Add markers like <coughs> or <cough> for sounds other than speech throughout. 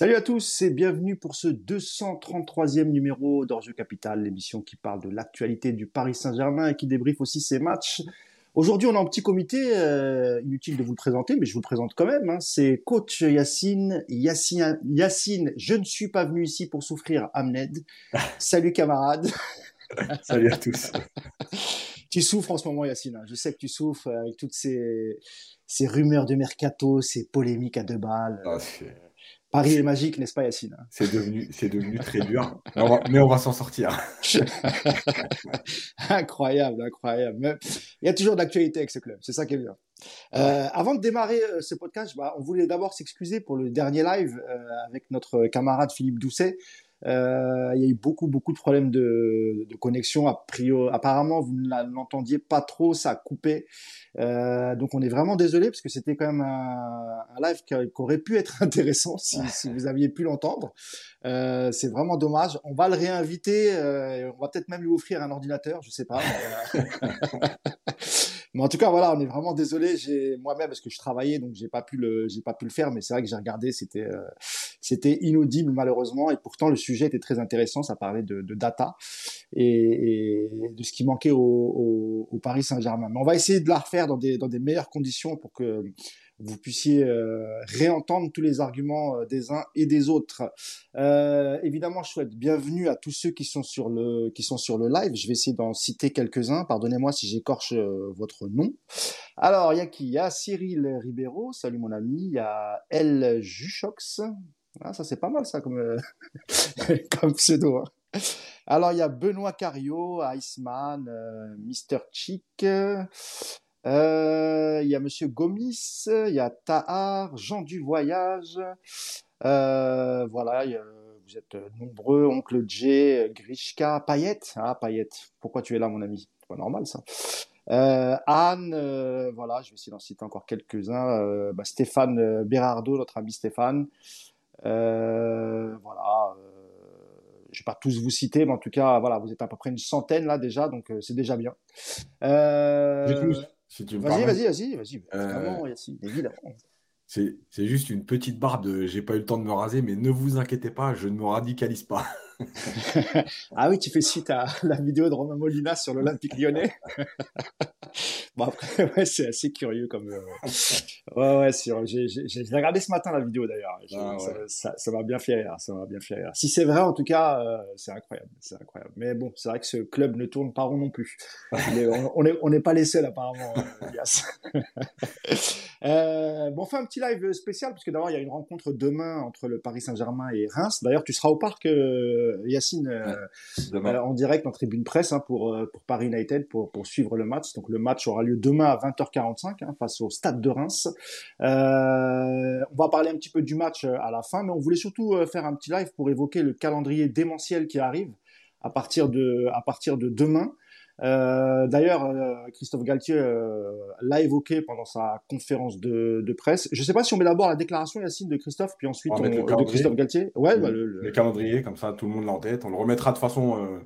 Salut à tous et bienvenue pour ce 233e numéro d'Orgeux Capital, l'émission qui parle de l'actualité du Paris Saint-Germain et qui débriefe aussi ses matchs. Aujourd'hui, on a un petit comité, euh, inutile de vous le présenter, mais je vous le présente quand même. Hein. C'est coach Yacine, Yacine, Yacine, je ne suis pas venu ici pour souffrir, Amned. <laughs> Salut camarade. <laughs> Salut à tous. <laughs> tu souffres en ce moment, Yacine. Hein. Je sais que tu souffres avec toutes ces, ces rumeurs de mercato, ces polémiques à deux balles. Ah, Paris est magique, n'est-ce pas, Yacine? C'est devenu, c'est devenu très dur, mais on va, s'en sortir. <laughs> incroyable, incroyable. il y a toujours de l'actualité avec ce club, c'est ça qui est bien. Euh, avant de démarrer euh, ce podcast, bah, on voulait d'abord s'excuser pour le dernier live euh, avec notre camarade Philippe Doucet. Euh, il y a eu beaucoup, beaucoup de problèmes de, de connexion. A priori, apparemment, vous ne l'entendiez pas trop, ça a coupé. Euh, donc, on est vraiment désolé parce que c'était quand même un, un live qui, aurait pu être <laughs> intéressant si, si vous aviez pu l'entendre. Euh, c'est vraiment dommage. On va le réinviter. Euh, on va peut-être même lui offrir un ordinateur, je sais pas. Mais, <laughs> Mais en tout cas, voilà, on est vraiment désolé. J'ai moi-même parce que je travaillais, donc j'ai pas pu le, j'ai pas pu le faire. Mais c'est vrai que j'ai regardé, c'était, euh, c'était inaudible malheureusement. Et pourtant, le sujet était très intéressant. Ça parlait de, de data et, et, de ce qui manquait au, au, au Paris Saint-Germain. Mais on va essayer de la refaire dans des, dans des meilleures conditions pour que vous puissiez euh, réentendre tous les arguments euh, des uns et des autres. Euh, évidemment, je souhaite bienvenue à tous ceux qui sont sur le qui sont sur le live. Je vais essayer d'en citer quelques-uns. Pardonnez-moi si j'écorche votre nom. Alors, il y a qui? Il y a Cyril Ribeiro. Salut mon ami. Il y a El Juchox. Ah, ça c'est pas mal ça comme <laughs> comme pseudo. Hein. Alors, il y a Benoît Cario, Iceman, Mister Chick. Euh, il y a Monsieur Gomis, il y a Tahar, Jean du Voyage. Euh, voilà, vous êtes nombreux, Oncle J, Grishka, Payette. Ah, Payette, pourquoi tu es là, mon ami? C'est pas normal, ça. Euh, Anne, voilà, je vais essayer d'en citer encore quelques-uns. Bah, Stéphane Berardo, notre ami Stéphane. voilà. je vais pas tous vous citer, mais en tout cas, voilà, vous êtes à peu près une centaine là déjà, donc c'est déjà bien. Vas-y, vas-y, vas-y, vas-y, euh, évidemment. C'est juste une petite barre de j'ai pas eu le temps de me raser, mais ne vous inquiétez pas, je ne me radicalise pas. <laughs> <laughs> ah oui, tu fais suite à la vidéo de Romain Molina sur l'Olympique lyonnais. <laughs> bon, après, ouais, c'est assez curieux comme. Euh, ouais, ouais, j'ai regardé ce matin la vidéo d'ailleurs. Ah, ça m'a bien fait rire. Ça m'a bien fait rire. Si c'est vrai, en tout cas, euh, c'est incroyable. C'est incroyable. Mais bon, c'est vrai que ce club ne tourne pas rond non plus. on n'est on est pas les seuls apparemment. <laughs> Euh, bon, on fait un petit live spécial parce que d'abord il y a une rencontre demain entre le Paris Saint-Germain et Reims. D'ailleurs, tu seras au parc euh, Yacine, euh, en direct en tribune presse hein, pour, euh, pour Paris United pour, pour suivre le match. Donc le match aura lieu demain à 20h45 hein, face au Stade de Reims. on va parler un petit peu du match à la fin, mais on voulait surtout faire un petit live pour évoquer le calendrier démentiel qui arrive à partir de, à partir de demain. Euh, D'ailleurs, euh, Christophe Galtier euh, l'a évoqué pendant sa conférence de, de presse. Je ne sais pas si on met d'abord la déclaration, Yacine, de Christophe, puis ensuite on, de Christophe Galtier. Ouais, le, bah, le, le... calendrier, comme ça, tout le monde l'a en tête. On le remettra de façon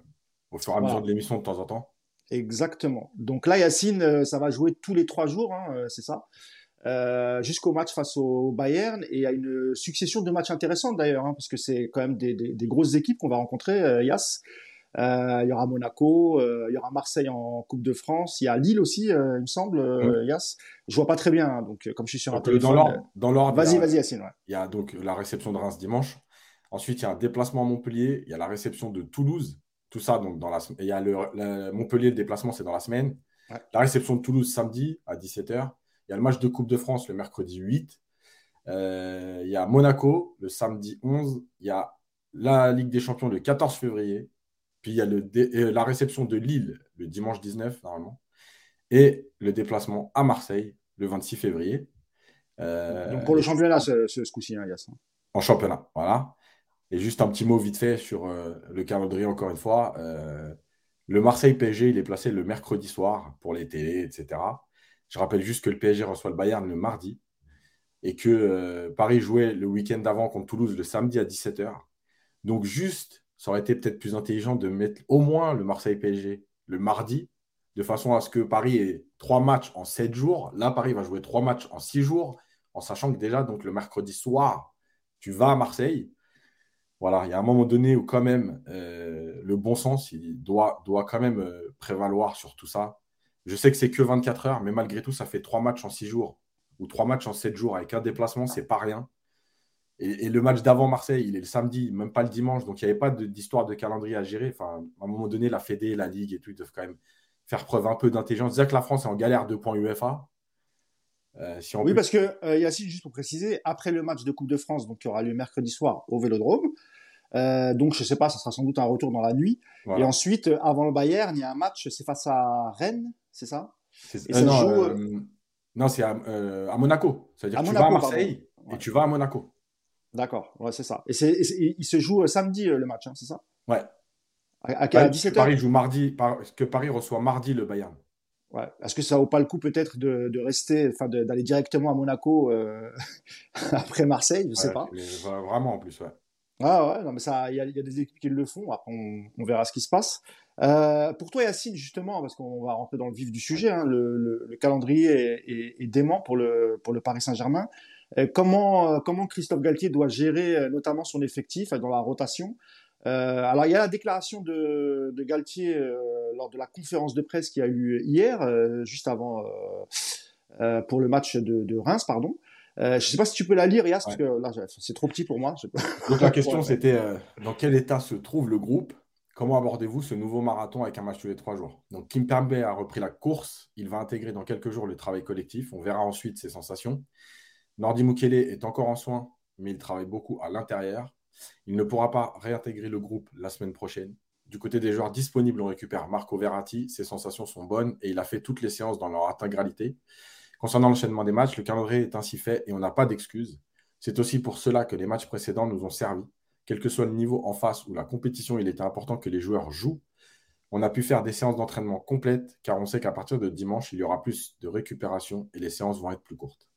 au fur et à mesure de l'émission de temps en temps. Exactement. Donc là, Yacine, ça va jouer tous les trois jours, hein, c'est ça. Euh, jusqu'au match face au Bayern et il y a une succession de matchs intéressants d'ailleurs hein, parce que c'est quand même des, des, des, grosses équipes qu'on va rencontrer euh, Yass il y aura Monaco, euh, il y aura Marseille en Coupe de France, il y a Lille aussi, euh, il me semble, mm. Yass. Je vois pas très bien, hein, donc comme je suis sur un téléphone. Dans l'ordre, vas-y, vas-y, Yacine. Ouais. Il y a donc la réception de Reims dimanche. Ensuite, il y a un déplacement à Montpellier, il y a la réception de Toulouse. Tout ça, donc dans la il y a le, Montpellier, le déplacement, c'est dans la semaine. Ouais. La réception de Toulouse samedi à 17h. Il y a le match de Coupe de France le mercredi 8. Euh, il y a Monaco le samedi 11. Il y a la Ligue des Champions le 14 février. Puis il y a le euh, la réception de Lille le dimanche 19, normalement. Et le déplacement à Marseille le 26 février. Euh, Donc pour le championnat, ce, ce, coup-ci, hein, Yass. En championnat, voilà. Et juste un petit mot vite fait sur euh, le calendrier, encore une fois. Euh, le Marseille-PSG, il est placé le mercredi soir pour les télés, etc. Je rappelle juste que le PSG reçoit le Bayern le mardi et que Paris jouait le week-end d'avant contre Toulouse le samedi à 17h. Donc juste ça aurait été peut-être plus intelligent de mettre au moins le Marseille-PSG le mardi, de façon à ce que Paris ait trois matchs en sept jours. Là, Paris va jouer trois matchs en six jours, en sachant que déjà, donc le mercredi soir, tu vas à Marseille. Voilà, il y a un moment donné où quand même euh, le bon sens doit quand même euh, prévaloir sur tout ça. Je sais que c'est que 24 heures, mais malgré tout, ça fait trois matchs en six jours ou trois matchs en sept jours avec un déplacement, c'est pas rien. Et, le match d'avant Marseille, il est le samedi, même pas le dimanche, donc il n'y avait pas d'histoire de, calendrier à gérer. Enfin, à un moment donné, la Fédé, la Ligue et tout, ils doivent quand même faire preuve un peu d'intelligence. Dire que la France est en galère de points UEFA. Euh, oui, parce que euh, Yacine, juste pour préciser, après le match de Coupe de France, donc qui aura lieu mercredi soir au Vélodrome, euh, donc je sais pas, ça sera sans doute un retour dans la nuit. Et ensuite, avant le Bayern, il y a un match, c'est face à Rennes, c'est ça? Non, c'est à, Monaco. C'est-à-dire que tu vas à Marseille et tu vas à Monaco. D'accord, ouais, c'est ça. Et, il se joue samedi le match, hein, c'est ça? Ouais. À, 17h Paris joue mardi, que Paris reçoit mardi le Bayern. Ouais. Est-ce que ça vaut pas le coup peut-être de, rester, enfin d'aller directement à Monaco euh, <laughs> après Marseille, je sais pas. vraiment en plus, ouais. Ah ouais, non mais ça, il y, a des équipes qui le font. Après, on, verra ce qui se passe. Euh, pour toi, Yacine, justement, parce qu'on va rentrer dans le vif du sujet, hein, le, calendrier est, dément pour le pour le Paris Saint-Germain. Euh, comment comment Christophe Galtier doit gérer notamment son effectif dans la rotation? Euh, alors, il y a la déclaration de, de Galtier euh, lors de la conférence de presse qui a eu hier, euh, juste avant, pour le match de, de Reims, pardon. je ne sais pas si tu peux la lire, Yas, parce que là, c'est trop petit pour moi. Donc, la question, <laughs> c'était dans quel état se trouve le groupe? Comment abordez-vous ce nouveau marathon avec un match tous les trois jours? Donc, Kim Pembe a repris la course. Il va intégrer dans quelques jours le travail collectif. On verra ensuite ses sensations. Nordi Mukele est encore en soins, mais il travaille beaucoup à l'intérieur. Il ne pourra pas réintégrer le groupe la semaine prochaine. Du côté des joueurs disponibles, on récupère Marco Verratti. Ses sensations sont bonnes et il a fait toutes les séances dans leur intégralité. Concernant l'enchaînement des matchs, le calendrier est ainsi fait et on n'a pas d'excuses. C'est aussi pour cela que les matchs précédents nous ont servi. Quel que soit le niveau en face ou la compétition, il était important que les joueurs jouent. On a pu faire des séances d'entraînement complètes car on sait qu'à partir de dimanche, il y aura plus de récupération et les séances vont être plus courtes.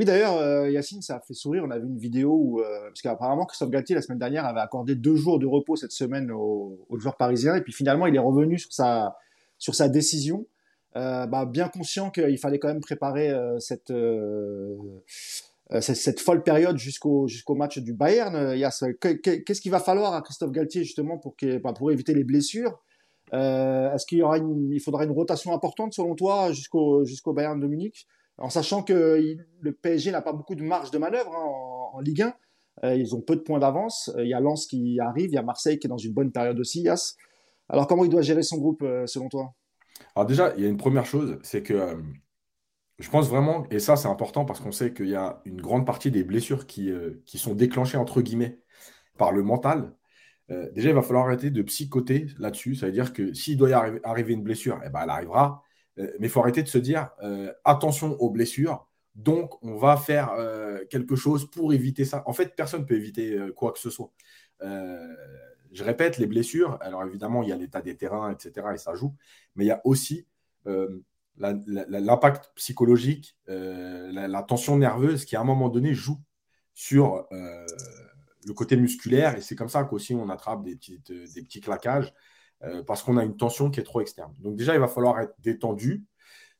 Oui, d'ailleurs, euh, Yacine, ça a fait sourire. On a vu une vidéo où, euh, parce qu'apparemment, Christophe Galtier, la semaine dernière, avait accordé deux jours de repos cette semaine aux, joueurs parisiens. Et puis finalement, il est revenu sur sa, sur sa décision, euh, bah, bien conscient qu'il fallait quand même préparer cette, cette, folle période jusqu'au jusqu'au match du Bayern. Qu'est-ce qu'il va falloir à Christophe Galtier, justement, pour, bah, pour éviter les blessures? Est-ce qu'il faudra une rotation importante, selon toi, jusqu'au jusqu'au Bayern de Munich? En sachant que le PSG n'a pas beaucoup de marge de manœuvre hein, en, Ligue 1. Euh, ils ont peu de points d'avance. Euh, il y a Lens qui arrive, il y a Marseille qui est dans une bonne période aussi, Yas. Alors comment il doit gérer son groupe euh, selon toi? Alors déjà, il y a une première chose, c'est que je pense vraiment, et ça c'est important parce qu'on sait qu'il y a une grande partie des blessures qui, qui sont déclenchées entre guillemets par le mental. déjà, il va falloir arrêter de psychoter là-dessus. Ça veut dire que s'il doit y arriver, une blessure, eh ben, elle arrivera. Euh, mais il faut arrêter de se dire euh, attention aux blessures. Donc, on va faire euh, quelque chose pour éviter ça. En fait, personne ne peut éviter quoi que ce soit. je répète, les blessures, alors évidemment, il y a l'état des terrains, etc., et ça joue, mais il y a aussi l'impact psychologique, la, tension nerveuse qui, à un moment donné, joue sur le côté musculaire, et c'est comme ça qu'aussi on attrape des, des petits claquages. Euh, parce qu'on a une tension qui est trop externe. Donc déjà, il va falloir être détendu.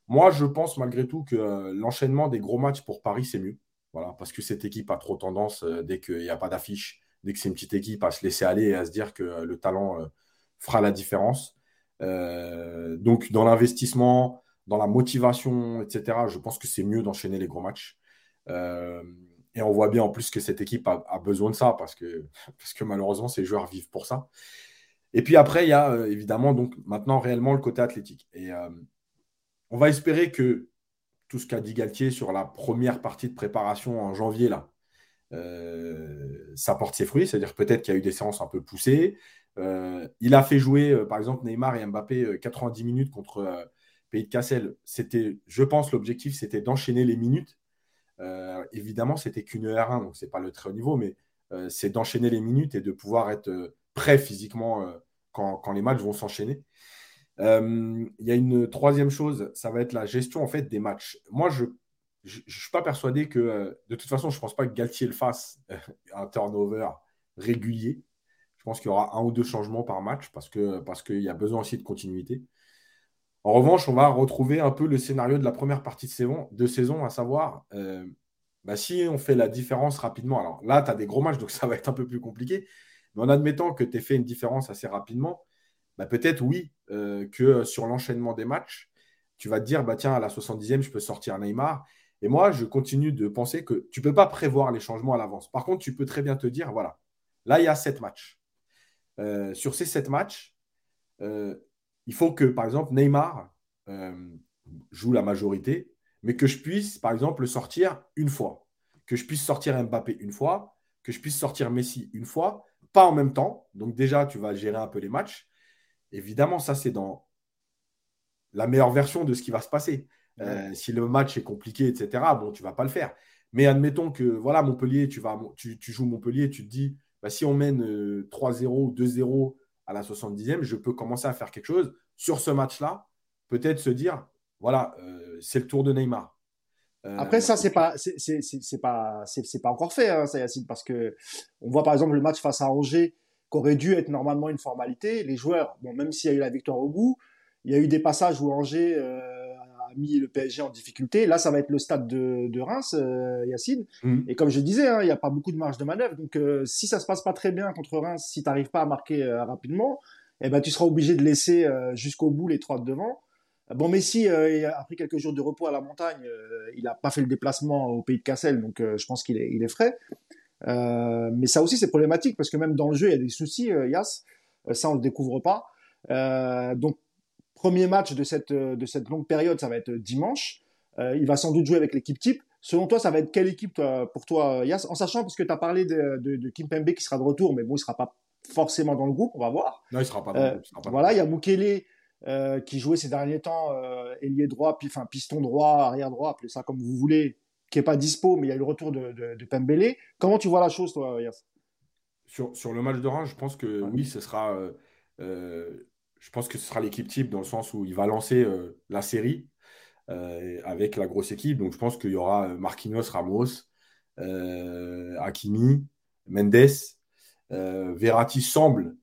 Moi, je pense malgré tout que euh, l'enchaînement des gros matchs pour Paris, c'est mieux. Voilà, parce que cette équipe a trop tendance, euh, dès qu'il n'y a pas d'affiche, dès que c'est une petite équipe, à se laisser aller et à se dire que le talent fera la différence. donc dans l'investissement, dans la motivation, etc., je pense que c'est mieux d'enchaîner les gros matchs. et on voit bien en plus que cette équipe a, a besoin de ça parce que, <laughs> parce que malheureusement, ces joueurs vivent pour ça. Et puis après, il y a euh, évidemment donc maintenant réellement le côté athlétique. Et euh, on va espérer que tout ce qu'a dit Galtier sur la première partie de préparation en janvier, là, euh, ça porte ses fruits. C'est-à-dire peut-être qu'il y a eu des séances un peu poussées. il a fait jouer, par exemple, Neymar et Mbappé 90 minutes contre Pays de Cassel. C'était, je pense, l'objectif, c'était d'enchaîner les minutes. évidemment, c'était qu'une R1, donc c'est pas le très haut niveau, mais c'est d'enchaîner les minutes et de pouvoir être prêt physiquement euh, quand, les matchs vont s'enchaîner. Euh, il y a une troisième chose, ça va être la gestion en fait des matchs. Moi, je ne suis pas persuadé que, euh, de toute façon, je ne pense pas que Galtier le fasse un turnover régulier. Je pense qu'il y aura un ou deux changements par match parce qu'il y a besoin aussi de continuité. En revanche, on va retrouver un peu le scénario de la première partie de saison, saison à savoir bah, si on fait la différence rapidement, alors là, tu as des gros matchs, donc <laughs> ça va être un peu plus compliqué. Mais en admettant que tu aies fait une différence assez rapidement, bah, peut-être oui, euh, que sur l'enchaînement des matchs, tu vas te dire, bah, tiens, à la 70e, je peux sortir Neymar. Et moi, je continue de penser que tu ne peux pas prévoir les changements à l'avance. Par contre, tu peux très bien te dire, voilà, là, il y a sept matchs. Euh, sur ces sept matchs, euh, il faut que, par exemple, Neymar joue la majorité, mais que je puisse, par exemple, le sortir une fois. Que je puisse sortir Mbappé une fois, que je puisse sortir Messi une fois, pas en même temps. Donc déjà, tu vas gérer un peu les matchs. Évidemment, ça, c'est dans la meilleure version de ce qui va se passer. Euh, si le match est compliqué, etc., bon, tu ne vas pas le faire. Mais admettons que, voilà, Montpellier, tu, vas, tu, joues Montpellier, tu te dis, bah, si on mène 3-0 euh, ou 2-0 à la 70e, je peux commencer à faire quelque chose. Sur ce match-là, peut-être se dire, voilà, euh, c'est le tour de Neymar. Après ça c'est pas c'est pas c'est pas encore fait hein, ça Yacine parce que on voit par exemple le match face à Angers qu'aurait dû être normalement une formalité. Les joueurs, bon, même s'il y a eu la victoire au bout, il y a eu des passages où Angers euh, a mis le PSG en difficulté. Là, ça va être le stade de, de Reims, euh, Yacine. Mm. Et comme je disais, hein, il n'y a pas beaucoup de marge de manœuvre. Donc, euh, si ça se passe pas très bien contre Reims, si tu n'arrives pas à marquer rapidement, eh ben, tu seras obligé de laisser jusqu'au bout les trois de devant. Bon, Messi il a pris quelques jours de repos à la montagne. il n'a pas fait le déplacement au pays de Cassel, donc je pense qu'il est, il est frais. Euh, mais ça aussi, c'est problématique parce que même dans le jeu, il y a des soucis, euh, Yas. Euh, ça, on le découvre pas. donc, premier match de cette, de cette longue période, ça va être dimanche. il va sans doute jouer avec l'équipe type. Selon toi, ça va être quelle équipe pour toi, Yas? En sachant, parce que tu as parlé de, de, de Kim Pembe qui sera de retour, mais bon, il sera pas forcément dans le groupe, on va voir. Non, il sera pas dans le groupe. voilà, il y a Mukele qui jouait ces derniers temps euh, ailier droit, puis, enfin piston droit, arrière droit, appelez ça comme vous voulez, qui n'est pas dispo, mais il y a eu le retour de, de, Pembele. Comment tu vois la chose, toi, Yas? Sur, sur, le match de Reims, je pense que oui, ce sera, euh, euh, je pense que ce sera l'équipe type dans le sens où il va lancer euh, la série avec la grosse équipe. Donc je pense qu'il y aura Marquinhos, Ramos, Hakimi, Mendes. Verratti semble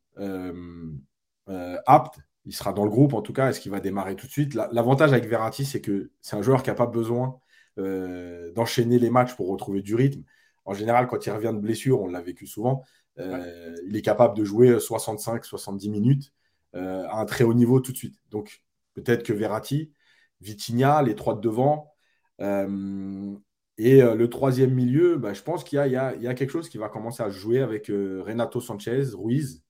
apte. Il sera dans le groupe en tout cas. Est-ce qu'il va démarrer tout de suite? L'avantage avec Verratti, c'est que c'est un joueur qui n'a pas besoin euh, d'enchaîner les matchs pour retrouver du rythme. En général, quand il revient de blessure, on l'a vécu souvent, euh, il est capable de jouer 65-70 minutes euh, à un très haut niveau tout de suite. Donc peut-être que Verratti, Vitinha, les trois de devant, et le troisième milieu, bah, je pense qu'il y, y, a quelque chose qui va commencer à jouer avec Renato Sanchez, Ruiz.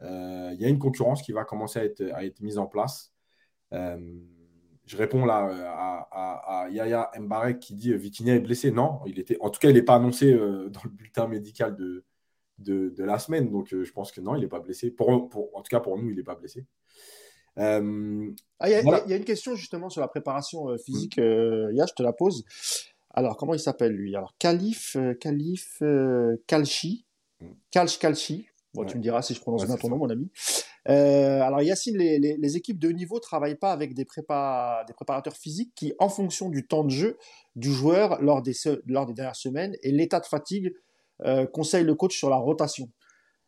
Il y a une concurrence qui va commencer à être, à être mise en place je réponds là euh, à, Yaya Mbarek qui dit euh, Vitinha est blessé. Non, il était, en tout cas, il n'est pas annoncé euh, <laughs> dans le bulletin médical de, de, la semaine. Donc, je pense que non, il n'est pas blessé. Pour, en tout cas, pour nous, il n'est pas blessé. Ah, il y, a une question justement sur la préparation physique. Mm. je te la pose. Alors, comment il s'appelle lui? Alors, Calif, Calif Kalchi. Mm. Tu me diras si je prononce bien ton nom, mon ami. Euh, alors Yacine, les, les, équipes de haut niveau travaillent pas avec des, prépa, des préparateurs physiques qui, en fonction du temps de jeu du joueur lors des, lors des dernières semaines et l'état de fatigue, euh, conseillent le coach sur la rotation.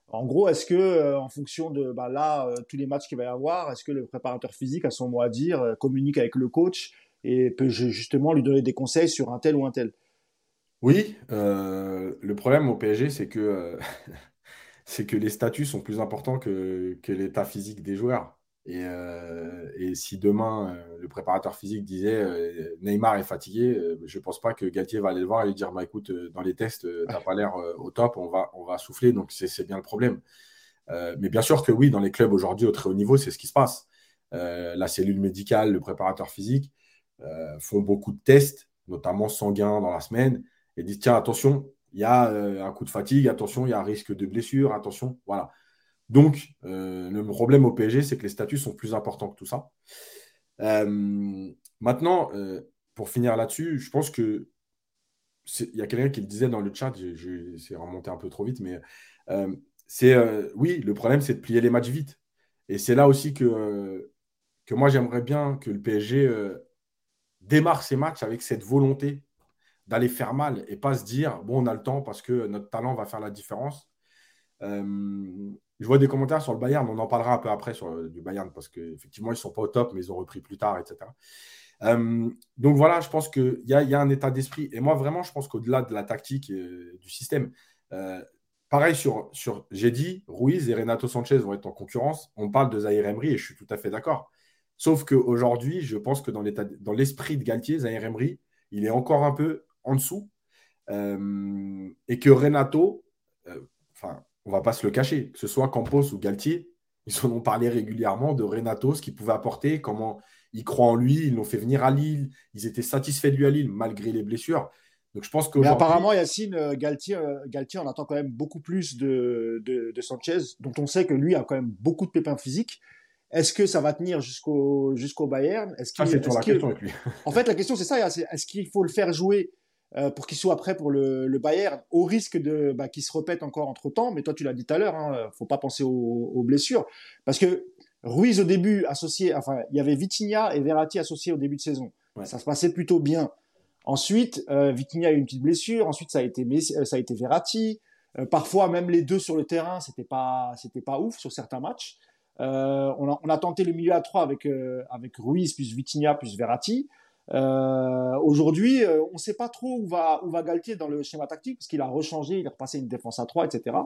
En gros, est-ce que, euh, en fonction de bah, là, tous les matchs qu'il va y avoir, est-ce que le préparateur physique a son mot à dire, communique avec le coach et peut justement lui donner des conseils sur un tel ou un tel? Oui, le problème au PSG, c'est que <laughs> c'est que les statuts sont plus importants que, l'état physique des joueurs. Et, euh, si demain, euh, le préparateur physique disait euh, Neymar est fatigué, je ne pense pas que Galtier va aller le voir et lui dire bah, écoute, dans les tests, tu n'as pas l'air au top, on va, on va souffler. Donc, c'est bien le problème. mais bien sûr que oui, dans les clubs aujourd'hui au très haut niveau, c'est ce qui se passe. la cellule médicale, le préparateur physique font beaucoup de tests, notamment sanguins dans la semaine, et disent tiens, attention, il y a euh, un coup de fatigue, attention, il y a un risque de blessure, attention, voilà. Donc, euh, le problème au PSG, c'est que les statuts sont plus importants que tout ça. Euh, maintenant, pour finir là-dessus, je pense que il y a quelqu'un qui le disait dans le chat, c'est remonté un peu trop vite, mais c'est oui, le problème, c'est de plier les matchs vite. Et c'est là aussi que, que moi, j'aimerais bien que le PSG démarre ses matchs avec cette volonté d'aller faire mal et pas se dire bon, on a le temps parce que notre talent va faire la différence. Euh, je vois des commentaires sur le Bayern, on en parlera un peu après sur du Bayern parce qu'effectivement, ils ne sont pas au top, mais ils ont repris plus tard, etc. donc voilà, je pense qu'il y a, y a un état d'esprit. Et moi, vraiment, je pense qu'au-delà de la tactique et du système, pareil sur, sur j'ai dit, Ruiz et Renato Sanchez vont être en concurrence. On parle de Zahir Emery et je suis tout à fait d'accord. Sauf qu'aujourd'hui, je pense que dans l'esprit de Galtier, Zahir Emery, il est encore un peu en dessous. et que Renato, enfin, on va pas se le cacher, que ce soit Campos ou Galtier, ils en ont parlé régulièrement de Renato, ce qu'il pouvait apporter, comment ils croient en lui, ils l'ont fait venir à Lille, ils étaient satisfaits de lui à Lille malgré les blessures. Donc je pense que. Apparemment, Yacine euh, Galtier, euh, Galtier, on attend quand même beaucoup plus de, de, Sanchez, dont on sait que lui a quand même beaucoup de pépins physiques. Est-ce que ça va tenir jusqu'au jusqu'au Bayern? Est-ce c'est toujours la question avec lui. en fait, la question c'est ça. Est-ce qu'il faut le faire jouer euh, pour qu'il soit prêt pour le, le Bayern, au risque de bah, qu'il se répète encore entre temps. Mais toi, tu l'as dit tout à l'heure, hein, faut pas penser aux, blessures, parce que Ruiz au début associé, enfin, il y avait Vitinha et Verratti associés au début de saison. Ça se passait plutôt bien. Ensuite, euh, Vitinha a eu une petite blessure. Ensuite, ça a été euh, ça a été Verratti. Euh, parfois, même les deux sur le terrain, c'était pas c'était pas ouf sur certains matchs. Euh, on, a, on, a, tenté le milieu à trois avec avec Ruiz plus Vitinha plus Verratti. Euh, Aujourd'hui, euh, on ne sait pas trop où va, où Galtier dans le schéma tactique, parce qu'il a rechangé, il a repassé une défense à 3, etc.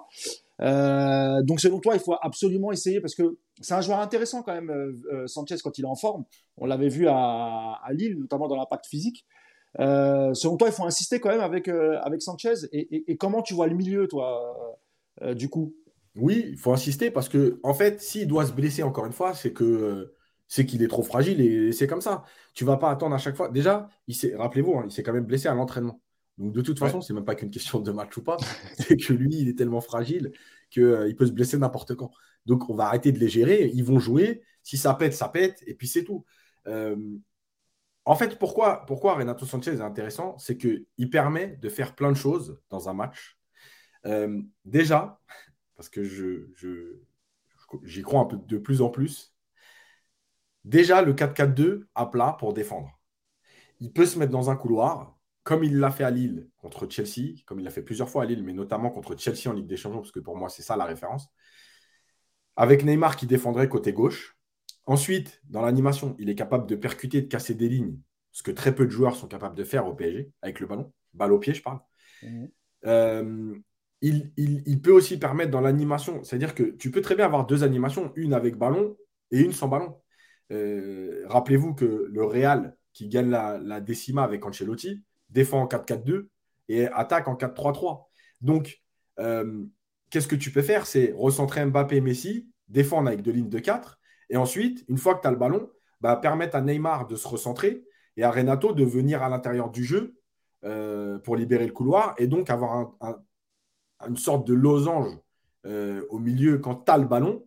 Euh, donc selon toi, il faut absolument essayer, parce que c'est un joueur intéressant quand même, Sanchez, quand il est en forme. On l'avait vu à, Lille, notamment dans l'impact physique. selon toi, il faut insister quand même avec, Sanchez. Et, et, comment tu vois le milieu, toi, du coup? Oui, il faut insister, parce que en fait, s'il doit se blesser encore une fois, c'est que c'est qu'il est trop fragile et c'est comme ça. Tu vas pas attendre à chaque fois. Déjà, rappelez-vous, hein, il s'est quand même blessé à l'entraînement. Donc de toute façon, ce c'est même pas qu'une question de match ou pas. <laughs> c'est que lui, il est tellement fragile qu'il euh, peut se blesser n'importe quand. Donc on va arrêter de les gérer. Ils vont jouer. Si ça pète, ça pète. Et puis c'est tout. Euh, en fait, pourquoi, pourquoi Renato Sanchez est intéressant C'est qu'il permet de faire plein de choses dans un match. Euh, déjà, parce que je, j'y crois un peu de plus en plus, Déjà, le 4-4-2 à plat pour défendre. Il peut se mettre dans un couloir, comme il l'a fait à Lille contre Chelsea, comme il l'a fait plusieurs fois à Lille, mais notamment contre Chelsea en Ligue des Champions, parce que pour moi, c'est ça la référence. Avec Neymar qui défendrait côté gauche. Ensuite, dans l'animation, il est capable de percuter, de casser des lignes, ce que très peu de joueurs sont capables de faire au PSG, avec le ballon. Balle au pied, je parle. Mmh. Euh, il, il, peut aussi permettre dans l'animation, c'est-à-dire que tu peux très bien avoir deux animations, une avec ballon et une sans ballon. Euh, rappelez-vous que le Real, qui gagne la, décima avec Ancelotti, défend en 4-4-2 et attaque en 4-3-3. Donc, euh, qu'est-ce que tu peux faire? C'est recentrer Mbappé et Messi, défendre avec deux lignes de 4, et ensuite, une fois que tu as le ballon, bah, permettre à Neymar de se recentrer et à Renato de venir à l'intérieur du jeu euh, pour libérer le couloir et donc avoir une sorte de losange au milieu quand tu as le ballon.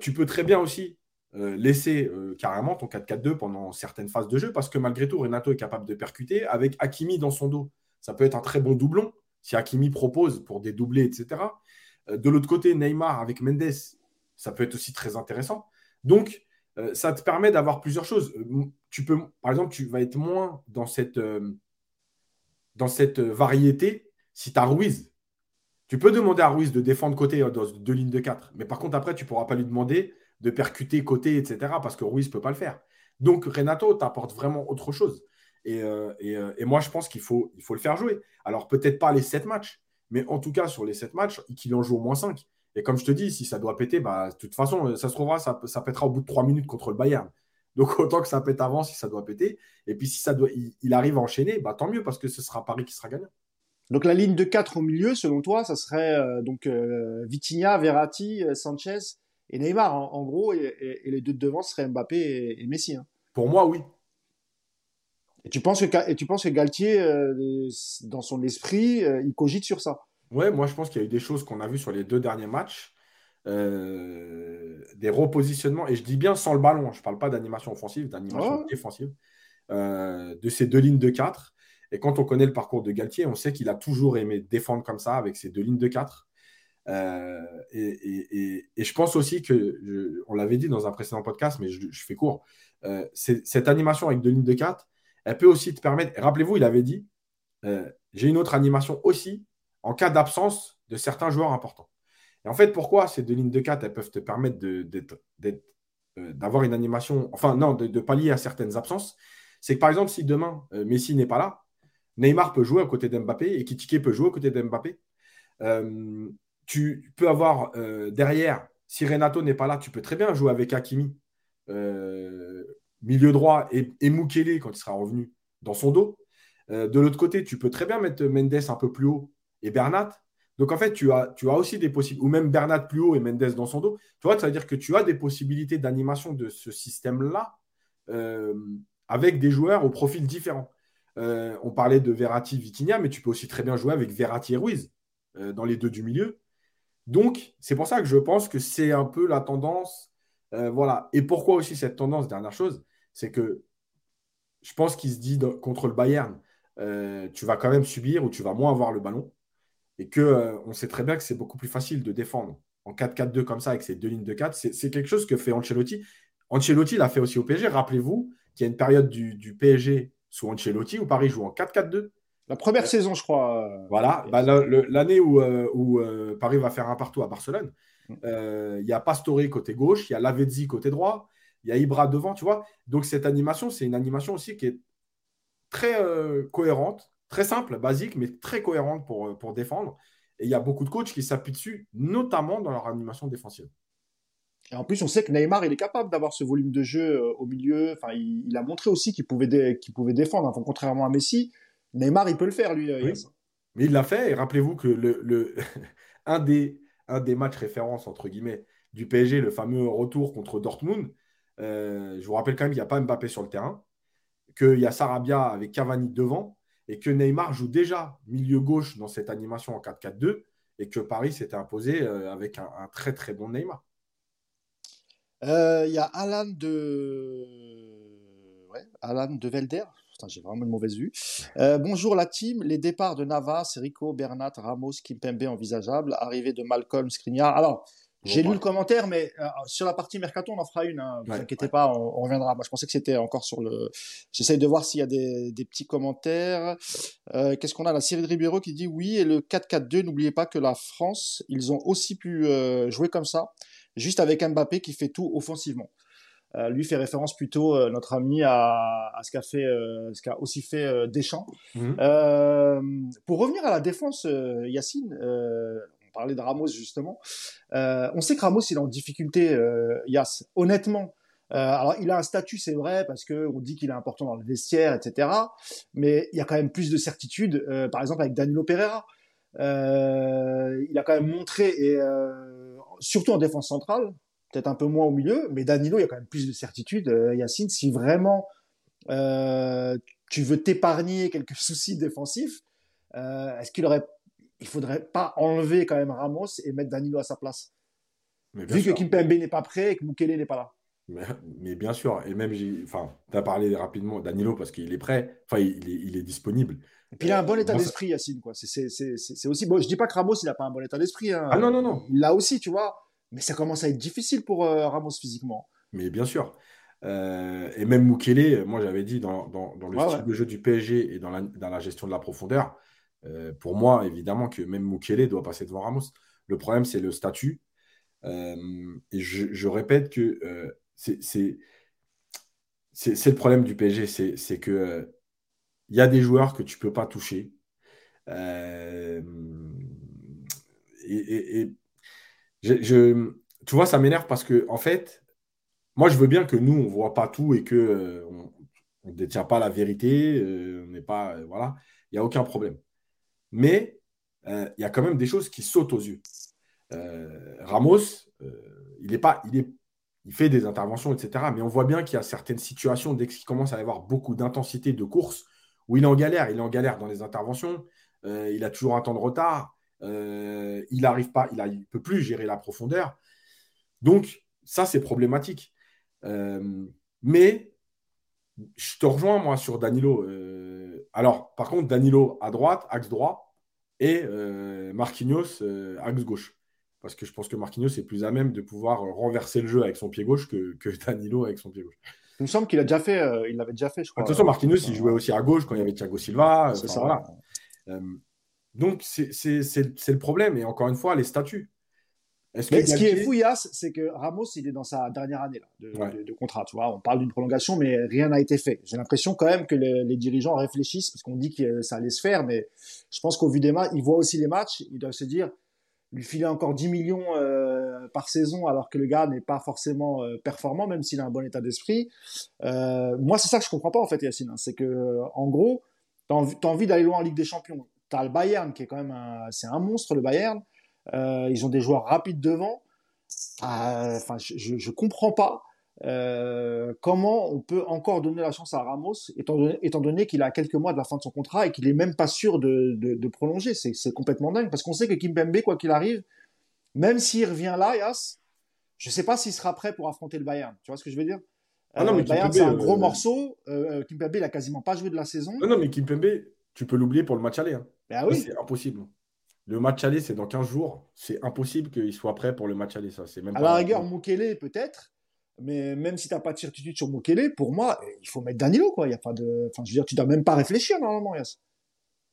tu peux très bien aussi euh, laisser euh, carrément ton 4-4-2 pendant certaines phases de jeu parce que malgré tout, Renato est capable de percuter avec Hakimi dans son dos. Ça peut être un très bon doublon si Hakimi propose pour des doublés, etc. Euh, de l'autre côté, Neymar avec Mendes, ça peut être aussi très intéressant. Donc, ça te permet d'avoir plusieurs choses. Tu peux, par exemple, tu vas être moins dans cette, dans cette variété si tu as Ruiz. Tu peux demander à Ruiz de défendre côté dans deux lignes de 4, mais par contre, après, tu ne pourras pas lui demander de percuter côté, etc. Parce que Ruiz ne peut pas le faire. Donc Renato t'apporte vraiment autre chose. Et, euh, euh, moi, je pense qu'il faut, le faire jouer. Alors peut-être pas les 7 matchs, mais en tout cas sur les 7 matchs, qu'il en joue au moins 5. Et comme je te dis, si ça doit péter, bah, de toute façon, ça se trouvera, ça, pètera au bout de 3 minutes contre le Bayern. Donc <laughs> autant que ça pète avant si ça doit péter. Et puis si ça doit, il, arrive à enchaîner, bah, tant mieux parce que ce sera Paris qui sera gagnant. Donc la ligne de 4 au milieu, selon toi, ça serait euh, donc Vitinha, Verratti, Sanchez et Neymar, en, gros, et, les deux de devant seraient Mbappé et, Messi. Hein. Pour moi, oui. Et tu penses que, et tu penses que Galtier, euh, dans son esprit, euh, il cogite sur ça? Ouais, moi je pense qu'il y a eu des choses qu'on a vues sur les deux derniers matchs, euh, des repositionnements, et je dis bien sans le ballon, je ne parle pas d'animation offensive, d'animation défensive, de ces deux lignes de 4. Et quand on connaît le parcours de Galtier, on sait qu'il a toujours aimé défendre comme ça, avec ces deux lignes de 4. Euh, et, je pense aussi que, on l'avait dit dans un précédent podcast, mais je, fais court, euh, cette animation avec deux lignes de 4, elle peut aussi te permettre, rappelez-vous, il avait dit, euh, j'ai une autre animation aussi en cas d'absence de certains joueurs importants. Et en fait, pourquoi ces deux lignes de 4, elles peuvent te permettre d'avoir une animation, enfin non, de, pallier à certaines absences, c'est que par exemple, si demain Messi n'est pas là, Neymar peut jouer à côté d'Mbappé et Kitike peut jouer à côté d'Mbappé. Tu peux avoir derrière, si Renato n'est pas là, tu peux très bien jouer avec Hakimi, milieu droit, et, Mukele quand il sera revenu dans son dos. de l'autre côté, tu peux très bien mettre Mendes un peu plus haut et Bernat. Donc en fait, tu as, aussi des possibilités, ou même Bernat plus haut et Mendes dans son dos. Tu vois, ça veut dire que tu as des possibilités d'animation de ce système-là euh, avec des joueurs au profil différent. Euh, on parlait de Verratti, Vitinha, mais tu peux aussi très bien jouer avec Verratti et Ruiz euh, dans les deux du milieu. Donc, c'est pour ça que je pense que c'est un peu la tendance. voilà. Et pourquoi aussi cette tendance Dernière chose, c'est que je pense qu'il se dit contre le Bayern, tu vas quand même subir ou tu vas moins avoir le ballon et qu'on euh, on sait très bien que c'est beaucoup plus facile de défendre en 4-4-2 comme ça avec ces deux lignes de 4. C'est quelque chose que fait Ancelotti. Ancelotti l'a fait aussi au PSG. Rappelez-vous qu'il y a une période du, PSG sous Ancelotti où Paris joue en 4-4-2. La première saison, je crois. Euh, voilà, bah, l'année où, euh, où Paris va faire un partout à Barcelone, mm. il y a Pastore côté gauche, il y a Lavezzi côté droit, il y a Ibra devant, tu vois. Donc cette animation, c'est une animation aussi qui est très cohérente, Très simple, basique, mais très cohérente pour, euh, pour défendre. Et il y a beaucoup de coachs qui s'appuient dessus, notamment dans leur animation défensive. Et en plus, on sait que Neymar, il est capable d'avoir ce volume de jeu euh, au milieu. Enfin, il, a montré aussi qu'il pouvait, défendre. Enfin, contrairement à Messi, Neymar, il peut le faire, lui. Euh, mais il l'a fait. Et rappelez-vous que le, le <laughs> un, des, un des matchs références, entre guillemets, du PSG, le fameux retour contre Dortmund, je vous rappelle quand même qu'il n'y a pas Mbappé sur le terrain, qu'il y a Sarabia avec Cavani devant et que Neymar joue déjà milieu gauche dans cette animation en 4-4-2 et que Paris s'était imposé euh, avec un, très très bon Neymar. Euh, il y a Alan de. Alan de Velder. J'ai vraiment une mauvaise vue. Euh, bonjour la team. Les départs de Navas, Rico, Bernat, Ramos, Kimpembe envisageables. Arrivée de Malcolm, Skriniar. Alors, j'ai lu le commentaire, mais euh, sur la partie mercato, on en fera une. Hein, vous inquiétez pas, on, reviendra. Moi, je pensais que c'était encore sur le. J'essaye de voir s'il y a des, petits commentaires. Euh, qu'est-ce qu'on a? La série de Ribeiro qui dit oui et le 4-4-2. N'oubliez pas que la France, ils ont aussi pu euh, jouer comme ça, juste avec Mbappé qui fait tout offensivement. Lui fait référence plutôt notre ami à, ce qu'a fait, ce qu'a aussi fait Deschamps. Mmh. pour revenir à la défense, Yacine parler de Ramos justement. Euh, on sait que Ramos il est en difficulté, euh, Yass. Honnêtement, euh, alors il a un statut, c'est vrai, parce que on dit qu'il est important dans le vestiaire, etc. Mais il y a quand même plus de certitude. Euh, par exemple avec Danilo Pereira, il a quand même montré et surtout en défense centrale, peut-être un peu moins au milieu, mais Danilo, il y a quand même plus de certitude. Yacine, si vraiment tu veux t'épargner quelques <laughs> soucis défensifs, est-ce qu'il aurait il faudrait pas enlever quand même Ramos et mettre Danilo à sa place? Vu que Kimpembe n'est pas prêt et que Mukele n'est pas là. Mais, bien sûr, et même, enfin, tu as parlé rapidement Danilo parce qu'il est prêt, enfin, il est, disponible. Et puis il a un bon état d'esprit, Yacine, quoi. C'est aussi bon. Je dis pas que Ramos, il n'a pas un bon état d'esprit. Hein. Ah non, non, non. Il l'a aussi, tu vois. Mais ça commence à être difficile pour euh, Ramos physiquement. Mais bien sûr. Euh, et même Mukele, moi j'avais dit dans, le style de jeu du PSG et dans la, dans la gestion de la profondeur, euh, pour moi, évidemment, que même Mukele doit passer devant Ramos. Le problème, c'est le statut. Euh, et je, répète que c'est le problème du PSG, c'est que il y a des joueurs que tu ne peux pas toucher. et, tu vois, ça m'énerve parce que, en fait, moi, je veux bien que nous, on ne voit pas tout et qu'on ne détient pas la vérité. on n'est pas. voilà, il n'y a aucun problème. Mais euh, il y a quand même des choses qui sautent aux yeux. Euh, Ramos, euh, il, est pas, il, est, il fait des interventions, etc. Mais on voit bien qu'il y a certaines situations, dès qu'il commence à y avoir beaucoup d'intensité de course, où il est en galère. Il est en galère dans les interventions. il a toujours un temps de retard. Il n'arrive pas, il ne peut plus gérer la profondeur. Donc, ça, c'est problématique. mais je te rejoins, moi, sur Danilo. Euh, alors, par contre, Danilo à droite, axe droit, et euh, Marquinhos, euh, axe gauche. Parce que je pense que Marquinhos est plus à même de pouvoir renverser le jeu avec son pied gauche que, <laughs> Danilo avec son pied gauche. Il me semble qu'il a déjà fait, il l'avait déjà fait, je crois. Attention, Marquinhos, il jouait aussi à gauche quand il y avait Thiago Silva. C'est ça. Donc, c'est le problème. Et encore une fois, les statuts. Mais ce qui est fou, Yass, c'est que Ramos, il est dans sa dernière année là, de, contrat. Tu vois, on parle d'une prolongation, mais rien n'a été fait. J'ai l'impression quand même que les, dirigeants réfléchissent, parce qu'on dit que ça allait se faire, mais je pense qu'au vu des matchs, ils voient aussi les matchs, ils doivent se dire, lui filer encore 10 millions euh, par saison, alors que le gars n'est pas forcément euh, performant, même s'il a un bon état d'esprit. Euh, moi, c'est ça que je comprends pas en fait, Yacine. Hein. c'est que, en gros, tu as envie, d'aller loin en Ligue des Champions. Tu as le Bayern qui est quand même un, c'est un monstre, le Bayern. Euh, ils ont des joueurs rapides devant. Euh, enfin, je, je comprends pas euh, comment on peut encore donner la chance à Ramos, étant donné, étant donné qu'il a quelques mois de la fin de son contrat et qu'il est même pas sûr de, de, de prolonger. C'est complètement dingue parce qu'on sait que Kimpembe, quoi qu'il arrive, même s'il revient là, Yas, je sais pas s'il sera prêt pour affronter le Bayern. Tu vois ce que je veux dire? Ah non, mais Bayern, c'est un gros morceau. Euh, Kimpembe, il a quasiment pas joué de la saison. Non, non, mais Kimpembe, tu peux l'oublier pour le match aller. Hein. Ben oui. C'est impossible. Le match aller, c'est dans 15 jours. C'est impossible qu'il soit prêt pour le match aller. Ça, même à la rigueur, Mukele, peut-être. Mais même si tu n'as pas de certitude sur Mukele, pour moi, il faut mettre Danilo. Quoi. Y a pas de... enfin, je veux dire, tu dois même pas réfléchir normalement, Yass.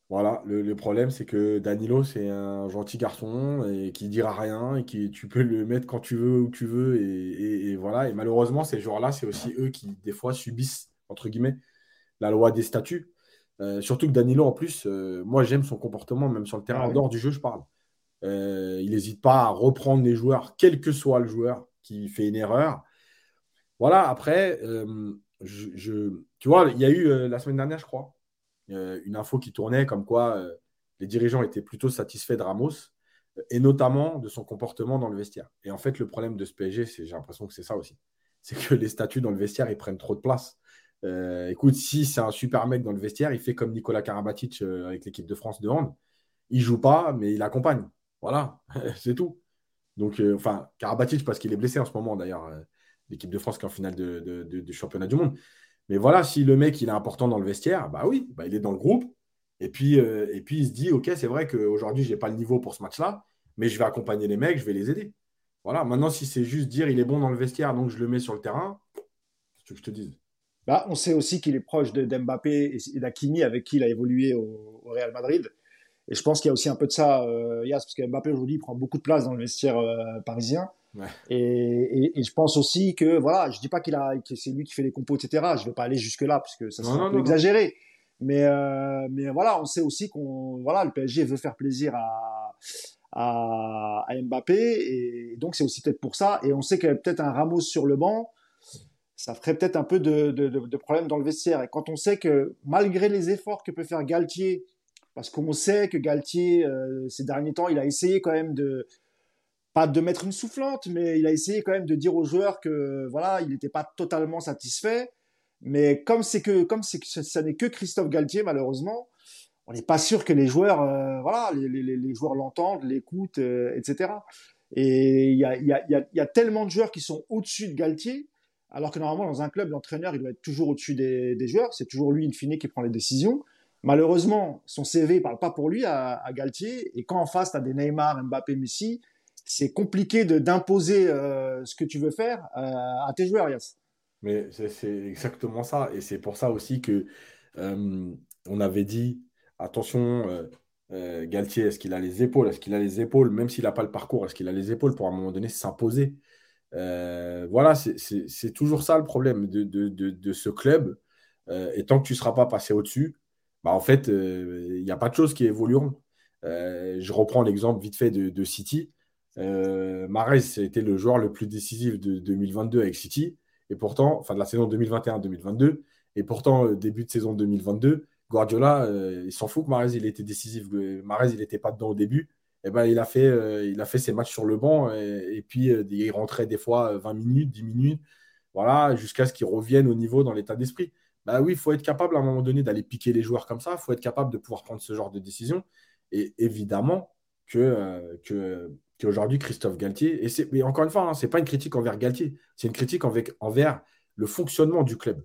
Voilà, le, problème, c'est que Danilo, c'est un gentil garçon et qui dira rien et qui tu peux le mettre quand tu veux, où tu veux. Et, voilà. Et malheureusement, ces joueurs-là, c'est aussi eux qui, des fois, subissent, entre guillemets, la loi des statuts. Euh, surtout que Danilo, en plus, euh, moi j'aime son comportement, même sur le terrain, ah en dehors du jeu, je parle. Euh, il n'hésite pas à reprendre les joueurs, quel que soit le joueur qui fait une erreur. Voilà, après, je, tu vois, il y a eu la semaine dernière, je crois, une info qui tournait comme quoi les dirigeants étaient plutôt satisfaits de Ramos et notamment de son comportement dans le vestiaire. Et en fait, le problème de ce PSG, j'ai l'impression que c'est ça aussi. C'est que les statuts dans le vestiaire, ils prennent trop de place. Euh, écoute, si c'est un super mec dans le vestiaire, il fait comme Nicolas Karabatic euh, avec l'équipe de France de hand. Il joue pas, mais il accompagne. Voilà, <laughs> c'est tout. Donc, euh, enfin, Karabatic parce qu'il est blessé en ce moment d'ailleurs, l'équipe de France qui est en finale de, championnat du monde. Mais voilà, si le mec il est important dans le vestiaire, bah oui, bah, il est dans le groupe. Et puis, il se dit, ok, c'est vrai qu'aujourd'hui j'ai pas le niveau pour ce match-là, mais je vais accompagner les mecs, je vais les aider. Voilà. Maintenant, si c'est juste dire il est bon dans le vestiaire, donc je le mets sur le terrain, ce que je te dise. Bah, on sait aussi qu'il est proche de d'Mbappé et d'Akimi avec qui il a évolué au, Real Madrid. Et je pense qu'il y a aussi un peu de ça, euh, Yas, parce que Mbappé aujourd'hui prend beaucoup de place dans le vestiaire euh, parisien. Ouais. Et, et, et, je pense aussi que voilà, je dis pas qu'il a, que c'est lui qui fait les compos, etc. Je vais pas aller jusque là parce que ça serait un peu exagéré. Mais euh, mais voilà, on sait aussi qu'on voilà, le PSG veut faire plaisir à à, à Mbappé et donc c'est aussi peut-être pour ça. Et on sait qu'il y a peut-être un Ramos sur le banc ça ferait peut-être un peu de, de, problème dans le vestiaire. Et quand on sait que malgré les efforts que peut faire Galtier, parce qu'on sait que Galtier, euh, ces derniers temps, il a essayé quand même de, pas de mettre une soufflante, mais il a essayé quand même de dire aux joueurs que voilà, il n'était pas totalement satisfait. Mais comme c'est que, comme ça n'est que Christophe Galtier, malheureusement, on n'est pas sûr que les joueurs, euh, voilà, les, joueurs l'entendent, l'écoutent, euh, etc. Et il y a, y, a, y a tellement de joueurs qui sont au-dessus de Galtier alors que normalement, dans un club, l'entraîneur, il doit être toujours au-dessus des, joueurs. C'est toujours lui, in fine, qui prend les décisions. Malheureusement, son CV ne parle pas pour lui à, Galtier. Et quand en face, tu as des Neymar, Mbappé, Messi, c'est compliqué d'imposer euh, ce que tu veux faire euh, à tes joueurs, Yass. Mais c'est exactement ça. Et c'est pour ça aussi que euh, on avait dit attention, Galtier, est-ce qu'il a les épaules? Est-ce qu'il a les épaules? Même s'il n'a pas le parcours, est-ce qu'il a les épaules pour à un moment donné s'imposer? Euh, voilà, c'est toujours ça le problème de, ce club. Euh, et tant que tu ne seras pas passé au-dessus, bah, en fait, euh, il n'y a pas de choses qui évolueront. je reprends l'exemple vite fait de, City. Euh, Mahrez, c'était le joueur le plus décisif de 2022 avec City. Et pourtant, enfin de la saison 2021-2022. Et pourtant, début de saison 2022, Guardiola, il s'en fout que Mahrez, il était décisif. Mahrez, il n'était pas dedans au début. Eh ben, il, a fait, euh, il a fait ses matchs sur le banc et, puis euh, il rentrait des fois 20 minutes, 10 minutes, voilà, jusqu'à ce qu'il revienne au niveau dans l'état d'esprit. Bah oui, il faut être capable à un moment donné d'aller piquer les joueurs comme ça, il faut être capable de pouvoir prendre ce genre de décision. Et évidemment que, euh, que qu'aujourd'hui, Christophe Galtier, et, mais encore une fois, hein, ce n'est pas une critique envers Galtier, c'est une critique envers le fonctionnement du club.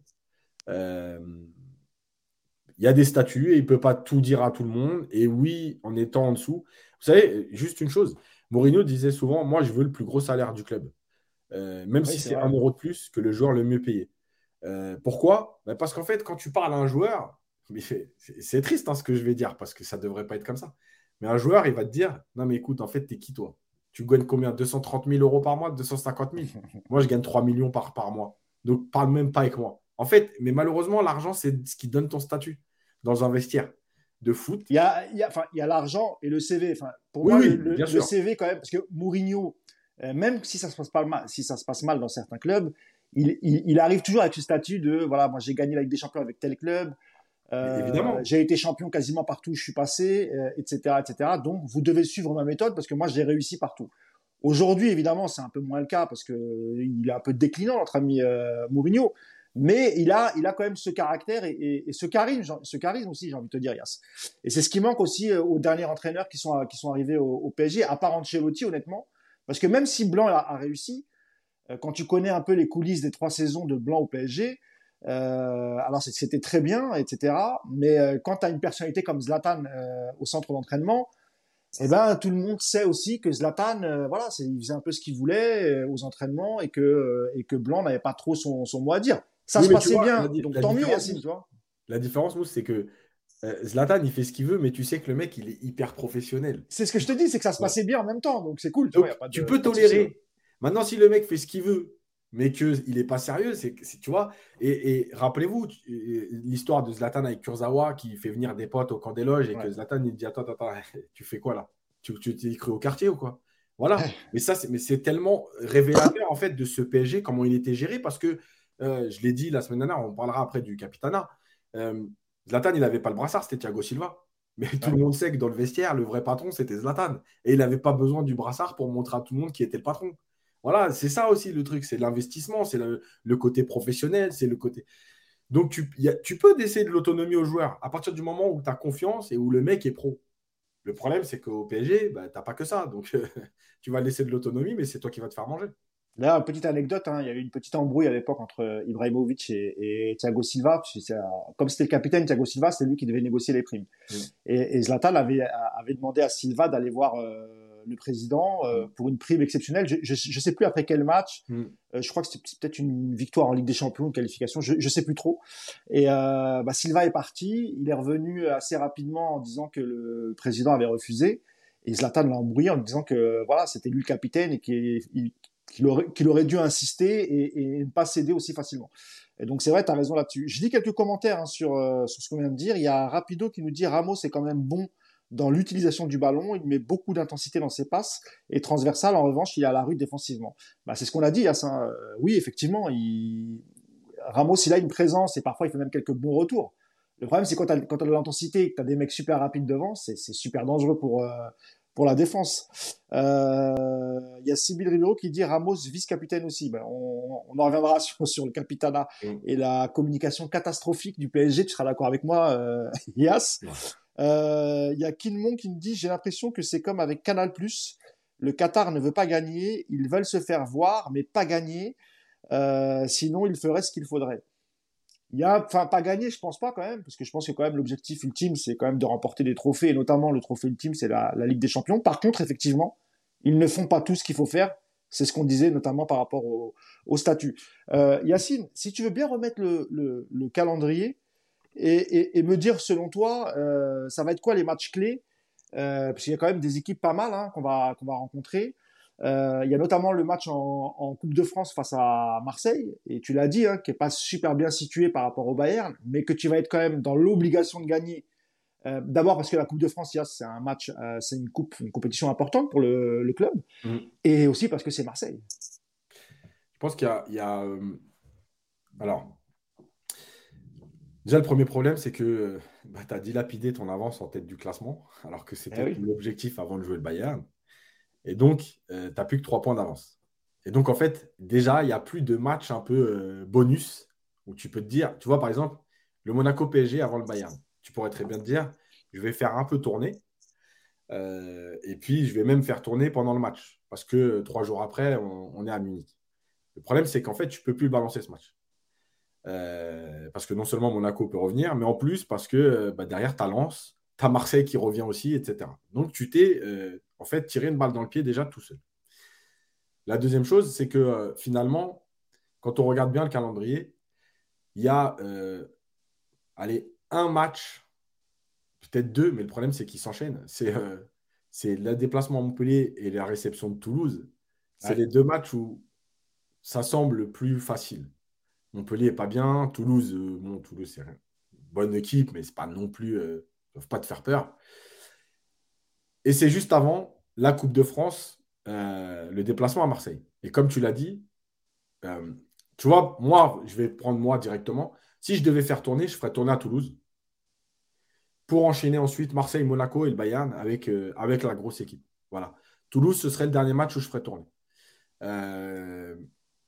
il y a des statuts et il ne peut pas tout dire à tout le monde. Et oui, en étant en dessous, vous savez, juste une chose, Mourinho disait souvent, moi je veux le plus gros salaire du club, euh, même si c'est un euro de plus que le joueur le mieux payé. Euh, pourquoi? Ben, Parce qu'en fait, quand tu parles à un joueur, <laughs> c'est triste hein, ce que je vais dire, parce que ça ne devrait pas être comme ça. Mais un joueur, il va te dire, non mais écoute, en fait, t'es qui toi? Tu gagnes combien? 230 000 euros par mois? 250 000 <laughs> Moi, je gagne 3 millions par, par mois. Donc, parle même pas avec moi. En fait, mais malheureusement, l'argent, c'est ce qui donne ton statut dans un vestiaire de foot. Il y a, il y a, il y a l'argent et le CV. Enfin, pour moi, le, CV, quand même, parce que Mourinho, euh, même si ça, se passe pas mal, si ça se passe mal dans certains clubs, il, il, arrive toujours avec ce statut de voilà, moi j'ai gagné la Ligue des Champions avec tel club. Euh, Évidemment. J'ai été champion quasiment partout où je suis passé, etc., euh, etc. Donc, vous devez suivre ma méthode parce que moi, j'ai réussi partout. Aujourd'hui, évidemment, c'est un peu moins le cas parce que il est un peu déclinant, notre ami Mourinho. Mais il a, il a quand même ce caractère et, ce charisme, ce charisme aussi, j'ai envie de te dire, Yass. Et c'est ce qui manque aussi euh, aux derniers entraîneurs qui sont, qui sont arrivés au, PSG, à part Ancelotti, honnêtement. Parce que même si Blanc a, réussi, euh, quand tu connais un peu les coulisses des trois saisons de Blanc au PSG, euh, alors c'était très bien, etc. Mais quand tu as une personnalité comme Zlatan au centre d'entraînement, eh ben tout le monde sait aussi que Zlatan, voilà, il faisait un peu ce qu'il voulait aux entraînements et que et que Blanc n'avait pas trop son mot à dire. Ça se passait bien. donc tant mieux, Yacine, tu vois. La différence, c'est que euh, Zlatan, il fait ce qu'il veut, mais tu sais que le mec, il est hyper professionnel. C'est ce que je te dis, c'est que ça se passait bien en même temps, donc c'est cool. Tu, peux tolérer. Maintenant, si le mec fait ce qu'il veut, mais qu'il n'est pas sérieux, c'est tu vois. Et, rappelez-vous l'histoire de Zlatan avec Kurzawa qui fait venir des potes au camp des loges et que Zlatan il dit attends attends <laughs> tu fais quoi là? Tu t'es cru au quartier ou quoi? Voilà. <laughs> mais ça mais c'est tellement révélateur en fait de ce PSG comment il était géré parce que euh, je l'ai dit la semaine dernière, on parlera après du Capitana. Euh, Zlatan, il n'avait pas le brassard, c'était Thiago Silva. Mais tout le monde sait que dans le vestiaire, le vrai patron, c'était Zlatan. Et il n'avait pas besoin du brassard pour montrer à tout le monde qui était le patron. Voilà, c'est ça aussi le truc, c'est l'investissement, c'est le, côté professionnel, c'est le côté. Donc tu, tu peux laisser de l'autonomie aux joueurs à partir du moment où tu as confiance et où le mec est pro. Le problème, c'est qu'au PSG, bah, tu n'as pas que ça. Donc <laughs> tu vas laisser de l'autonomie, mais c'est toi qui vas te faire manger. Là, petite anecdote, hein, il y a eu une petite embrouille à l'époque entre Ibrahimovic et, Thiago Silva. comme c'était le capitaine, Thiago Silva, c'est lui qui devait négocier les primes. Et, Zlatan avait, avait demandé à Silva d'aller voir euh, le président euh, mm. pour une prime exceptionnelle. Je ne sais plus après quel match. Mm. Euh, je crois que c'était peut-être une victoire en Ligue des Champions, une qualification. Je ne sais plus trop. Et bah, Silva est parti. Il est revenu assez rapidement en disant que le président avait refusé. Et Zlatan l'a embrouillé en disant que voilà, c'était lui le capitaine et qu'il qu'il aurait, dû insister et, ne pas céder aussi facilement. Et donc c'est vrai, tu as raison là-dessus. Je dis quelques commentaires hein, sur, euh, sur ce qu'on vient de dire. Il y a Rapido qui nous dit Ramos est quand même bon dans l'utilisation du ballon, il met beaucoup d'intensité dans ses passes, et transversal, en revanche, il a la rue défensivement. Bah, c'est ce qu'on a dit, Hassan. Euh, oui, effectivement. Ramos, il a une présence, et parfois il fait même quelques bons retours. Le problème, c'est quand tu as, de l'intensité que tu as des mecs super rapides devant, c'est super dangereux pour, euh, pour la défense. Euh, il y a Sibyl Ribeiro qui dit Ramos vice-capitaine aussi. Ben, on, en reviendra <laughs> sur, le capitana mm. et la communication catastrophique du PSG. Tu seras d'accord avec moi, euh, <laughs> Yas. Euh, il y a Kinmon qui me dit j'ai l'impression que c'est comme avec Canal+. Le Qatar ne veut pas gagner, ils veulent se faire voir, mais pas gagner. sinon, ils feraient ce qu'il faudrait. Il y a, enfin, pas gagné, je pense pas quand même, parce que je pense que quand même l'objectif ultime, c'est quand même de remporter des trophées, et notamment le trophée ultime, c'est la, Ligue des Champions. Par contre, effectivement, ils ne font pas tout ce qu'il faut faire. C'est ce qu'on disait notamment par rapport au, statut. Euh, Yacine, si tu veux bien remettre le, calendrier et, me dire, selon toi, euh, ça va être quoi les matchs clés? Euh, Parce qu'il y a quand même des équipes pas mal hein, qu'on va, qu'on va rencontrer. Euh, il y a notamment le match en, Coupe de France face à Marseille, et tu l'as dit, hein, qui est pas super bien situé par rapport au Bayern, mais que tu vas être quand même dans l'obligation de gagner. Euh, d'abord parce que la Coupe de France, c'est un match, euh, c'est une coupe, une compétition importante pour le, club, mm. et aussi parce que c'est Marseille. Je pense qu'il y a, alors, déjà le premier problème, c'est que bah, tu as dilapidé ton avance en tête du classement, alors que c'était eh l'objectif avant de jouer le Bayern. Et donc, euh, tu n'as plus que 3 points d'avance. Et donc, en fait, déjà, il n'y a plus de match un peu euh, bonus où tu peux te dire, tu vois, par exemple, le Monaco PSG avant le Bayern. Tu pourrais très bien te dire, je vais faire un peu tourner. Euh, et puis, je vais même faire tourner pendant le match. Parce que trois jours après, on, est à Munich. Le problème, c'est qu'en fait, tu ne peux plus le balancer ce match. parce que non seulement Monaco peut revenir, mais en plus parce que bah, derrière, tu as Lens, tu as Marseille qui revient aussi, etc. Donc, tu t'es en fait, tirer une balle dans le pied déjà tout seul. La deuxième chose, c'est que euh, finalement, quand on regarde bien le calendrier, il y a euh, allez, un match, peut-être deux, mais le problème, c'est qu'ils s'enchaînent. C'est euh, c'est le déplacement à Montpellier et la réception de Toulouse. C'est les deux matchs où ça semble plus facile. Montpellier est pas bien. Toulouse, bon, Toulouse, c'est une bonne équipe, mais c'est pas non plus. Euh, ne peuvent pas te faire peur. Et c'est juste avant la Coupe de France, euh, le déplacement à Marseille. Et comme tu l'as dit, tu vois, moi, je vais prendre moi directement. Si je devais faire tourner, je ferais tourner à Toulouse pour enchaîner ensuite Marseille, Monaco et le Bayern avec, avec la grosse équipe. Voilà. Toulouse, ce serait le dernier match où je ferais tourner.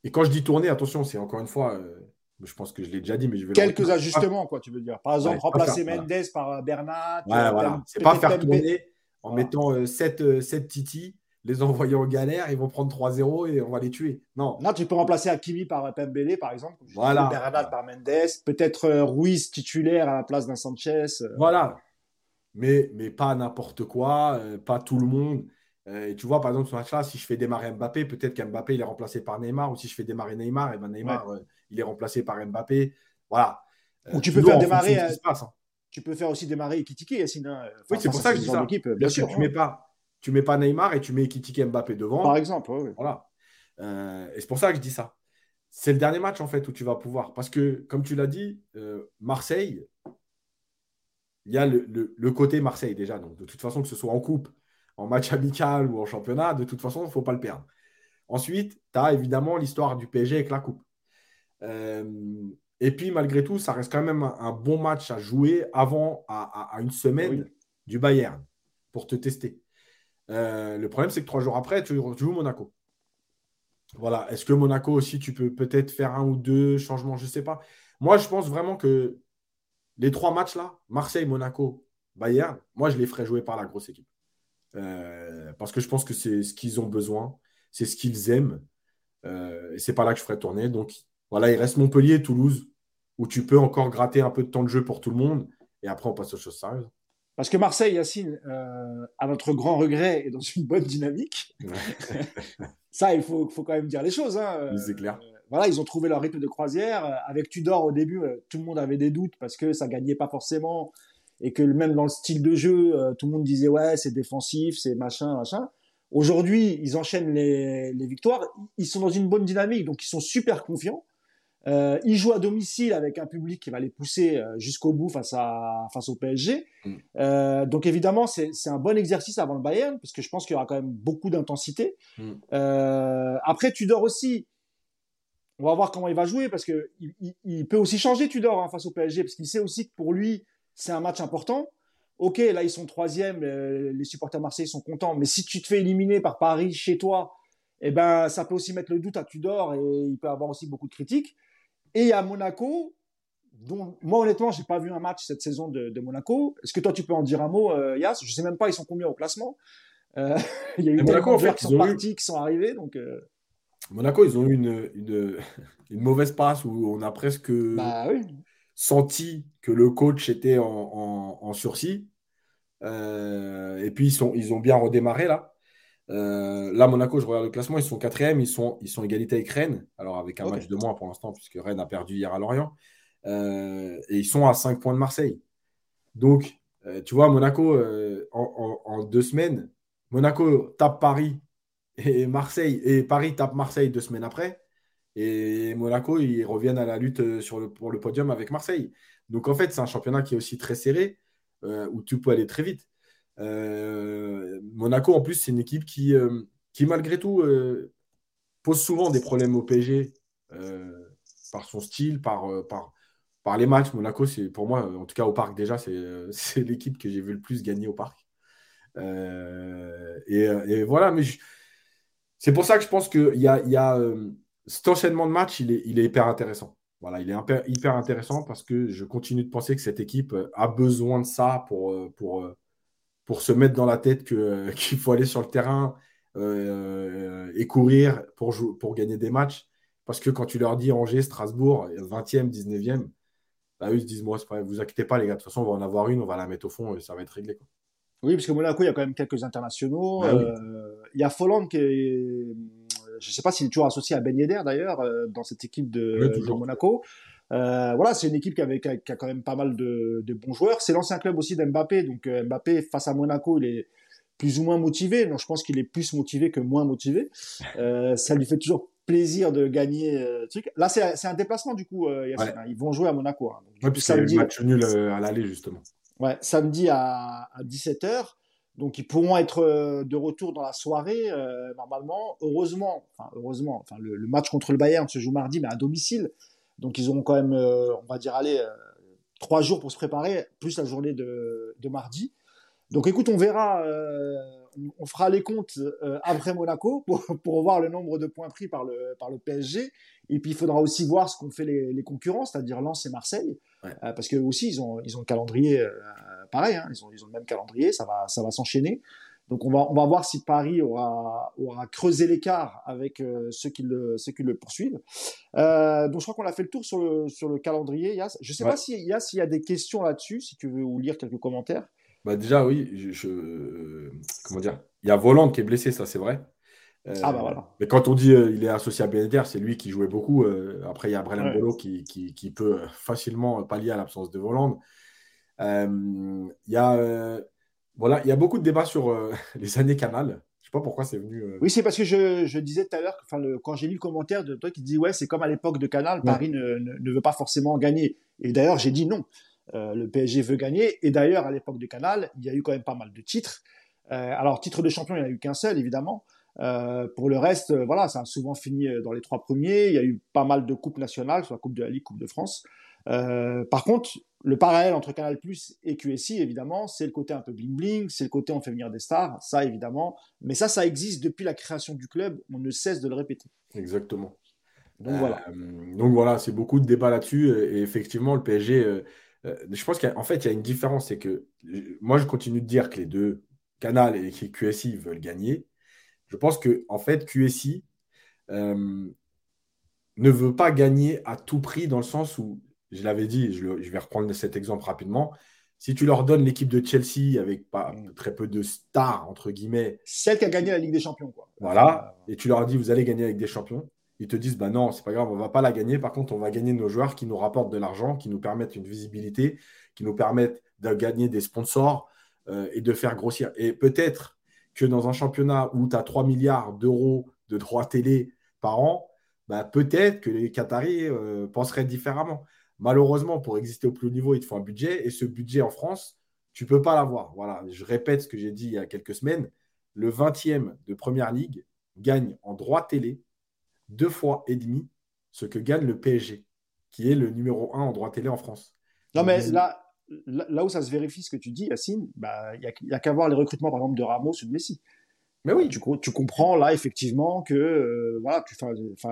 Et quand je dis tourner, attention, c'est encore une fois, euh, je pense que je l'ai déjà dit, mais je vais Quelques ajustements, quoi, tu veux dire. Par exemple, remplacer Mendes par euh, Bernat. Ouais, euh, voilà. C'est pas faire tourner en mettant 7, 7 Titi, les envoyer en galère, ils vont prendre 3-0 et on va les tuer. Non. Non, tu peux remplacer Akimi par Pembele, par exemple. Voilà. Bernat par Mendes. Peut-être Ruiz titulaire à la place d'un Sanchez. Voilà. Mais, mais pas n'importe quoi, pas tout le monde. Euh, et tu vois, par exemple, ce match-là, si je fais démarrer Mbappé, peut-être qu'Mbappé, il est remplacé par Neymar. Ou si je fais démarrer Neymar, et ben Neymar, euh, il est remplacé par Mbappé. Voilà. Ou tu peux faire démarrer. Euh, hein. Tu peux faire aussi démarrer Ekitike, Yacine. Hein. oui, c'est pour ça que je dis ça. bien sûr. Tu ne mets, pas, tu mets pas Neymar et tu mets Ekitike Mbappé devant. Par exemple, Voilà. et c'est pour ça que je dis ça. C'est le dernier match, en fait, où tu vas pouvoir. Parce que, comme tu l'as dit, Marseille, il y a le, le, côté Marseille déjà. Donc, de toute façon, que ce soit en coupe en match amical ou en championnat, de toute façon, il ne faut pas le perdre. Ensuite, tu as évidemment l'histoire du PSG avec la Coupe. Euh, et puis, malgré tout, ça reste quand même un, bon match à jouer avant, à, une semaine du Bayern, pour te tester. Euh, le problème, c'est que trois jours après, tu, joues Monaco. Voilà. Est-ce que Monaco aussi, tu peux peut-être faire un ou deux changements? Je ne sais pas. Moi, je pense vraiment que les trois matchs-là, Marseille, Monaco, Bayern, moi, je les ferais jouer par la grosse équipe. Euh, parce que je pense que c'est ce qu'ils ont besoin, c'est ce qu'ils aiment. Euh, et c'est pas là que je ferai tourner. Donc voilà, il reste Montpellier, Toulouse, où tu peux encore gratter un peu de temps de jeu pour tout le monde. Et après, on passe aux choses sérieuses. Parce que Marseille, Yacine, euh, à notre grand regret, est dans une bonne dynamique. <laughs> Ça, il faut, faut, quand même dire les choses. Hein. C'est clair. Euh, voilà, ils ont trouvé leur rythme de croisière. Avec Tudor, au début, tout le monde avait des doutes parce que ça gagnait pas forcément et que même dans le style de jeu, euh, tout le monde disait ouais, c'est défensif, c'est machin, machin. Aujourd'hui, ils enchaînent les, les, victoires. Ils sont dans une bonne dynamique, donc ils sont super confiants. Euh, ils jouent à domicile avec un public qui va les pousser euh, jusqu'au bout face à face au PSG. Mm. Euh, donc évidemment, c'est un bon exercice avant le Bayern parce que je pense qu'il y aura quand même beaucoup d'intensité. Mm. Euh, après, Tudor aussi. On va voir comment il va jouer parce que il, peut aussi changer Tudor hein, face au PSG parce qu'il sait aussi que pour lui, c'est un match important. Ok, là ils sont troisième, les supporters marseillais sont contents, mais si tu te fais éliminer par Paris chez toi, eh ben ça peut aussi mettre le doute à Tudor et il peut avoir aussi beaucoup de critiques. Et à Monaco, dont moi honnêtement j'ai pas vu un match cette saison de, Monaco. Est-ce que toi tu peux en dire un mot, euh, Yas? Je sais même pas ils sont combien au classement. Euh, <laughs> il y a eu des Monaco, qui sont partis, qui sont arrivés, donc. Monaco, ils ont eu une, une, mauvaise passe où on a presque. Bah oui senti que le coach était en, sursis. Euh, et puis, ils, sont, ils ont bien redémarré là. Euh, là, Monaco, je regarde le classement, ils sont quatrième, ils sont, ils sont égalité avec Rennes, alors avec un match de moins pour l'instant, puisque Rennes a perdu hier à Lorient. Euh, et ils sont à 5 points de Marseille. Donc, tu vois, Monaco, en, en, deux semaines, Monaco tape Paris et Marseille, et Paris tape Marseille deux semaines après. Et Monaco, ils reviennent à la lutte euh, sur le, pour le podium avec Marseille. Donc en fait, c'est un championnat qui est aussi très serré, euh, où tu peux aller très vite. Euh, Monaco, en plus, c'est une équipe qui, qui malgré tout, pose souvent des problèmes au PSG par son style, par, les matchs. Monaco, c'est pour moi, en tout cas au parc déjà, c'est <laughs> l'équipe que j'ai vu le plus gagner au parc. Et, voilà, c'est pour ça que je pense qu'il y a, y cet enchaînement de matchs, il est, hyper intéressant. Voilà, il est hyper, intéressant parce que je continue de penser que cette équipe euh, a besoin de ça pour, euh, euh, pour se mettre dans la tête <laughs> qu'il faut aller sur le terrain et courir pour, pour gagner des matchs. Parce que quand tu leur dis Angers, Strasbourg, 20e, 19e, bah, eux ils se disent Moi, pas, vous inquiétez pas, les gars, de toute façon, on va en avoir une, on va la mettre au fond et ça va être réglé. Oui, parce que Monaco, il y a quand même quelques internationaux. Bah il y a Folland qui est je ne sais pas s'il est toujours associé à Ben Yedder d'ailleurs euh, dans cette équipe de, Monaco. Euh, voilà, c'est une équipe qui, avait, qui, a, quand même pas mal de, bons joueurs. C'est l'ancien club aussi d'Mbappé, donc euh, Mbappé face à Monaco, il est plus ou moins motivé. Non, je pense qu'il est plus motivé que moins motivé. Euh, ça lui fait toujours plaisir de gagner. Euh, truc. Là, c'est un déplacement du coup. Euh, hein. Ils vont jouer à Monaco. Hein. Donc, ouais, samedi, match nul à l'aller justement. Ouais, samedi à, à 17h. Donc ils pourront être de retour dans la soirée normalement. Heureusement, enfin heureusement, enfin le, match contre le Bayern se joue mardi, mais à domicile. Donc ils auront quand même, euh, on va dire, aller trois jours pour se préparer, plus la journée de, de mardi. Donc écoute, on verra, on, fera les comptes après Monaco <laughs> pour, pour, voir le nombre de points pris par le, par le PSG. Et puis il faudra aussi voir ce qu'ont fait les, les concurrents, c'est-à-dire Lens et Marseille, parce que aussi ils ont, ils ont le calendrier pareil, hein, ils, ont, ils ont le même calendrier, ça va, ça va s'enchaîner. Donc on va, on va voir si Paris aura, aura creusé l'écart avec euh, ceux, qui le, ceux qui le poursuivent. Euh, donc je crois qu'on a fait le tour sur le, sur le calendrier. Yas. Je ne sais pas s'il y, a, s'il y a des questions là-dessus, si tu veux ou lire quelques commentaires. Bah déjà oui, je, euh, comment dire, il y a Voland qui est blessé, ça c'est vrai. ah bah voilà. Mais quand on dit il est associé à BNDR, c'est lui qui jouait beaucoup. après il y a Brelan Bolo qui, qui, qui, peut facilement pallier à l'absence de Voland. Euh, il y a euh, voilà, il y a beaucoup de débats sur euh, <laughs> les années Canal. Je sais pas pourquoi c'est venu. Oui, c'est parce que je, je disais tout à l'heure, enfin, quand j'ai lu le commentaire de toi qui dit ouais, c'est comme à l'époque de Canal, Paris ne, ne, veut pas forcément gagner. Et d'ailleurs, j'ai dit non. le PSG veut gagner. Et d'ailleurs, à l'époque de Canal, il y a eu quand même pas mal de titres. alors, titre de champion, il n'y en a eu qu'un seul, évidemment. pour le reste, voilà, ça a souvent fini dans les trois premiers. Il y a eu pas mal de coupes nationales, soit Coupe de la Ligue, Coupe de France. par contre, le parallèle entre Canal Plus et QSI, évidemment, c'est le côté un peu bling-bling, c'est le côté on fait venir des stars, ça évidemment. Mais ça, ça existe depuis la création du club, on ne cesse de le répéter. Exactement. Donc voilà. Euh, donc voilà, c'est beaucoup de débats là-dessus. Et effectivement, le PSG, euh, euh, je pense qu'en fait, il y a une différence. C'est que moi, je continue de dire que les deux, Canal et QSI, veulent gagner. Je pense que en fait, QSI ne veut pas gagner à tout prix dans le sens où je l'avais dit, je, vais reprendre cet exemple rapidement. Si tu leur donnes l'équipe de Chelsea avec pas mm. très peu de stars, entre guillemets. Celle qui a gagné la Ligue des Champions, quoi. Voilà. Et tu leur dis, vous allez gagner avec des champions. Ils te disent, bah non, c'est pas grave, on va pas la gagner. Par contre, on va gagner nos joueurs qui nous rapportent de l'argent, qui nous permettent une visibilité, qui nous permettent de gagner des sponsors euh, et de faire grossir. Et peut-être que dans un championnat où tu as 3 milliards d'euros de droits télé par an, bah, peut-être que les Qataris euh, penseraient différemment. Malheureusement, pour exister au plus haut niveau, il te faut un budget. Et ce budget en France, tu ne peux pas l'avoir. Voilà, je répète ce que j'ai dit il y a quelques semaines. Le 20e de Première Ligue gagne en droit télé deux fois et demi ce que gagne le PSG, qui est le numéro un en droit télé en France. Non, mais là, là où ça se vérifie ce que tu dis, Yacine, bah, il n'y a, qu'à voir les recrutements, par exemple, de Ramos ou de Messi. Mais oui, tu, tu comprends là effectivement que euh, voilà, tu,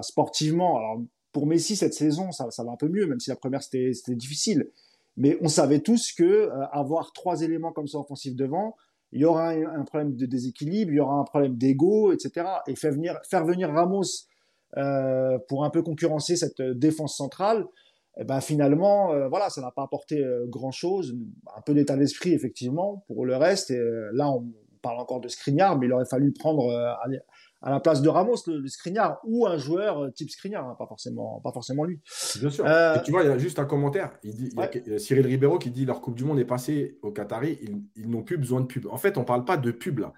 sportivement, alors pour Messi cette saison, ça, va un peu mieux, même si la première c'était difficile. Mais on savait tous que euh, avoir trois éléments comme ça offensifs devant, il y aura un, problème de déséquilibre, il y aura un problème d'ego, etc. Et faire venir, faire venir Ramos euh, pour un peu concurrencer cette défense centrale, eh ben finalement, euh, voilà, ça n'a pas apporté grand chose. Un peu d'état d'esprit effectivement pour le reste. Là, on parle encore de Skriniar, mais il aurait fallu prendre à la place de Ramos, le, le ou un joueur euh, type Skriniar, hein, pas, forcément, pas forcément lui. Bien sûr. Euh, tu vois, il y a juste un commentaire. Il, dit, y a Cyril Ribeiro qui dit leur Coupe du Monde est passée au Qatari, ils, n'ont plus besoin de pub. En fait, on ne parle pas de pub là.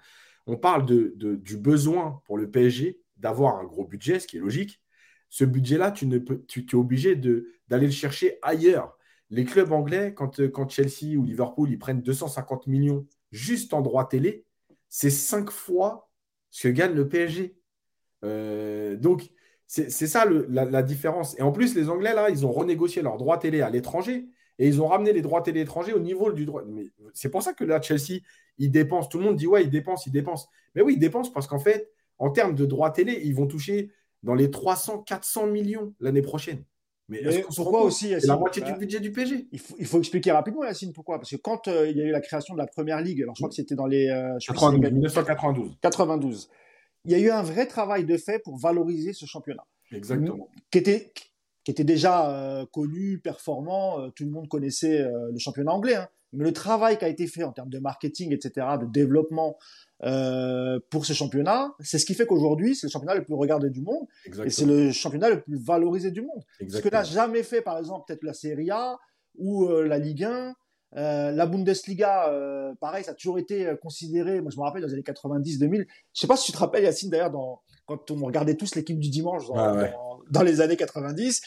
On parle de, du besoin pour le PSG d'avoir un gros budget, ce qui est logique. Ce budget-là, tu, ne peux, tu, es obligé d'aller le chercher ailleurs. Les clubs anglais, quand, quand Chelsea ou Liverpool, ils prennent 250 millions juste en droit télé, c'est cinq fois ce que gagne le PSG. Euh, donc, c'est ça la, différence. Et en plus, les Anglais, là, ils ont renégocié leurs droits télé à l'étranger et ils ont ramené les droits télé étrangers au niveau du droit. Mais c'est pour ça que là, Chelsea, ils dépensent. Tout le monde dit, ouais, ils dépensent, ils dépensent. Mais oui, ils dépensent parce qu'en fait, en termes de droits télé, ils vont toucher dans les 300, 400 millions l'année prochaine. Mais, pourquoi aussi C'est la moitié du bah, budget du PSG. Il faut, il faut, expliquer rapidement, Yacine, pourquoi? Parce que quand euh, il y a eu la création de la première ligue, alors je crois que c'était dans les. Euh, 1992. 92. Il y a eu un vrai travail de fait pour valoriser ce championnat. Exactement. Qui était, qui était déjà euh, connu, performant, euh, tout le monde connaissait le championnat anglais. Hein. Mais le travail qui a été fait en termes de marketing, etc., de développement, euh, pour ce championnat. C'est ce qui fait qu'aujourd'hui, c'est le championnat le plus regardé du monde et c'est le championnat le plus valorisé du monde. Ce que n'a jamais fait, par exemple, peut-être la Serie A ou euh, la Ligue 1 la Bundesliga, pareil, ça a toujours été considéré. Moi, je me rappelle dans les années 90-2000. Je sais pas si tu te rappelles, Yacine, d'ailleurs, dans, quand on regardait tous l'équipe du dimanche dans, les années 90.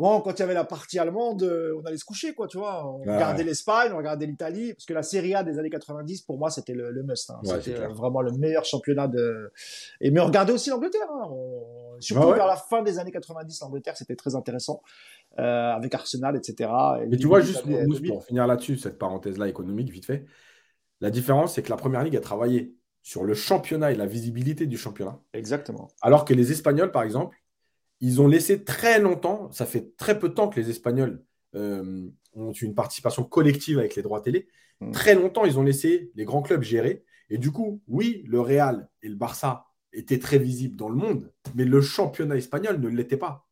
Bon, quand il y avait la partie allemande, on allait se coucher, quoi, tu vois. On regardait l'Espagne, on regardait l'Italie, parce que la Serie A des années 90, pour moi, c'était le, must. Hein. c'était vraiment le meilleur championnat de. Et mais on regardait aussi l'Angleterre. Hein. Surtout vers la fin des années 90, l'Angleterre, c'était très intéressant. Euh, avec Arsenal, etc. Et tu vois, juste pour finir là-dessus, cette parenthèse-là économique, vite fait, la différence, c'est que la Première Ligue a travaillé sur le championnat et la visibilité du championnat. Exactement. Alors que les Espagnols, par exemple, ils ont laissé très longtemps, ça fait très peu de temps que les Espagnols euh, ont une participation collective avec les droits télé. Hmm. Très longtemps, ils ont laissé les grands clubs gérer. Et du coup, oui, le Real et le Barça étaient très visibles dans le monde, mais le championnat espagnol ne l'était pas.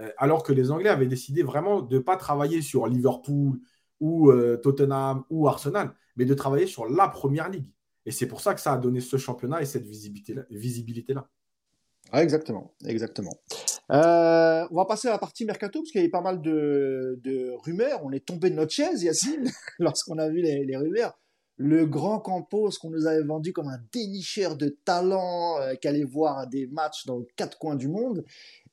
Euh, alors que les Anglais avaient décidé vraiment de ne pas travailler sur Liverpool ou euh, Tottenham ou Arsenal, mais de travailler sur la première ligue. Et c'est pour ça que ça a donné ce championnat et cette visibilité-là. Visibilité -là. Ah, exactement, exactement. Euh, on va passer à la partie mercato parce qu'il y a eu pas mal de, rumeurs. On est tombé de notre chaise, Yacine, <laughs> lorsqu'on a vu les, rumeurs. Le grand Campos qu'on nous avait vendu comme un dénicheur de talent qui allait voir des matchs dans quatre coins du monde.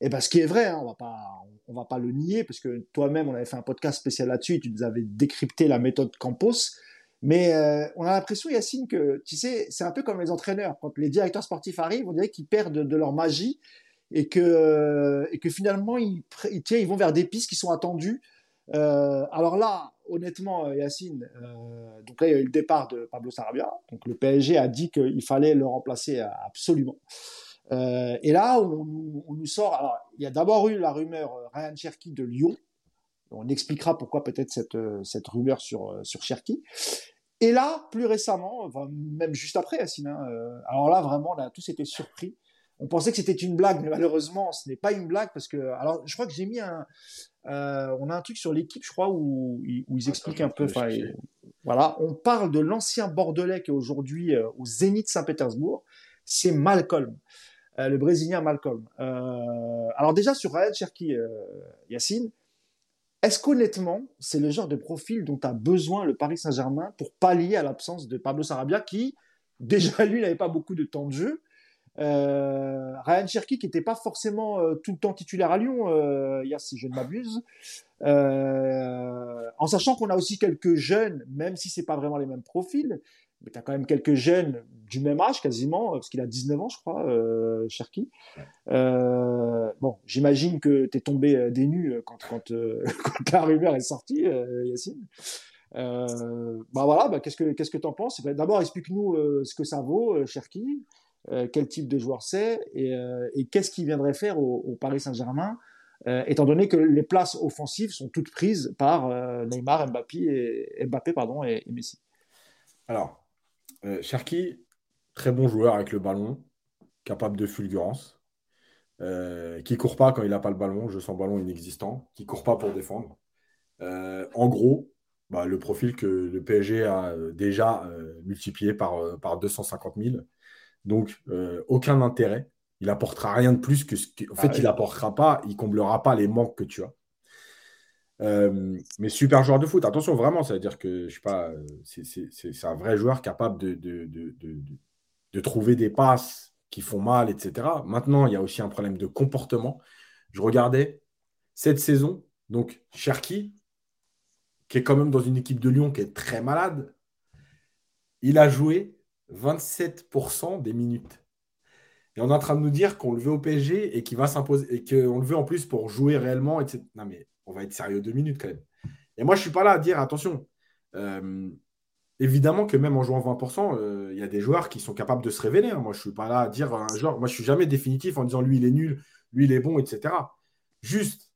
Et ben, ce qui est vrai, hein, on va pas, va pas le nier, parce que toi-même, on avait fait un podcast spécial là-dessus, tu nous avais décrypté la méthode Campos. Mais euh, on a l'impression, Yacine, que tu sais, c'est un peu comme les entraîneurs. Quand les directeurs sportifs arrivent, on dirait qu'ils perdent de, leur magie et que, et que finalement, ils, vont vers des pistes qui sont attendues. Euh, alors là, honnêtement, Yacine, euh, donc là, il y a eu le départ de Pablo Sarabia. Donc le PSG a dit qu'il fallait le remplacer absolument. Euh, et là, on, nous sort. Alors, il y a d'abord eu la rumeur euh, Ryan Cherky de Lyon. On expliquera pourquoi peut-être cette, euh, rumeur sur, sur Cherky. Et là, plus récemment, même juste après, Yacine, hein, alors là, vraiment, on a tous été surpris. On pensait que c'était une blague, mais malheureusement, ce n'est pas une blague parce que, alors, je crois que j'ai mis un, on a un truc sur l'équipe, je crois, où, où ils expliquent un peu. Voilà, on parle de l'ancien Bordelais qui est aujourd'hui au Zénith Saint-Pétersbourg. C'est Malcolm. Euh, le Brésilien Malcolm. Euh, alors déjà sur Ryan Cherki, euh, Yacine, est-ce qu'honnêtement, c'est le genre de profil dont a besoin le Paris Saint-Germain pour pallier à l'absence de Pablo Sarabia qui, déjà lui, n'avait pas beaucoup de temps de jeu Ryan Cherki qui n'était pas forcément tout le temps titulaire à Lyon, hier si je ne m'abuse, en sachant qu'on a aussi quelques jeunes, même si c'est pas vraiment les mêmes profils, mais tu as quand même quelques jeunes du même âge quasiment, parce qu'il a 19 ans, je crois, euh, Cherki. Euh, bon, j'imagine que tu es tombé euh, des nues quand, quand, <laughs> quand, la rumeur est sortie, Yacine. bah voilà, bah, qu'est-ce que qu'est-ce que t'en penses? D'abord, explique-nous ce que ça vaut, Cherki, quel type de joueur c'est, et, et qu'est-ce qu'il viendrait faire au, Paris Saint-Germain, étant donné que les places offensives sont toutes prises par Neymar, Mbappé et, Mbappé pardon, et Messi. Alors, euh, Cherki, très bon joueur avec le ballon, capable de fulgurance, euh, qui court pas quand il n'a pas le ballon, je sens ballon inexistant, qui court pas pour défendre. Euh, en gros, bah, le profil que le PSG a déjà multiplié par, par 250 000. Donc, aucun intérêt. Il apportera rien de plus que ce qu'en fait, ah il apportera pas, il comblera pas les manques que tu as. Euh, mais super joueur de foot. Attention, vraiment, ça veut dire que je sais pas, c'est un vrai joueur capable de, de, de, de, trouver des passes qui font mal, etc. Maintenant, il y a aussi un problème de comportement. Je regardais cette saison, donc Cherki, qui est quand même dans une équipe de Lyon qui est très malade, il a joué 27% des minutes. Et on est en train de nous dire qu'on le veut au PSG et qu'il va s'imposer et qu'on le veut en plus pour jouer réellement, etc. Non mais on va être sérieux deux minutes quand même. Et moi, je ne suis pas là à dire, attention, euh, évidemment que même en jouant 20%, euh, il y a des joueurs qui sont capables de se révéler. Hein. Moi, je ne suis pas là à dire un genre, moi, je ne suis jamais définitif en disant lui, il est nul, lui, il est bon, etc. Juste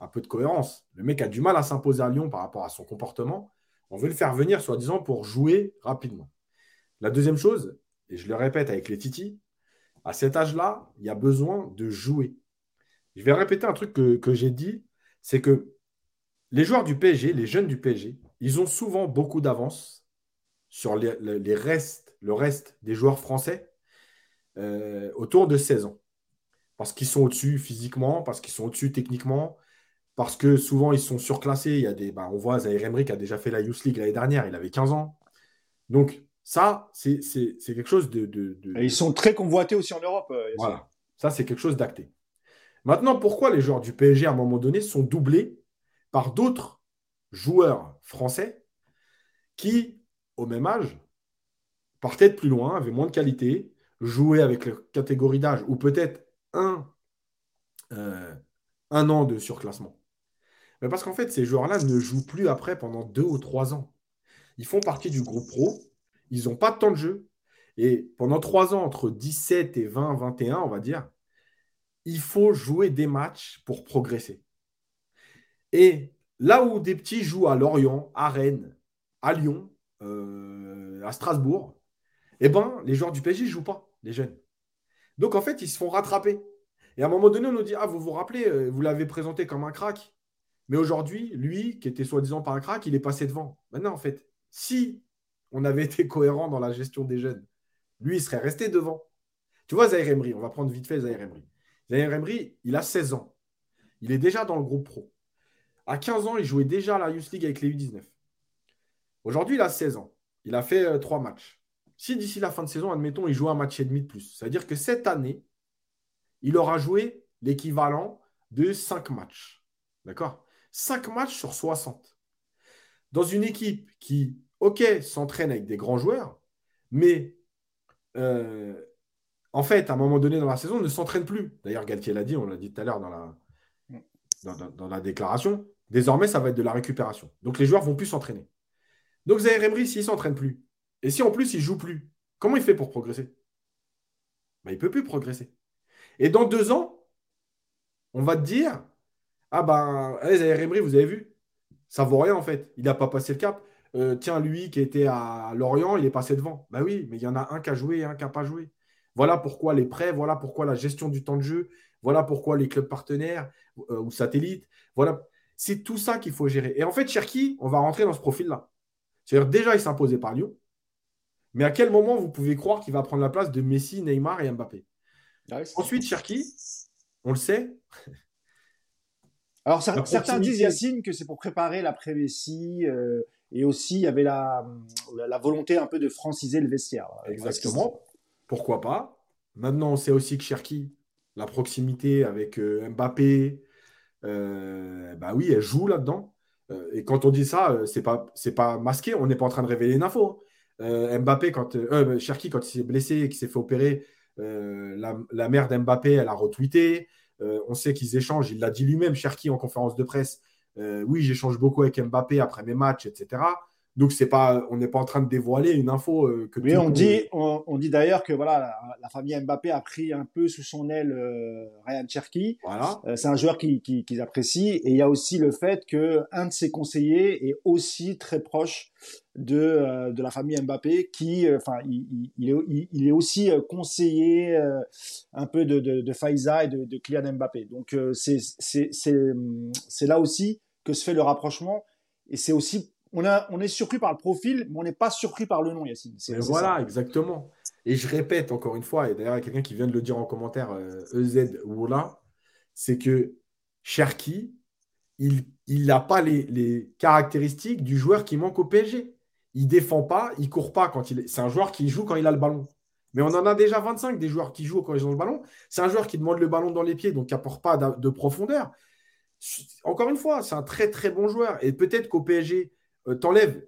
un peu de cohérence. Le mec a du mal à s'imposer à Lyon par rapport à son comportement. On veut le faire venir, soi-disant, pour jouer rapidement. La deuxième chose, et je le répète avec les Titi, à cet âge-là, il y a besoin de jouer. Je vais répéter un truc que j'ai dit c'est que les joueurs du PSG, les jeunes du PSG, ils ont souvent beaucoup d'avance sur les, restes, le reste des joueurs français euh, autour de 16 ans. Parce qu'ils sont au-dessus physiquement, parce qu'ils sont au-dessus techniquement, parce que souvent ils sont surclassés. Il y a des, bah, on voit Zaire Emery qui a déjà fait la Youth League l'année dernière, il avait 15 ans. Donc ça, c'est quelque chose de, ils sont très convoités aussi en Europe. Euh, voilà, ça c'est quelque chose d'acté. Maintenant, pourquoi les joueurs du PSG à un moment donné sont doublés par d'autres joueurs français qui, au même âge, partaient de plus loin, avaient moins de qualité, jouaient avec la catégorie d'âge ou peut-être un, euh, un an de surclassement? Mais parce qu'en fait, ces joueurs-là ne jouent plus après pendant deux ou trois ans. Ils font partie du groupe pro, ils n'ont pas de temps de jeu. Et pendant trois ans, entre 17 et 20, 21, on va dire, il faut jouer des matchs pour progresser. Et là où des petits jouent à Lorient, à Rennes, à Lyon, euh, à Strasbourg, eh ben, les joueurs du PSG ne jouent pas, les jeunes. Donc en fait, ils se font rattraper. Et à un moment donné, on nous dit Ah, vous vous rappelez, euh, vous l'avez présenté comme un crack. Mais aujourd'hui, lui, qui était soi-disant pas un crack, il est passé devant. Maintenant, en fait, si on avait été cohérent dans la gestion des jeunes, lui, il serait resté devant. Tu vois, Zaire Emery, on va prendre vite fait Zaire Emery. Zaire Emery, il a 16 ans. Il est déjà dans le groupe pro. À 15 ans, il jouait déjà à la Youth League avec les U19. Aujourd'hui, il a 16 ans. Il a fait euh, trois matchs. Si d'ici la fin de saison, admettons, il joue un match et demi de plus, ça veut dire que cette année, il aura joué l'équivalent de 5 matchs. D'accord? 5 matchs sur 60. Dans une équipe qui, OK, s'entraîne avec des grands joueurs, mais euh, en fait, à un moment donné dans la saison, ne s'entraîne plus. D'ailleurs, Galtier l'a dit, on l'a dit tout à l'heure dans la, déclaration. Désormais, ça va être de la récupération. Donc, les joueurs vont plus s'entraîner. Donc, Zaire Emery, s'il ne s'entraîne plus, et si en plus il joue plus, comment il fait pour progresser? Ben, Il ne peut plus progresser. Et dans deux ans, on va te dire Ah ben, allez, Zaire Emery, vous avez vu Ça vaut rien en fait. Il n'a pas passé le cap. Euh, tiens, lui qui était à Lorient, il est passé devant. Ben oui, mais il y en a un qui a joué et un qui n'a pas joué. Voilà pourquoi les prêts, voilà pourquoi la gestion du temps de jeu, voilà pourquoi les clubs partenaires euh, ou satellites. Voilà, c'est tout ça qu'il faut gérer. Et en fait, Cherki, on va rentrer dans ce profil-là. C'est-à-dire, déjà, il s'imposait par Lyon. Mais à quel moment vous pouvez croire qu'il va prendre la place de Messi, Neymar et Mbappé? Ah Ensuite, Cherki, on le sait. Alors, certains disent, Yacine, que c'est pour préparer l'après-Messi. Euh, et aussi, il y avait la, la, volonté un peu de franciser le vestiaire. Exactement. Pourquoi pas? Maintenant, on sait aussi que Cherki, la proximité avec euh, Mbappé, euh, bah oui, elle joue là-dedans. Euh, et quand on dit ça, c'est pas c'est pas masqué. On n'est pas en train de révéler une info. Hein. Mbappé, quand Cherki, quand il s'est blessé et qu'il s'est fait opérer, la, mère d'Mbappé, elle a retweeté. on sait qu'ils échangent. Il l'a dit lui-même, Cherki, en conférence de presse. Oui, j'échange beaucoup avec Mbappé après mes matchs, etc. Donc c'est pas, on n'est pas en train de dévoiler une info euh, que. Oui, on dit, on, dit d'ailleurs que voilà, la, famille Mbappé a pris un peu sous son aile euh, Ryan Cherky. Voilà. Euh, c'est un joueur qu'ils qui, apprécient et il y a aussi le fait que un de ses conseillers est aussi très proche de de la famille Mbappé, qui, enfin, il, il, est, il, est aussi conseiller un peu de, de, de Faiza et de, de Kylian Mbappé. Donc c'est là aussi que se fait le rapprochement et c'est aussi on, a, on est surpris par le profil, mais on n'est pas surpris par le nom, Yacine. voilà, exactement. Et je répète encore une fois, et d'ailleurs, il y a quelqu'un qui vient de le dire en commentaire, EZ euh, e Wola, c'est que Cherki, il n'a pas les, caractéristiques du joueur qui manque au PSG. Il défend pas, il court pas quand il est. C'est un joueur qui joue quand il a le ballon. Mais on en a déjà 25 des joueurs qui jouent quand ils ont le ballon. C'est un joueur qui demande le ballon dans les pieds, donc qui n'apporte pas de profondeur. Encore une fois, c'est un très très bon joueur. Et peut-être qu'au PSG, euh, t'enlèves,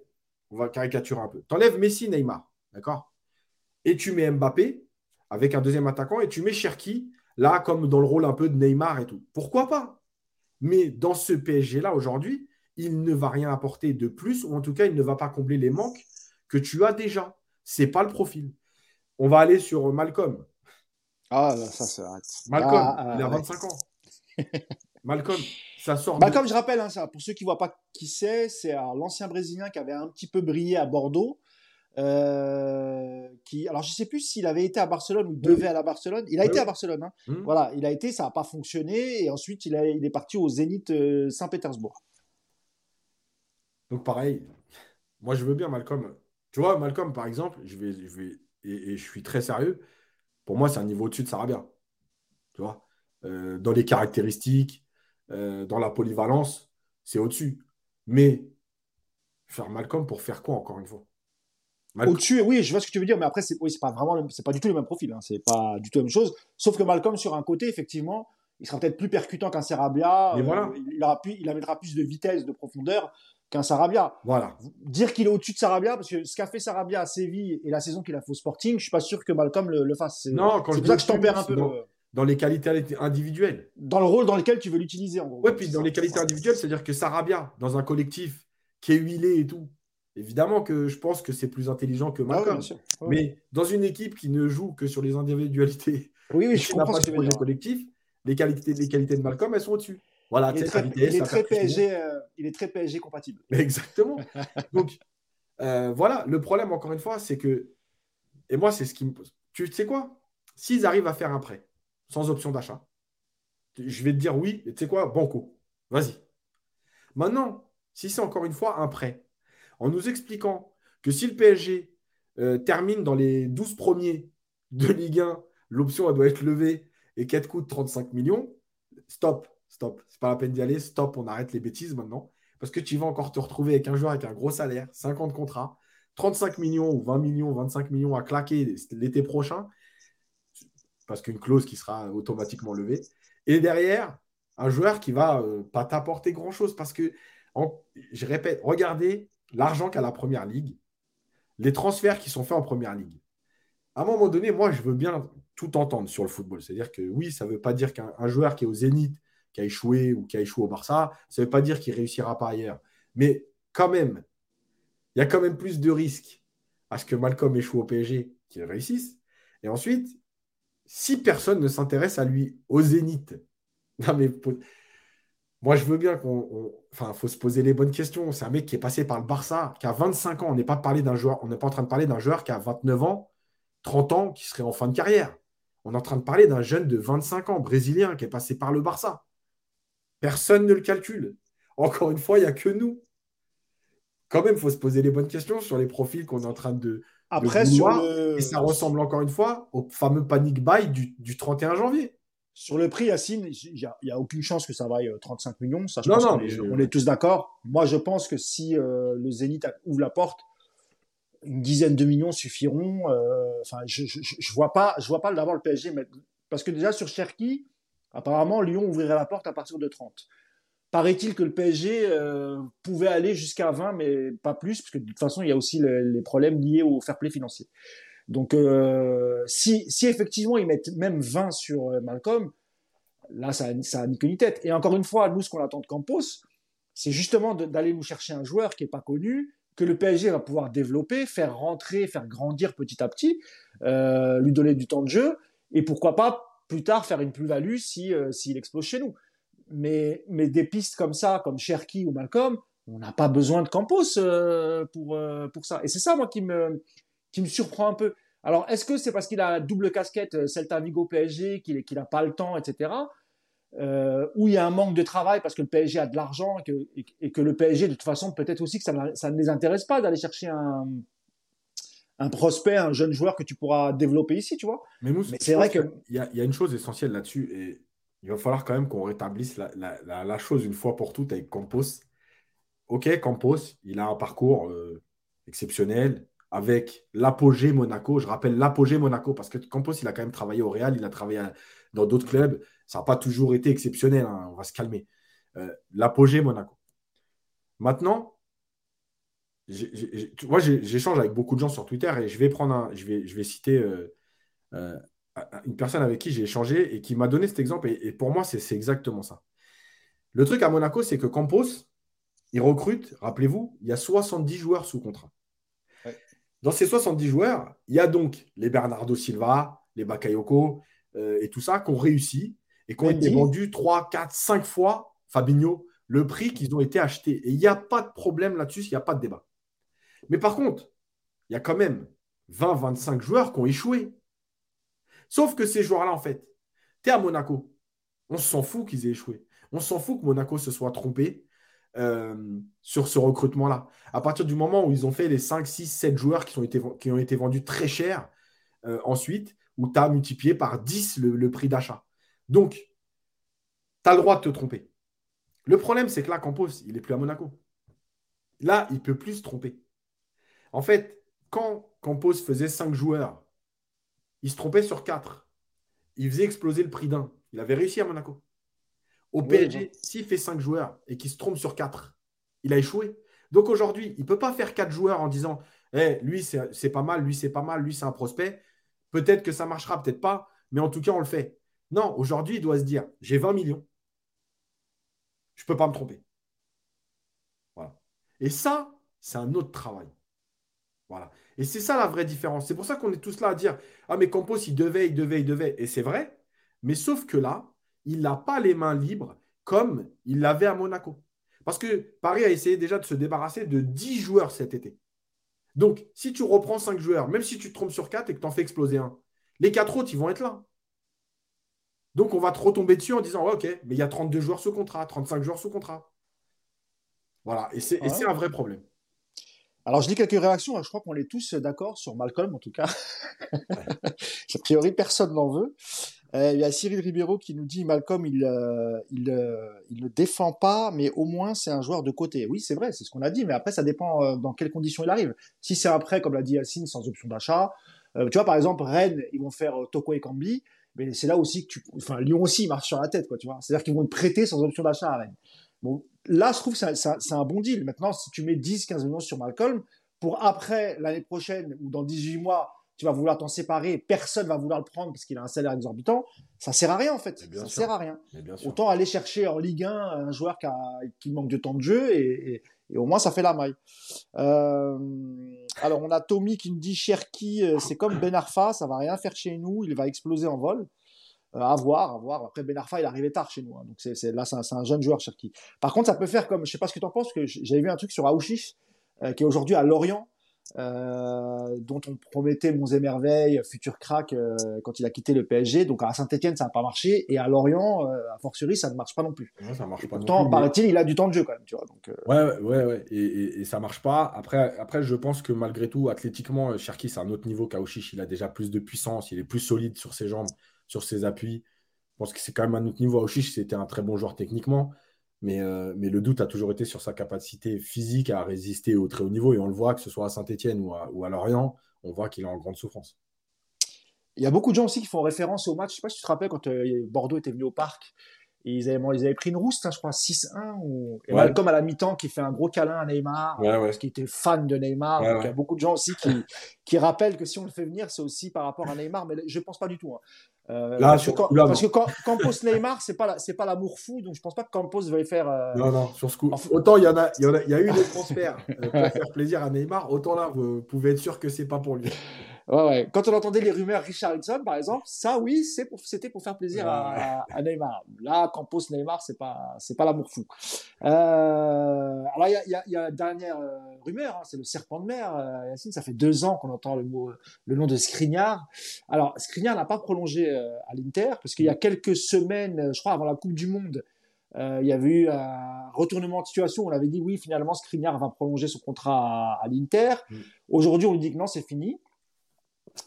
on va caricaturer un peu, t'enlèves Messi, Neymar, d'accord? Et tu mets Mbappé avec un deuxième attaquant et tu mets Cherki là comme dans le rôle un peu de Neymar et tout. Pourquoi pas? Mais dans ce PSG-là aujourd'hui, il ne va rien apporter de plus ou en tout cas, il ne va pas combler les manques que tu as déjà. C'est pas le profil. On va aller sur Malcolm. Ah, ça, c'est Malcolm, ah, il a 25 ah, ans. Malcolm, <laughs> ça sort. Bah, Comme je rappelle, hein, ça, pour ceux qui ne voient pas qui c'est, c'est l'ancien Brésilien qui avait un petit peu brillé à Bordeaux. Euh, qui, alors je ne sais plus s'il avait été à Barcelone ou devait aller à Barcelone. Il a été à Barcelone. Hein. Mmh. Voilà, il a été, ça n'a pas fonctionné et ensuite il, a, il est parti au Zénith euh, Saint-Pétersbourg. Donc pareil, moi je veux bien Malcolm. Tu vois, Malcolm par exemple, je vais, je vais et, je suis très sérieux. Pour moi, c'est un niveau au-dessus de Sarabia. Tu vois, euh, dans les caractéristiques, euh, dans la polyvalence, c'est au-dessus. Mais faire Malcolm pour faire quoi, encore une fois? Au-dessus, oui, je vois ce que tu veux dire, mais après, c'est oui, pas vraiment, c'est pas du tout le même profil, hein, c'est pas du tout la même chose. Sauf que Malcolm, sur un côté, effectivement, il sera peut-être plus percutant qu'un Serabia. voilà. il, aura il amènera plus de vitesse, de profondeur qu'un Sarabia. Voilà. Dire qu'il est au-dessus de Sarabia, parce que ce qu'a fait Sarabia à Séville et la saison qu'il a fait au Sporting, je suis pas sûr que Malcolm le, fasse. C'est, non, quand pour ça que je tempère un peu. Dans, les qualités individuelles. Dans le rôle dans lequel tu veux l'utiliser, en gros. Ouais, puis dans les qualités individuelles, c'est-à-dire que Sarabia, dans un collectif qui est huilé et tout, évidemment que je pense que c'est plus intelligent que ah Malcolm. Mais dans une équipe qui ne joue que sur les individualités, oui, oui, je comprends ce que projet collectif, les qualités, les qualités de Malcolm, elles sont au-dessus. Voilà, il, est très, il, est très PSG, euh, il est très PSG compatible. <laughs> Exactement. Donc, euh, voilà, le problème, encore une fois, c'est que. Et moi, c'est ce qui me pose. Tu sais quoi? S'ils arrivent à faire un prêt sans option d'achat, je vais te dire oui, et tu sais quoi Banco. Vas-y. Maintenant, si c'est encore une fois un prêt, en nous expliquant que si le PSG euh, termine dans les 12 premiers de Ligue 1, l'option doit être levée et qu'elle coûte 35 millions, stop stop. C'est pas la peine d'y aller, stop, on arrête les bêtises maintenant. Parce que tu vas encore te retrouver avec un joueur avec un gros salaire, 50 contrats, 35 millions ou 20 millions, 25 millions à claquer l'été prochain, parce qu'une clause qui sera automatiquement levée. Et derrière, un joueur qui va euh, pas t'apporter grand-chose. Parce que, je répète, regardez l'argent qu'a la Première Ligue, les transferts qui sont faits en Première Ligue. À un moment donné, moi, je veux bien tout entendre sur le football. C'est-à-dire que oui, ça ne veut pas dire qu'un joueur qui est au zénith qui a échoué ou qui a échoué au Barça, ça ne veut pas dire qu'il réussira pas ailleurs. Mais quand même, il y a quand même plus de risques à ce que Malcolm échoue au PSG qu'il réussisse. Et ensuite, si personne ne s'intéresse à lui au zénith, <laughs> non mais moi je veux bien qu'on. Enfin, il faut se poser les bonnes questions. C'est un mec qui est passé par le Barça, qui a 25 ans. On n'est pas, on n'est pas en train de parler d'un joueur qui a 29 ans, 30 ans, qui serait en fin de carrière. On est en train de parler d'un jeune de 25 ans, brésilien, qui est passé par le Barça. Personne ne le calcule. Encore une fois, il n'y a que nous. Quand même, il faut se poser les bonnes questions sur les profils qu'on est en train de. Après, Et ça ressemble encore une fois au fameux panic buy du, 31 janvier. Sur le prix, Yacine, il n'y a, aucune chance que ça vaille 35 euh, millions. Ça, je non, non, on, est, tous d'accord. Moi, je pense que si euh, le Zénith ouvre la porte, une dizaine de millions suffiront. Euh, enfin, je ne vois pas, je vois pas d'abord le PSG, mais, parce que déjà sur Cherki, Apparemment, Lyon ouvrirait la porte à partir de 30. Paraît-il que le PSG euh, pouvait aller jusqu'à 20, mais pas plus, parce que de toute façon, il y a aussi les problèmes liés au fair play financier. Donc, euh, si, effectivement ils mettent même 20 sur euh, Malcolm, là, ça, ça a ni queue ni tête. Et encore une fois, nous, ce qu'on attend de Campos, c'est justement d'aller nous chercher un joueur qui n'est pas connu, que le PSG va pouvoir développer, faire rentrer, faire grandir petit à petit, lui donner du temps de jeu, et pourquoi pas plus tard faire une plus-value si euh, s'il explose chez nous. Mais, mais des pistes comme ça, comme Cherki ou Malcolm, on n'a pas besoin de Campos euh, pour, euh, pour ça. Et c'est ça, moi, qui me, qui me surprend un peu. Alors, est-ce que c'est parce qu'il a la double casquette Celta Vigo PSG, qu'il n'a pas le temps, etc. ou il y a un manque de travail parce que le PSG a de l'argent et que, et que, le PSG, de toute façon, peut-être aussi que ça, ça ne les intéresse pas d'aller chercher un, un prospect, un jeune joueur que tu pourras développer ici, tu vois. Mais, c'est vrai qu'il y, a, y a une chose essentielle là-dessus et il va falloir quand même qu'on rétablisse la, chose une fois pour toutes avec Campos. Ok, Campos, il a un parcours euh, exceptionnel avec l'apogée Monaco. Je rappelle l'apogée Monaco parce que Campos, il a quand même travaillé au Real, il a travaillé dans d'autres clubs. Ça n'a pas toujours été exceptionnel, hein, on va se calmer. Euh, l'apogée Monaco. Maintenant, moi, j'échange avec beaucoup de gens sur Twitter et je vais prendre un, je vais, je vais citer euh, une personne avec qui j'ai échangé et qui m'a donné cet exemple. Et, pour moi, c'est exactement ça. Le truc à Monaco, c'est que Campos, il recrute, rappelez-vous, il y a 70 joueurs sous contrat. Dans ces 70 joueurs, il y a donc les Bernardo Silva, les Bakayoko euh, et tout ça qui ont réussi et qui ont été vendus 3, 4, 5 fois, Fabinho, le prix qu'ils ont été achetés. Et il n'y a pas de problème là-dessus, il n'y a pas de débat. Mais par contre, il y a quand même 20-25 joueurs qui ont échoué. Sauf que ces joueurs-là, en fait, tu es à Monaco. On s'en fout qu'ils aient échoué. On s'en fout que Monaco se soit trompé euh, sur ce recrutement-là. À partir du moment où ils ont fait les 5, 6, 7 joueurs qui, ont été, vendus très cher, euh, ensuite, où tu as multiplié par 10 le, le prix d'achat. Donc, tu as le droit de te tromper. Le problème, c'est que là, Campos, il n'est plus à Monaco. Là, il ne peut plus se tromper. En fait, quand Campos faisait 5 joueurs, il se trompait sur 4. Il faisait exploser le prix d'un. Il avait réussi à Monaco. Au PSG, s'il fait 5 joueurs et qu'il se trompe sur 4, il a échoué. Donc aujourd'hui, il ne peut pas faire 4 joueurs en disant hey, eh, lui, c'est pas mal, lui, c'est pas mal, lui, c'est un prospect. Peut-être que ça marchera, peut-être pas, mais en tout cas, on le fait. Non, aujourd'hui, il doit se dire j'ai 20 millions. Je ne peux pas me tromper. Voilà. Et ça, c'est un autre travail. Voilà. Et c'est ça la vraie différence. C'est pour ça qu'on est tous là à dire Ah, mais Campos, il devait, il devait, il devait. Et c'est vrai. Mais sauf que là, il n'a pas les mains libres comme il l'avait à Monaco. Parce que Paris a essayé déjà de se débarrasser de 10 joueurs cet été. Donc, si tu reprends 5 joueurs, même si tu te trompes sur 4 et que tu en fais exploser un, les 4 autres, ils vont être là. Donc, on va te retomber dessus en disant Ok, mais il y a 32 joueurs sous contrat, 35 joueurs sous contrat. Voilà. Et c'est un vrai problème. Alors, je lis quelques réactions. Je crois qu'on est tous d'accord sur Malcolm, en tout cas. <laughs> a priori, personne n'en veut. Euh, il y a Cyril Ribeiro qui nous dit Malcolm, il, euh, il, euh, il ne défend pas, mais au moins c'est un joueur de côté. Oui, c'est vrai, c'est ce qu'on a dit, mais après ça dépend dans quelles conditions il arrive. Si c'est après, comme l'a dit Yacine, sans option d'achat, tu vois par exemple Rennes, ils vont faire Toko et Cambi, mais c'est là aussi que tu, enfin Lyon aussi marche sur la tête, quoi, tu vois. C'est-à-dire qu'ils vont te prêter sans option d'achat à Rennes. Bon, là je trouve que c'est un bon deal. Maintenant, si tu mets 10-15 millions sur Malcolm, pour après l'année prochaine ou dans 18 mois tu vas vouloir t'en séparer, personne va vouloir le prendre parce qu'il a un salaire exorbitant, ça sert à rien en fait. Ça sert à rien. Autant aller chercher en Ligue 1 un joueur qui, a, qui manque de temps de jeu et, et, au moins ça fait la maille. Euh, alors on a Tommy qui nous dit Cherki, euh, c'est comme Ben Arfa, ça va rien faire chez nous, il va exploser en vol. Euh, à voir, à voir. Après Ben Arfa, il arrivait tard chez nous, hein. donc c'est là c'est un, jeune joueur Cherki. Par contre, ça peut faire comme, je sais pas ce que tu en penses, que j'avais vu un truc sur Aouchiche qui est aujourd'hui à Lorient euh, dont on promettait Monts et Merveilles, futur crack euh, quand il a quitté le PSG. Donc à Saint-Etienne, ça n'a pas marché. Et à Lorient, euh, à fortiori, ça ne marche pas non plus. ça marche pas pourtant, paraît-il, il a du temps de jeu quand même. Tu vois, donc, Ouais, ouais, ouais. Et, et, ça marche pas. Après, après, je pense que malgré tout, athlétiquement, Cherki, c'est un autre niveau qu'Aouchiche. Il a déjà plus de puissance. Il est plus solide sur ses jambes, sur ses appuis. Je pense que c'est quand même un autre niveau. Aouchiche, c'était un très bon joueur techniquement. Euh, mais, le doute a toujours été sur sa capacité physique à résister au très haut niveau. Et on le voit, que ce soit à Saint-Etienne ou à, Lorient, on voit qu'il est en grande souffrance. Il y a beaucoup de gens aussi qui font référence au match. Je ne sais pas si tu te rappelles quand euh, Bordeaux était venu au parc ils avaient, ils avaient pris une rousse, hein, je crois, 6-1. Ou... Et Malcolm à la mi-temps qui fait un gros câlin à Neymar, parce qu'il était fan de Neymar. donc il y a beaucoup de gens aussi qui, <laughs> qui rappellent que si on le fait venir, c'est aussi par rapport à Neymar, mais je ne pense pas du tout. Hein. Euh, parce, que, quand, Campos <laughs> Neymar, c'est pas c'est pas l'amour fou, donc je pense pas que Campos va faire. Euh, non non, sur ce coup. Autant il y en a, il y, a, y a eu des <laughs> transferts euh, pour faire plaisir à Neymar, autant là vous pouvez être sûr que c'est pas pour lui. Ouais, Quand on entendait les rumeurs Richardson, par exemple, ça, oui, c'était pour, faire plaisir à, Neymar. Là, Campos Neymar, c'est pas, c'est pas l'amour fou. Euh, alors, il y a, y a, dernière euh, rumeur, hein, c'est le serpent de mer. Euh, Yacine, ça fait deux ans qu'on entend le mot, le nom de Skriniar. Alors, Skriniar n'a pas prolongé à l'Inter parce qu'il y a quelques semaines, je crois, avant la Coupe du Monde, il y avait eu un retournement de situation. On avait dit oui, finalement, Skriniar va prolonger son contrat à, l'Inter. Mm. Aujourd'hui, on lui dit que non, c'est fini.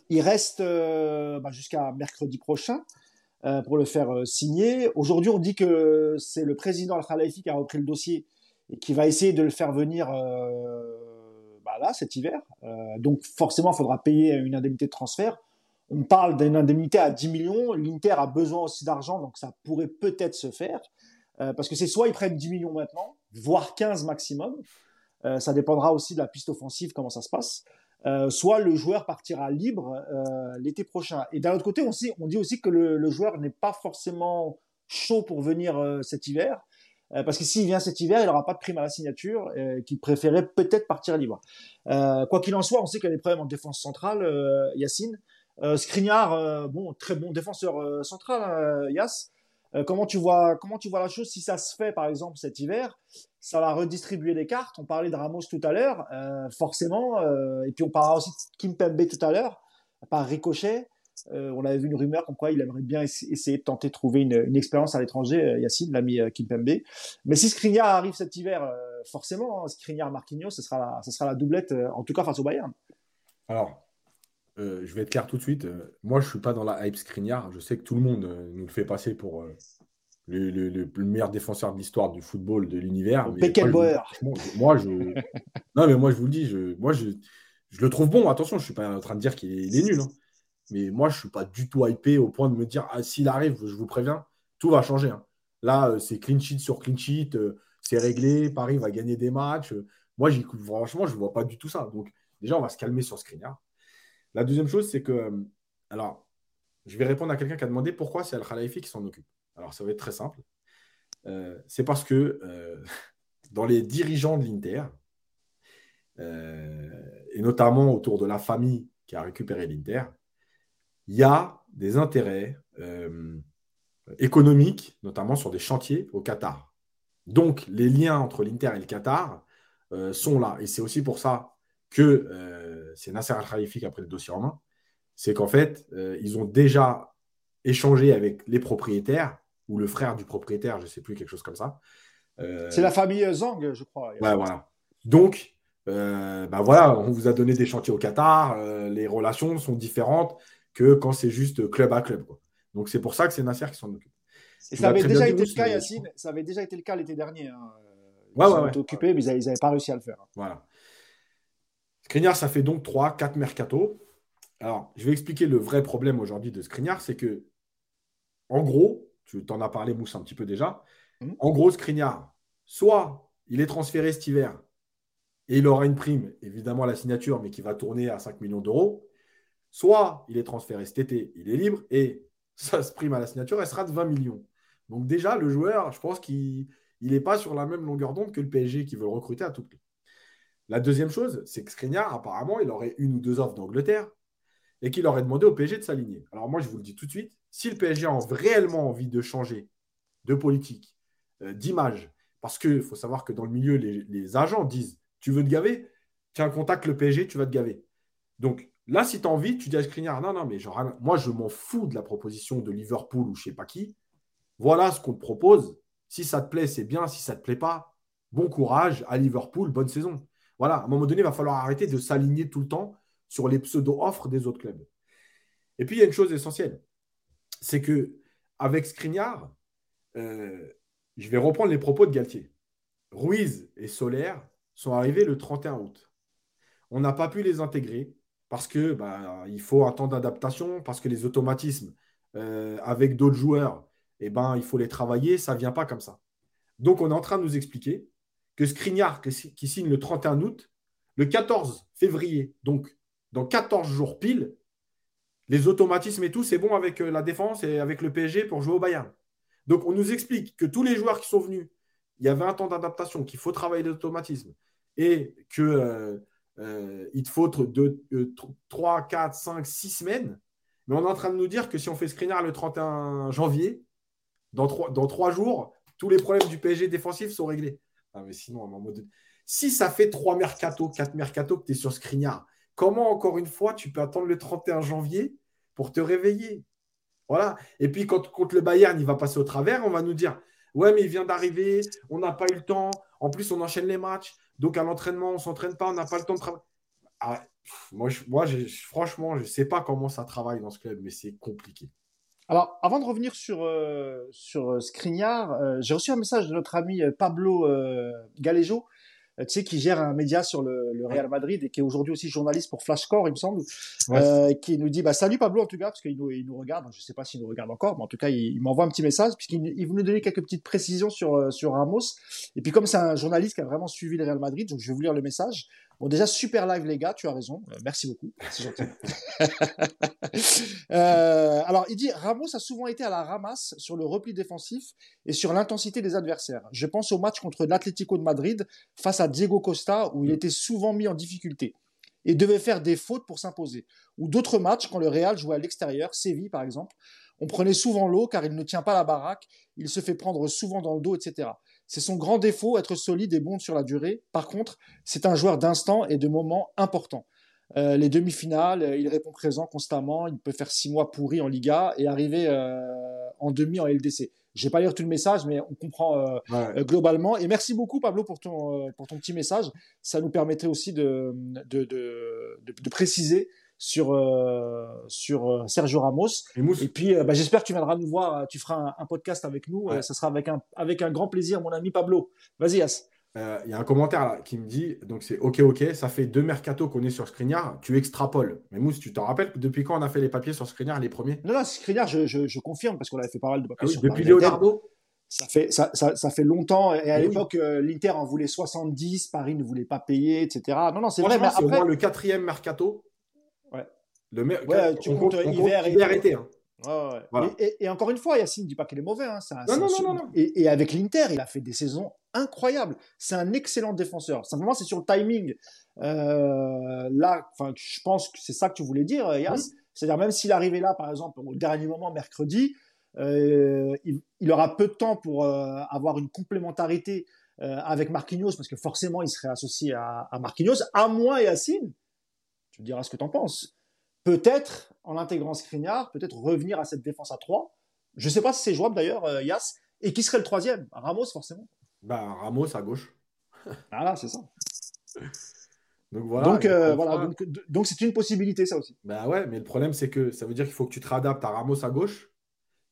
Il reste euh, bah, jusqu'à mercredi prochain euh, pour le faire euh, signer. Aujourd'hui, on dit que c'est le président Al-Khalifi qui a repris le dossier et qui va essayer de le faire venir bah, là cet hiver. donc forcément, il faudra payer une indemnité de transfert. On parle d'une indemnité à 10 millions. L'Inter a besoin aussi d'argent, donc ça pourrait peut-être se faire. parce que c'est soit ils prennent 10 millions maintenant, voire 15 maximum. ça dépendra aussi de la piste offensive, comment ça se passe. Euh, soit le joueur partira libre euh, l'été prochain. Et d'un autre côté, on, on, dit aussi que le, joueur n'est pas forcément chaud pour venir euh, cet hiver, parce que s'il vient cet hiver, il n'aura pas de prime à la signature, qu'il préférait peut-être partir libre. quoi qu'il en soit, on sait qu'il y a des problèmes en défense centrale, Yacine. Skriniar, bon, très bon défenseur central, Yass. Comment tu vois comment tu vois la chose si ça se fait par exemple cet hiver? Ça va redistribuer les cartes. On parlait de Ramos tout à l'heure, euh, forcément, euh, et puis on parlera aussi de Kim Pembe tout à l'heure, par ricochet. Euh, on avait vu une rumeur comme quoi il aimerait bien essayer de tenter de trouver une, expérience à l'étranger, Yacine, l'ami Kim Pembe. Mais si Skriniar arrive cet hiver, forcément, hein, Skriniar Marquinhos, ce sera la, ce sera la doublette, en tout cas face au Bayern. Alors, je vais être clair tout de suite. moi, je suis pas dans la hype Skriniar. Je sais que tout le monde nous le fait passer pour le, meilleur défenseur de l'histoire du football de l'univers. Beckenbauer. Moi, je, non, mais moi, je vous le dis, je, moi, je, je le trouve bon. Attention, je ne suis pas en train de dire qu'il est, nul. Hein. Mais moi, je ne suis pas du tout hypé au point de me dire, ah, s'il arrive, je vous préviens, tout va changer. Hein. Là, euh, c'est clean sheet sur clean sheet, euh, c'est réglé, Paris va gagner des matchs. Moi, franchement, je ne vois pas du tout ça. Donc, déjà, on va se calmer sur Skriniar. La deuxième chose, c'est que, euh, alors, je vais répondre à quelqu'un qui a demandé pourquoi c'est Al-Khalifi qui s'en occupe. Alors, ça va être très simple. Euh, c'est parce que euh, <laughs> dans les dirigeants de l'Inter, et notamment autour de la famille qui a récupéré l'Inter, il y a des intérêts économiques, notamment sur des chantiers au Qatar. Donc, les liens entre l'Inter et le Qatar sont là. Et c'est aussi pour ça que c'est Nasser Al-Khalifi qui a pris le dossier en main c'est qu'en fait, euh, ils ont déjà échangé avec les propriétaires ou le frère du propriétaire, je ne sais plus, quelque chose comme ça. Euh, c'est la famille Zang, je crois. Ouais, voilà. Donc, euh, bah voilà, on vous a donné des chantiers au Qatar, les relations sont différentes que quand c'est juste club à club. Donc, c'est pour ça que c'est Nasser qui s'en occupe. Et ça avait déjà été le cas, Yacine, ça avait déjà été le cas l'été dernier. Hein. Ils ouais, ouais, occupés, mais ils n'avaient pas réussi à le faire. Voilà. Skriniar, ça fait donc 3, 4 mercato. Alors, je vais expliquer le vrai problème aujourd'hui de Skriniar, c'est que, en gros, tu t'en as parlé, Mousse, un petit peu déjà. Mmh. En gros, Skriniar, soit il est transféré cet hiver et il aura une prime, évidemment à la signature, mais qui va tourner à 5 millions d'euros. Soit il est transféré cet été, il est libre et <laughs> sa prime à la signature, elle sera de 20 millions. Donc déjà, le joueur, je pense qu'il n'est pas sur la même longueur d'onde que le PSG qui veut le recruter à tout prix. La deuxième chose, c'est que Skriniar, apparemment, il aurait une ou deux offres d'Angleterre et qu'il aurait demandé au PSG de s'aligner. Alors moi, je vous le dis tout de suite, si le PSG a réellement envie de changer de politique, euh, d'image, parce qu'il faut savoir que dans le milieu, les, agents disent, tu veux te gaver Tiens, contacte le PSG, tu vas te gaver. Donc là, si tu as envie, tu dis à Skriniar, non, non, mais moi, je m'en fous de la proposition de Liverpool ou je ne sais pas qui. Voilà ce qu'on te propose. Si ça te plaît, c'est bien. Si ça ne te plaît pas, bon courage à Liverpool, bonne saison. Voilà, à un moment donné, il va falloir arrêter de s'aligner tout le temps sur les pseudo-offres des autres clubs. Et puis, il y a une chose essentielle, c'est que avec euh, je vais reprendre les propos de Galtier. Ruiz et Solaire sont arrivés le 31 août. On n'a pas pu les intégrer parce que bah, il faut un temps d'adaptation, parce que les automatismes euh, avec d'autres joueurs, eh ben, il faut les travailler, ça ne vient pas comme ça. Donc, on est en train de nous expliquer que Skriniar, qui signe le 31 août, le 14 février, donc dans 14 jours pile, les automatismes et tout, c'est bon avec euh, la défense et avec le PSG pour jouer au Bayern. Donc, on nous explique que tous les joueurs qui sont venus, il y avait un temps d'adaptation, qu'il faut travailler l'automatisme et qu'il euh, euh, te faut de, 3, 4, 5, 6 semaines. Mais on est en train de nous dire que si on fait screener le 31 janvier, dans 3, dans jours, tous les problèmes du PSG défensif sont réglés. Ah, mais sinon, si ça fait 3 mercato, 4 mercato que tu es sur Skriniar, Comment, encore une fois, tu peux attendre le 31 janvier pour te réveiller? Voilà. Et puis, quand contre le Bayern, il va passer au travers, on va nous dire Ouais, mais il vient d'arriver, on n'a pas eu le temps. En plus, on enchaîne les matchs. Donc, à l'entraînement, on ne s'entraîne pas, on n'a pas le temps de travailler. Ah, moi franchement, je ne sais pas comment ça travaille dans ce club, mais c'est compliqué. Alors, avant de revenir sur, euh, sur euh, euh, j'ai reçu un message de notre ami Pablo Galejo euh, tu sais, qui gère un média sur le, le Real Madrid et qui est aujourd'hui aussi journaliste pour Flashcore, il me semble, euh, qui nous dit bah, Salut Pablo, en tout cas, parce qu'il nous, il nous regarde. Je sais pas s'il nous regarde encore, mais en tout cas, il, m'envoie un petit message, puisqu'il il veut nous donner quelques petites précisions sur, euh, sur Ramos. Et puis, comme c'est un journaliste qui a vraiment suivi le Real Madrid, donc je vais vous lire le message. Bon, déjà, super live, les gars, tu as raison. Euh, merci beaucoup. C'est gentil. <laughs> <laughs> euh, alors, il dit Ramos a souvent été à la ramasse sur le repli défensif et sur l'intensité des adversaires. Je pense au match contre l'Atlético de Madrid face à Diego Costa où il était souvent mis en difficulté et devait faire des fautes pour s'imposer. Ou d'autres matchs quand le Real jouait à l'extérieur, Séville par exemple. On prenait souvent l'eau car il ne tient pas la baraque, il se fait prendre souvent dans le dos, etc. C'est son grand défaut, être solide et bon sur la durée. Par contre, c'est un joueur d'instant et de moments importants. Euh, les demi-finales, euh, il répond présent constamment. Il peut faire six mois pourris en Liga et arriver euh, en demi en LDC. Je vais pas lire tout le message, mais on comprend globalement. Et merci beaucoup, Pablo, pour ton, pour ton petit message. Ça nous permettrait aussi de, de, de, de préciser sur, euh, sur euh, Sergio Ramos. Et, puis, bah, j'espère que tu viendras nous voir. Tu feras un, podcast avec nous. ça sera avec un, avec un grand plaisir, mon ami Pablo. Vas-y, As. Il y a un commentaire là, qui me dit donc c'est OK, OK, ça fait deux mercato qu'on est sur Skriniar, tu extrapoles. Mais Mousse, tu t'en rappelles depuis quand on a fait les papiers sur Skriniar, les premiers? Non, non, Skriniar, je, je, confirme parce qu'on avait fait pas mal de papiers ah Depuis Leonardo ça fait, ça, ça, fait longtemps. Et à l'époque, euh, l'Inter en voulait 70, Paris ne voulait pas payer, etc. Non, non, c'est vrai. Mais après... le quatrième mercato. Le ouais, tu comptes hiver, et été. Hein. Et, encore une fois, Yacine ne dit pas qu'il est mauvais. Hein. non, non, non, non, Et, avec l'Inter, il a fait des saisons incroyables. C'est un excellent défenseur. Simplement, c'est sur le timing. Euh, là, je pense que c'est ça que tu voulais dire, Yass. C'est-à-dire, même s'il arrivait là, par exemple, au dernier moment, mercredi, euh, il, aura peu de temps pour euh, avoir une complémentarité euh, avec Marquinhos, parce que forcément, il serait associé à, à Marquinhos, à moi et Yacine. Tu me diras ce que tu en penses. Peut-être, en intégrant Skriniar, peut-être revenir à cette défense à 3. Je ne sais pas si c'est jouable d'ailleurs, Yass. Et qui serait le troisième? Ramos, forcément. Bah, Ramos à gauche. <laughs> ah là, c'est ça. Donc voilà. Donc, voilà, donc, c'est une possibilité, ça aussi. Bah ouais, mais le problème, c'est que ça veut dire qu'il faut que tu te réadaptes à Ramos à gauche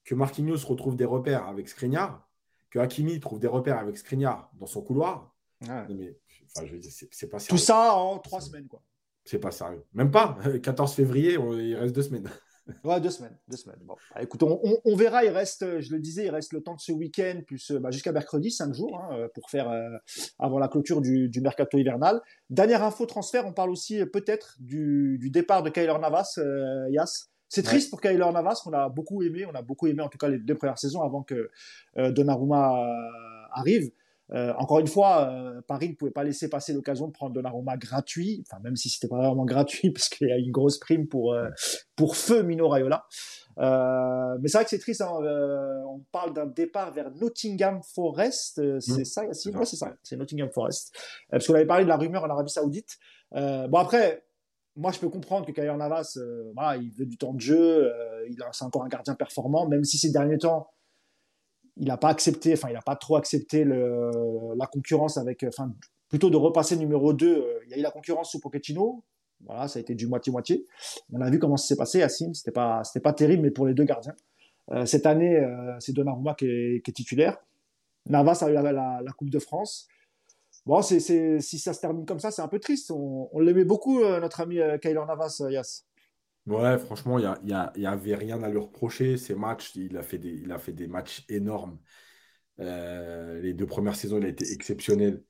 que Marquinhos retrouve des repères avec Skriniar, que Hakimi trouve des repères avec Skriniar dans son couloir. Mais, c'est pas Tout ça en trois semaines, quoi. C'est pas sérieux. Même pas. <laughs> 14 février, il reste deux semaines. <laughs> Ouais, deux semaines. Deux semaines. Bon, bah, écoute, on, verra. Il reste, je le disais, il reste le temps de ce week-end, plus bah, jusqu'à mercredi, cinq jours, hein, pour faire euh, avant la clôture du, mercato hivernal. Dernière info transfert, on parle aussi euh, peut-être du, départ de Kyler Navas, euh, Yas. C'est triste pour Kyler Navas, qu'on a beaucoup aimé. On a beaucoup aimé, en tout cas, les deux premières saisons avant que euh, Donnarumma euh, arrive. Euh, encore une fois, Paris ne pouvait pas laisser passer l'occasion de prendre Donnarumma gratuit, enfin même si c'était pas vraiment gratuit <laughs> parce qu'il y a une grosse prime pour pour feu Mino Raiola. mais c'est vrai que c'est triste. Hein, on parle d'un départ vers Nottingham Forest. c'est mmh. ça, Yassine c'est ça. C'est Nottingham Forest. parce qu'on avait parlé de la rumeur en Arabie Saoudite. bon après, moi, je peux comprendre que Kyler Navas, euh, voilà, il veut du temps de jeu, euh, il c'est encore un gardien performant, même si ces derniers temps, il n'a pas accepté, enfin, il n'a pas trop accepté la concurrence avec, enfin, plutôt de repasser numéro 2. Euh, il y a eu la concurrence sous Pochettino, voilà, ça a été du moitié-moitié. On a vu comment ça s'est passé à Sim, c'était pas, c'était pas terrible, mais pour les deux gardiens. cette année, c'est Donnarumma qui est, qui est, titulaire. Navas a eu la, Coupe de France. Bon, c'est, si ça se termine comme ça, c'est un peu triste. On, l'aimait beaucoup, euh, notre ami euh, Kyler Navas, euh, Yas. Ouais, franchement, il n'y a, y avait rien à lui reprocher. Ces matchs, il a fait des, il a fait des matchs énormes. les deux premières saisons, il a été exceptionnel.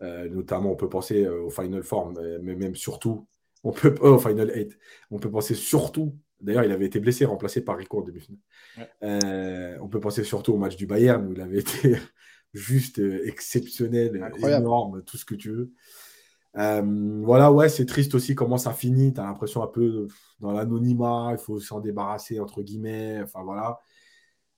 notamment, on peut penser au Final Form, mais même surtout, on peut, <laughs> au Final 8, on peut penser surtout D'ailleurs, il avait été blessé, remplacé par Rico en demi-finale. on peut penser surtout au match du Bayern où il avait été <laughs> juste euh, exceptionnel, énorme, tout ce que tu veux. Euh, voilà, ouais, c'est triste aussi comment ça finit. Tu as l'impression un peu dans l'anonymat, il faut s'en débarrasser, entre guillemets. Enfin, voilà.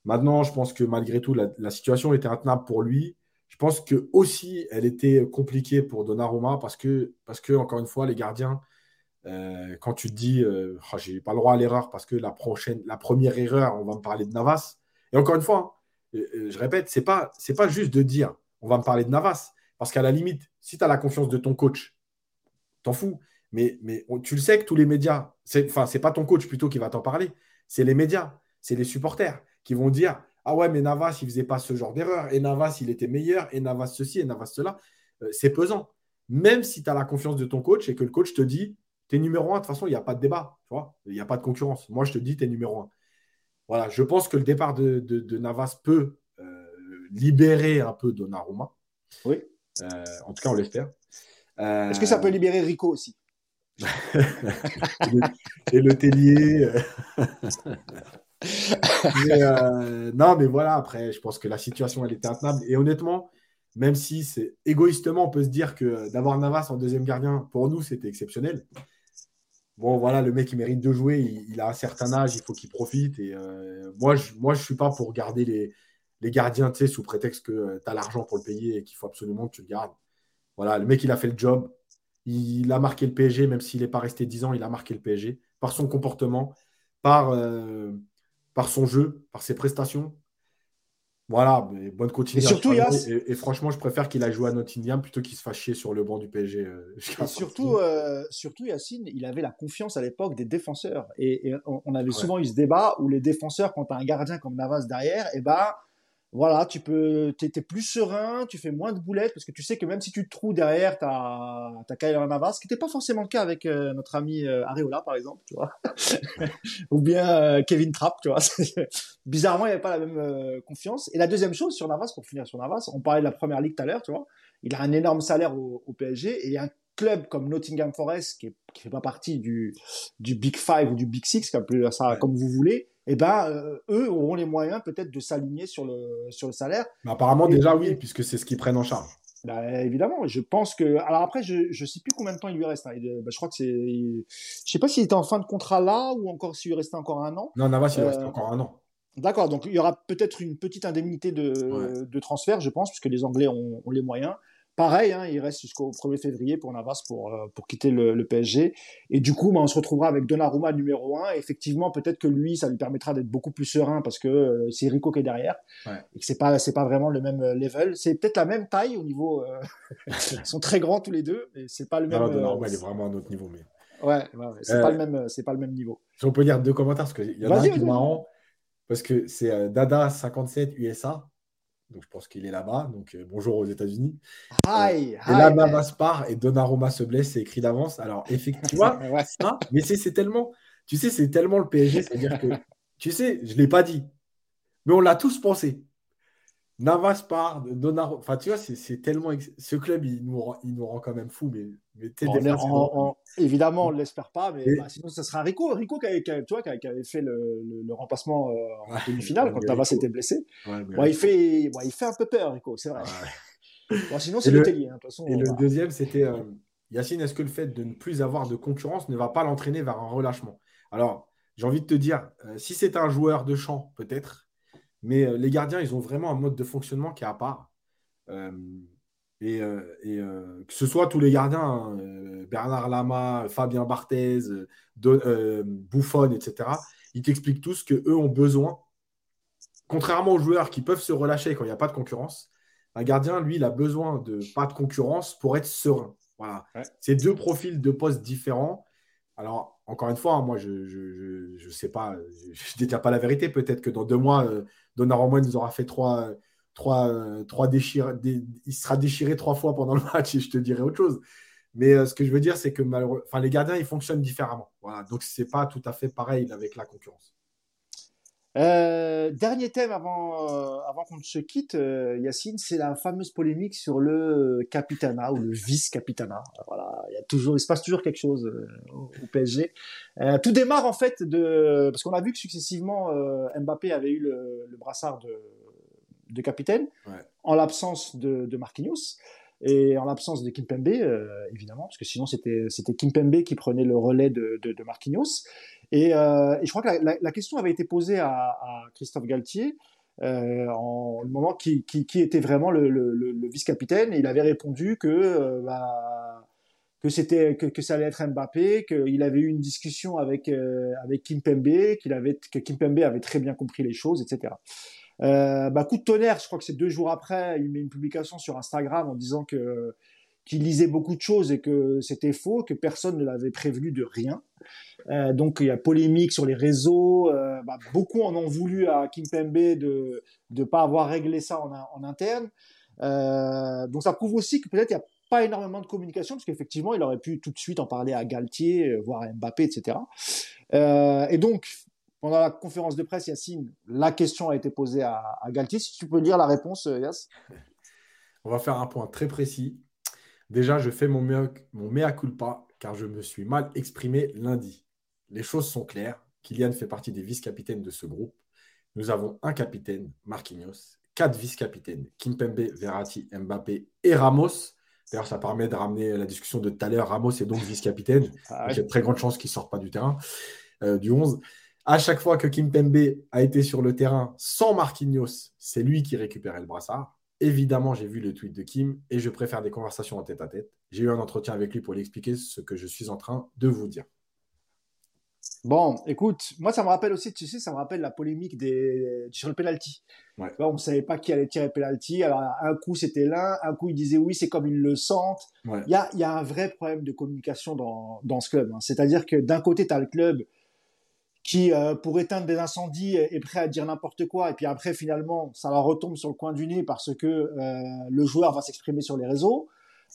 Maintenant, je pense que malgré tout, la, situation était intenable pour lui. Je pense que aussi, elle était compliquée pour Donnarumma parce que, parce que encore une fois, les gardiens, euh, quand tu te dis, oh, j'ai pas le droit à l'erreur parce que la, prochaine, la première erreur, on va me parler de Navas. Et encore une fois, hein, je répète, c'est pas, c'est pas juste de dire on va me parler de Navas. Parce qu'à la limite, si tu as la confiance de ton coach, t'en fous. Mais, mais tu le sais que tous les médias, enfin, c'est pas ton coach plutôt qui va t'en parler, c'est les médias, c'est les supporters qui vont dire Ah ouais, mais Navas, il faisait pas ce genre d'erreur, et Navas, il était meilleur, et Navas ceci, et Navas cela. Euh, c'est pesant. Même si tu as la confiance de ton coach et que le coach te dit T'es numéro un, de toute façon, il n'y a pas de débat. Il n'y a pas de concurrence. Moi, je te dis, tu es numéro un voilà, je pense que le départ de, Navas peut euh, libérer un peu Donnarumma. Oui. Euh, en tout cas, on l'espère. Euh, Est-ce que ça peut libérer Rico aussi? <laughs> Et, le, Tellier. <laughs> non, mais voilà, après, je pense que la situation, elle était intenable. Et honnêtement, même si c'est égoïstement, on peut se dire que d'avoir Navas en deuxième gardien, pour nous, c'était exceptionnel bon, voilà, le mec, il mérite de jouer. Il, a un certain âge, il faut qu'il profite. Et euh, moi, je ne moi, je suis pas pour garder les, les gardiens, tu sais, sous prétexte que euh, tu as l'argent pour le payer et qu'il faut absolument que tu le gardes. Voilà, le mec, il a fait le job. Il a marqué le PSG, même s'il n'est pas resté 10 ans, il a marqué le PSG par son comportement, par, euh, par son jeu, par ses prestations. Voilà, mais bonne continuation. Et surtout, et, franchement, je préfère qu'il a joué à Nottingham plutôt qu'il se fasse chier sur le banc du PSG. Euh, <laughs> et surtout, euh, surtout, Yacine, il avait la confiance à l'époque des défenseurs. Et, on, avait souvent eu ce débat où les défenseurs, quand tu as un gardien comme Navas derrière, et eh ben, voilà, tu peux, t'es plus serein, tu fais moins de boulettes parce que tu sais que même si tu te trouves derrière, t'as, t'as Kyler Navas, ce qui n'était pas forcément le cas avec euh, notre ami euh, Areola par exemple, tu vois, <laughs> ou bien euh, Kevin Trapp, tu vois. <laughs> Bizarrement, il n'y avait pas la même confiance. Et la deuxième chose sur Navas, pour finir sur Navas, on parlait de la première ligue tout à l'heure, tu vois, il a un énorme salaire au, au PSG et un club comme Nottingham Forest qui, ne fait pas partie du, du Big Five ou du Big Six, comme, ça, comme vous voulez eh ben, euh, eux auront les moyens peut-être de s'aligner sur le, sur le salaire. Mais apparemment, déjà, oui, puisque c'est ce qu'ils prennent en charge. Bah, évidemment, je pense que. Alors après, je ne sais plus combien de temps il lui reste. Hein. Bah, je crois que c'est. Je sais pas s'il était en fin de contrat là ou encore s'il lui restait encore un an. Non, Navas, il lui reste euh, encore un an. D'accord, donc il y aura peut-être une petite indemnité de, de transfert, je pense, puisque les Anglais ont les moyens. Pareil, hein, il reste jusqu'au 1er février pour Navas pour, euh, pour quitter le, PSG. Et du coup, bah, on se retrouvera avec Donnarumma numéro 1. effectivement, peut-être que lui, ça lui permettra d'être beaucoup plus serein parce que euh, c'est Rico qui est derrière. Et que c'est pas, c'est pas vraiment le même euh, level. C'est peut-être la même taille au niveau. <laughs> ils sont très grands tous les deux, mais c'est pas le même. Non, Donnarumma, il est vraiment à un autre niveau. Mais... Ouais, ouais, c'est pas le même, c'est pas le même niveau. Si on peut lire deux commentaires parce qu'il y en a un qui est marrant parce que c'est Dada 57 USA donc je pense qu'il est là-bas. Donc euh, bonjour aux États-Unis. Euh, et là, Navas part et Donnarumma se blesse, c'est écrit d'avance. Alors <laughs> effectivement, mais c'est tellement, tu sais, c'est tellement le PSG, c'est-à-dire que, tu sais, je l'ai pas dit, mais on l'a tous pensé. Navas part, Donnarumma. Enfin, tu vois, c'est tellement. Ce club, il nous, rend, il nous rend quand même fou. Mais, mais évidemment, on ne l'espère pas. Mais bah, sinon, ça sera Rico. Rico qui avait, qui, tu vois, qui avait fait le, le, remplacement euh, en demi-finale <laughs> quand Navas était blessé. il, fait, il fait un peu peur, Rico, c'est vrai. <laughs> sinon, c'est le Tellier. Hein, et le deuxième, c'était euh, Yacine. Est-ce que le fait de ne plus avoir de concurrence ne va pas l'entraîner vers un relâchement? Alors, j'ai envie de te dire, euh, si c'est un joueur de champ, peut-être. Mais euh, les gardiens, ils ont vraiment un mode de fonctionnement qui est à part. Euh, et, euh, que ce soit tous les gardiens, hein, Bernard Lama, Fabien Barthez, Bouffon, etc., ils t'expliquent tous qu'eux ont besoin, contrairement aux joueurs qui peuvent se relâcher quand il n'y a pas de concurrence, un gardien, lui, il a besoin de pas de concurrence pour être serein. Voilà. C'est deux profils de postes différents. Alors, encore une fois, hein, moi, je ne sais pas, je ne détiens pas la vérité. Peut-être que dans deux mois, Donnarumma nous aura fait trois, trois, déchirés. il sera déchiré trois fois pendant le match et je te dirai autre chose. Mais euh, ce que je veux dire, c'est que enfin, les gardiens, ils fonctionnent différemment. Voilà. Donc, ce n'est pas tout à fait pareil avec la concurrence. Euh, dernier thème avant, euh, avant qu'on se quitte, Yacine, c'est la fameuse polémique sur le capitana ou le vice-capitana. Voilà, il y a toujours, il se passe toujours quelque chose au, PSG. tout démarre en fait de, parce qu'on a vu que successivement Mbappé avait eu le, brassard de, de capitaine en l'absence de, de Marquinhos et en l'absence de Kimpembe, euh, évidemment, parce que sinon c'était c'était Kimpembe qui prenait le relais de, de, Marquinhos. Et, euh, et, je crois que la, question avait été posée à, Christophe Galtier euh, en le moment qui, qui, était vraiment le, vice-capitaine, il avait répondu que euh, bah, que c'était que, ça allait être Mbappé, qu'il avait eu une discussion avec avec Kimpembe, qu'il avait que Kimpembe avait très bien compris les choses, etc. Euh, bah, coup de tonnerre, je crois que c'est deux jours après, il met une publication sur Instagram en disant que qu'il lisait beaucoup de choses et que c'était faux, que personne ne l'avait prévenu de rien. Euh, donc il y a polémique sur les réseaux. Euh, bah, beaucoup en ont voulu à Kim Pembe de ne pas avoir réglé ça en, en interne. Donc ça prouve aussi que peut-être il n'y a pas énormément de communication, parce qu'effectivement il aurait pu tout de suite en parler à Galtier, voire à Mbappé, etc. Et donc pendant la conférence de presse, Yacine, la question a été posée à, Galtier. Si tu peux lire la réponse, euh, Yass. <laughs> On va faire un point très précis. Déjà, je fais mon mea, mon mea culpa car je me suis mal exprimé lundi. Les choses sont claires. Kylian fait partie des vice-capitaines de ce groupe. Nous avons un capitaine, Marquinhos, quatre vice-capitaines, Kimpembe, Verratti, Mbappé et Ramos. D'ailleurs, ça permet de ramener la discussion de tout à l'heure. Ramos est donc vice-capitaine. Ah il y a de très grandes chances qu'il ne sorte pas du terrain euh, du 11 à chaque fois que Kim Pembe a été sur le terrain sans Marquinhos, c'est lui qui récupérait le brassard. Évidemment, j'ai vu le tweet de Kim et je préfère des conversations en tête à tête. J'ai eu un entretien avec lui pour lui expliquer ce que je suis en train de vous dire. Bon, écoute, moi ça me rappelle aussi, tu sais, ça me rappelle la polémique des... sur le penalty. Ouais. on ne savait pas qui allait tirer penalty. Alors un coup c'était l'un, un coup il disait oui, c'est comme ils le sentent. Il y, a, y, a, un vrai problème de communication dans, dans ce club. Hein. C'est-à-dire que d'un côté tu as le club qui, euh, pour éteindre des incendies, est prêt à dire n'importe quoi, et puis après, finalement, ça leur retombe sur le coin du nez parce que euh, le joueur va s'exprimer sur les réseaux.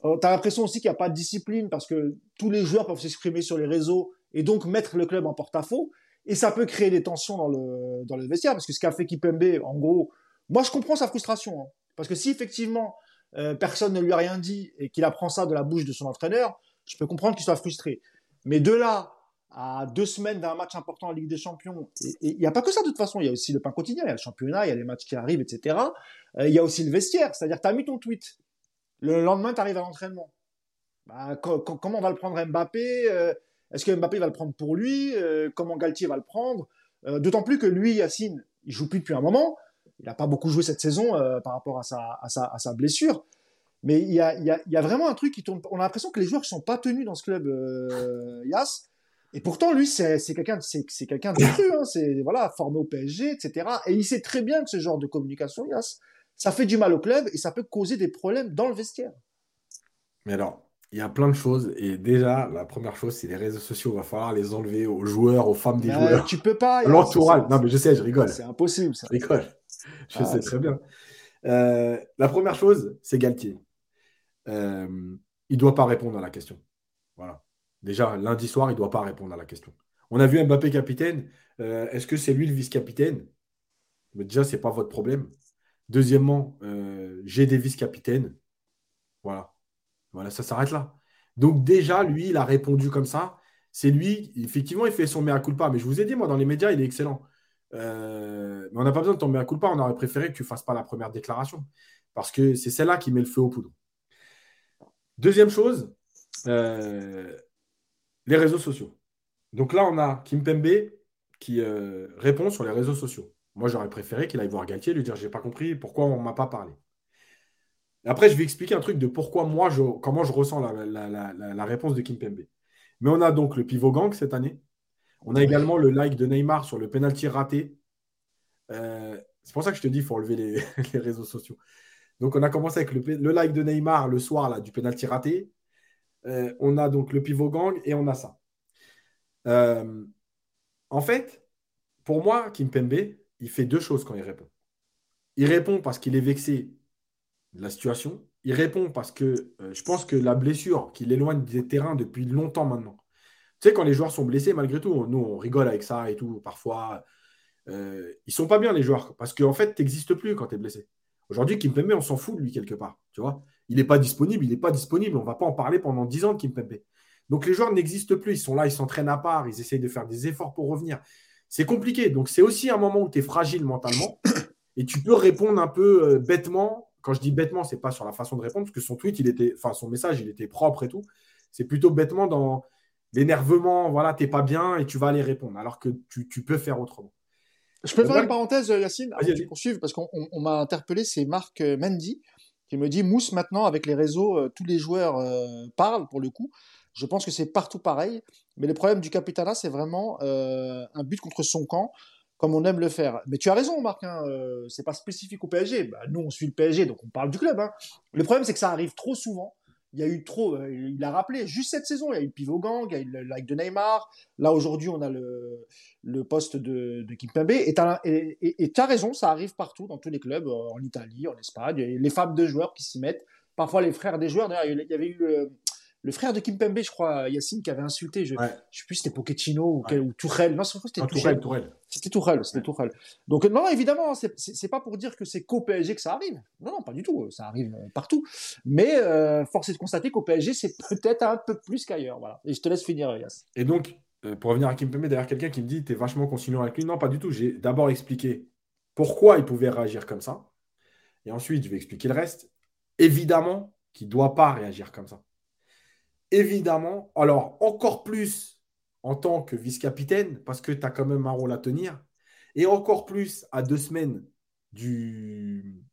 Euh, tu as l'impression aussi qu'il n'y a pas de discipline parce que tous les joueurs peuvent s'exprimer sur les réseaux et donc mettre le club en porte-à-faux. Et ça peut créer des tensions dans le, dans le vestiaire parce que ce qu'a fait Kipembe, en gros, moi je comprends sa frustration. Hein. parce que si effectivement euh, personne ne lui a rien dit et qu'il apprend ça de la bouche de son entraîneur, je peux comprendre qu'il soit frustré. Mais de là à deux semaines d'un match important en Ligue des Champions. Il n'y a pas que ça de toute façon, il y a aussi le pain quotidien, il y a le championnat, il y a les matchs qui arrivent, etc. Euh, il y a aussi le vestiaire, c'est-à-dire tu as mis ton tweet, le lendemain tu arrives à l'entraînement. Bah, comment va le prendre Mbappé euh, Est-ce que Mbappé va le prendre pour lui euh, Comment Galtier va le prendre D'autant plus que lui, Yacine, il joue plus depuis un moment. Il n'a pas beaucoup joué cette saison par rapport à sa, blessure. Mais il y a, vraiment un truc qui tourne. On a l'impression que les joueurs ne sont pas tenus dans ce club, Yass. Et pourtant, lui, c'est quelqu'un c'est quelqu'un de cru, hein, c'est voilà, formé au PSG, etc. Et il sait très bien que ce genre de communication, ça fait du mal au club et ça peut causer des problèmes dans le vestiaire. Mais alors, il y a plein de choses. Et déjà, la première chose, c'est les réseaux sociaux. Il va falloir les enlever aux joueurs, aux femmes des bah, joueurs. Tu peux pas. <laughs> L'entourage. Non, mais je sais, je rigole. C'est impossible. Ça. Je rigole. Je ah, sais très bien. Euh, la première chose, c'est Galtier. Euh, il ne doit pas répondre à la question. Voilà. Déjà, lundi soir, il ne doit pas répondre à la question. On a vu Mbappé capitaine. Euh, est-ce que c'est lui le vice-capitaine? Mais déjà, ce n'est pas votre problème. Deuxièmement, euh, j'ai des vice-capitaines. Voilà. Voilà, ça s'arrête là. Donc déjà, lui, il a répondu comme ça. C'est lui, effectivement, il fait son mea culpa. Mais je vous ai dit, moi, dans les médias, il est excellent. Euh, mais on n'a pas besoin de ton mea culpa. On aurait préféré que tu ne fasses pas la première déclaration. Parce que c'est celle-là qui met le feu aux poudres. Deuxième chose, les réseaux sociaux. Donc là, on a Kim Pembe qui euh, répond sur les réseaux sociaux. Moi, j'aurais préféré qu'il aille voir Galtier et lui dire J'ai pas compris pourquoi on m'a pas parlé. après, je vais expliquer un truc de pourquoi moi, je, comment je ressens la, réponse de Kim Pembe. Mais on a donc le pivot gang cette année. On a également le like de Neymar sur le penalty raté. Euh, c'est pour ça que je te dis il faut enlever <laughs> les, réseaux sociaux. Donc, on a commencé avec le, le, like de Neymar le soir là, du penalty raté. Euh, on a donc le pivot gang et on a ça. Euh, en fait, pour moi, Kim Pembe, il fait deux choses quand il répond. Il répond parce qu'il est vexé de la situation. Il répond parce que euh, je pense que la blessure qui l'éloigne des terrains depuis longtemps maintenant. Tu sais, quand les joueurs sont blessés, malgré tout, nous, on rigole avec ça et tout. Parfois, euh, ils sont pas bien, les joueurs. Parce qu'en fait, tu n'existes plus quand tu es blessé. Aujourd'hui, Kim Pembe, on s'en fout de lui quelque part. Tu vois il n'est pas disponible, il n'est pas disponible. On ne va pas en parler pendant 10 ans de Kimpembe. Donc les joueurs n'existent plus, ils sont là, ils s'entraînent à part, ils essayent de faire des efforts pour revenir. C'est compliqué. Donc c'est aussi un moment où tu es fragile mentalement <coughs> et tu peux répondre un peu euh, bêtement. Quand je dis bêtement, c'est pas sur la façon de répondre, parce que son tweet, il était, enfin son message, il était propre et tout. C'est plutôt bêtement dans l'énervement, voilà, t'es pas bien et tu vas aller répondre, alors que tu, peux faire autrement. Je peux faire une parenthèse, Yacine, avant que parce qu'on m'a interpellé, c'est Marc euh, Mendy qui me dit Mousse maintenant avec les réseaux, euh, tous les joueurs euh, parlent pour le coup. Je pense que c'est partout pareil. Mais le problème du Capitana, c'est vraiment euh, un but contre son camp, comme on aime le faire. Mais tu as raison, Marc. Hein, c'est pas spécifique au PSG. Bah, nous, on suit le PSG, donc on parle du club. Hein. Le problème, c'est que ça arrive trop souvent il y a eu trop, euh, il a rappelé, juste cette saison, il y a eu le pivot gang, il y a eu le like de Neymar. Là, aujourd'hui, on a le, le poste de, de Kimpembe. Et tu as raison, ça arrive partout, dans tous les clubs, euh, en Italie, en Espagne. Les femmes de joueurs qui s'y mettent. Parfois, les frères des joueurs. D'ailleurs, il y avait eu euh, le frère de Kimpembe, je crois, Yacine, qui avait insulté, je ne sais plus si c'était Pochettino ou, quel, ou Tourelle. Non, c'était Tourelle. Tourelle. C'était Tourelle, c'était Tourelle. Donc, non, évidemment, c'est pas pour dire que c'est qu'au PSG que ça arrive. Non, non, pas du tout. Ça arrive euh, partout. Mais euh, force est de constater qu'au PSG, c'est peut-être un peu plus qu'ailleurs. Voilà. Et je te laisse finir, Yass. Et donc, euh, pour revenir à Kimpembe, derrière quelqu'un qui me dit, tu es vachement conciliant avec lui. Non, pas du tout. J'ai d'abord expliqué pourquoi il pouvait réagir comme ça. Et ensuite, je vais expliquer le reste. Évidemment qu'il ne doit pas réagir comme ça évidemment, alors encore plus en tant que vice-capitaine, parce que tu as quand même un rôle à tenir, et encore plus à deux semaines du,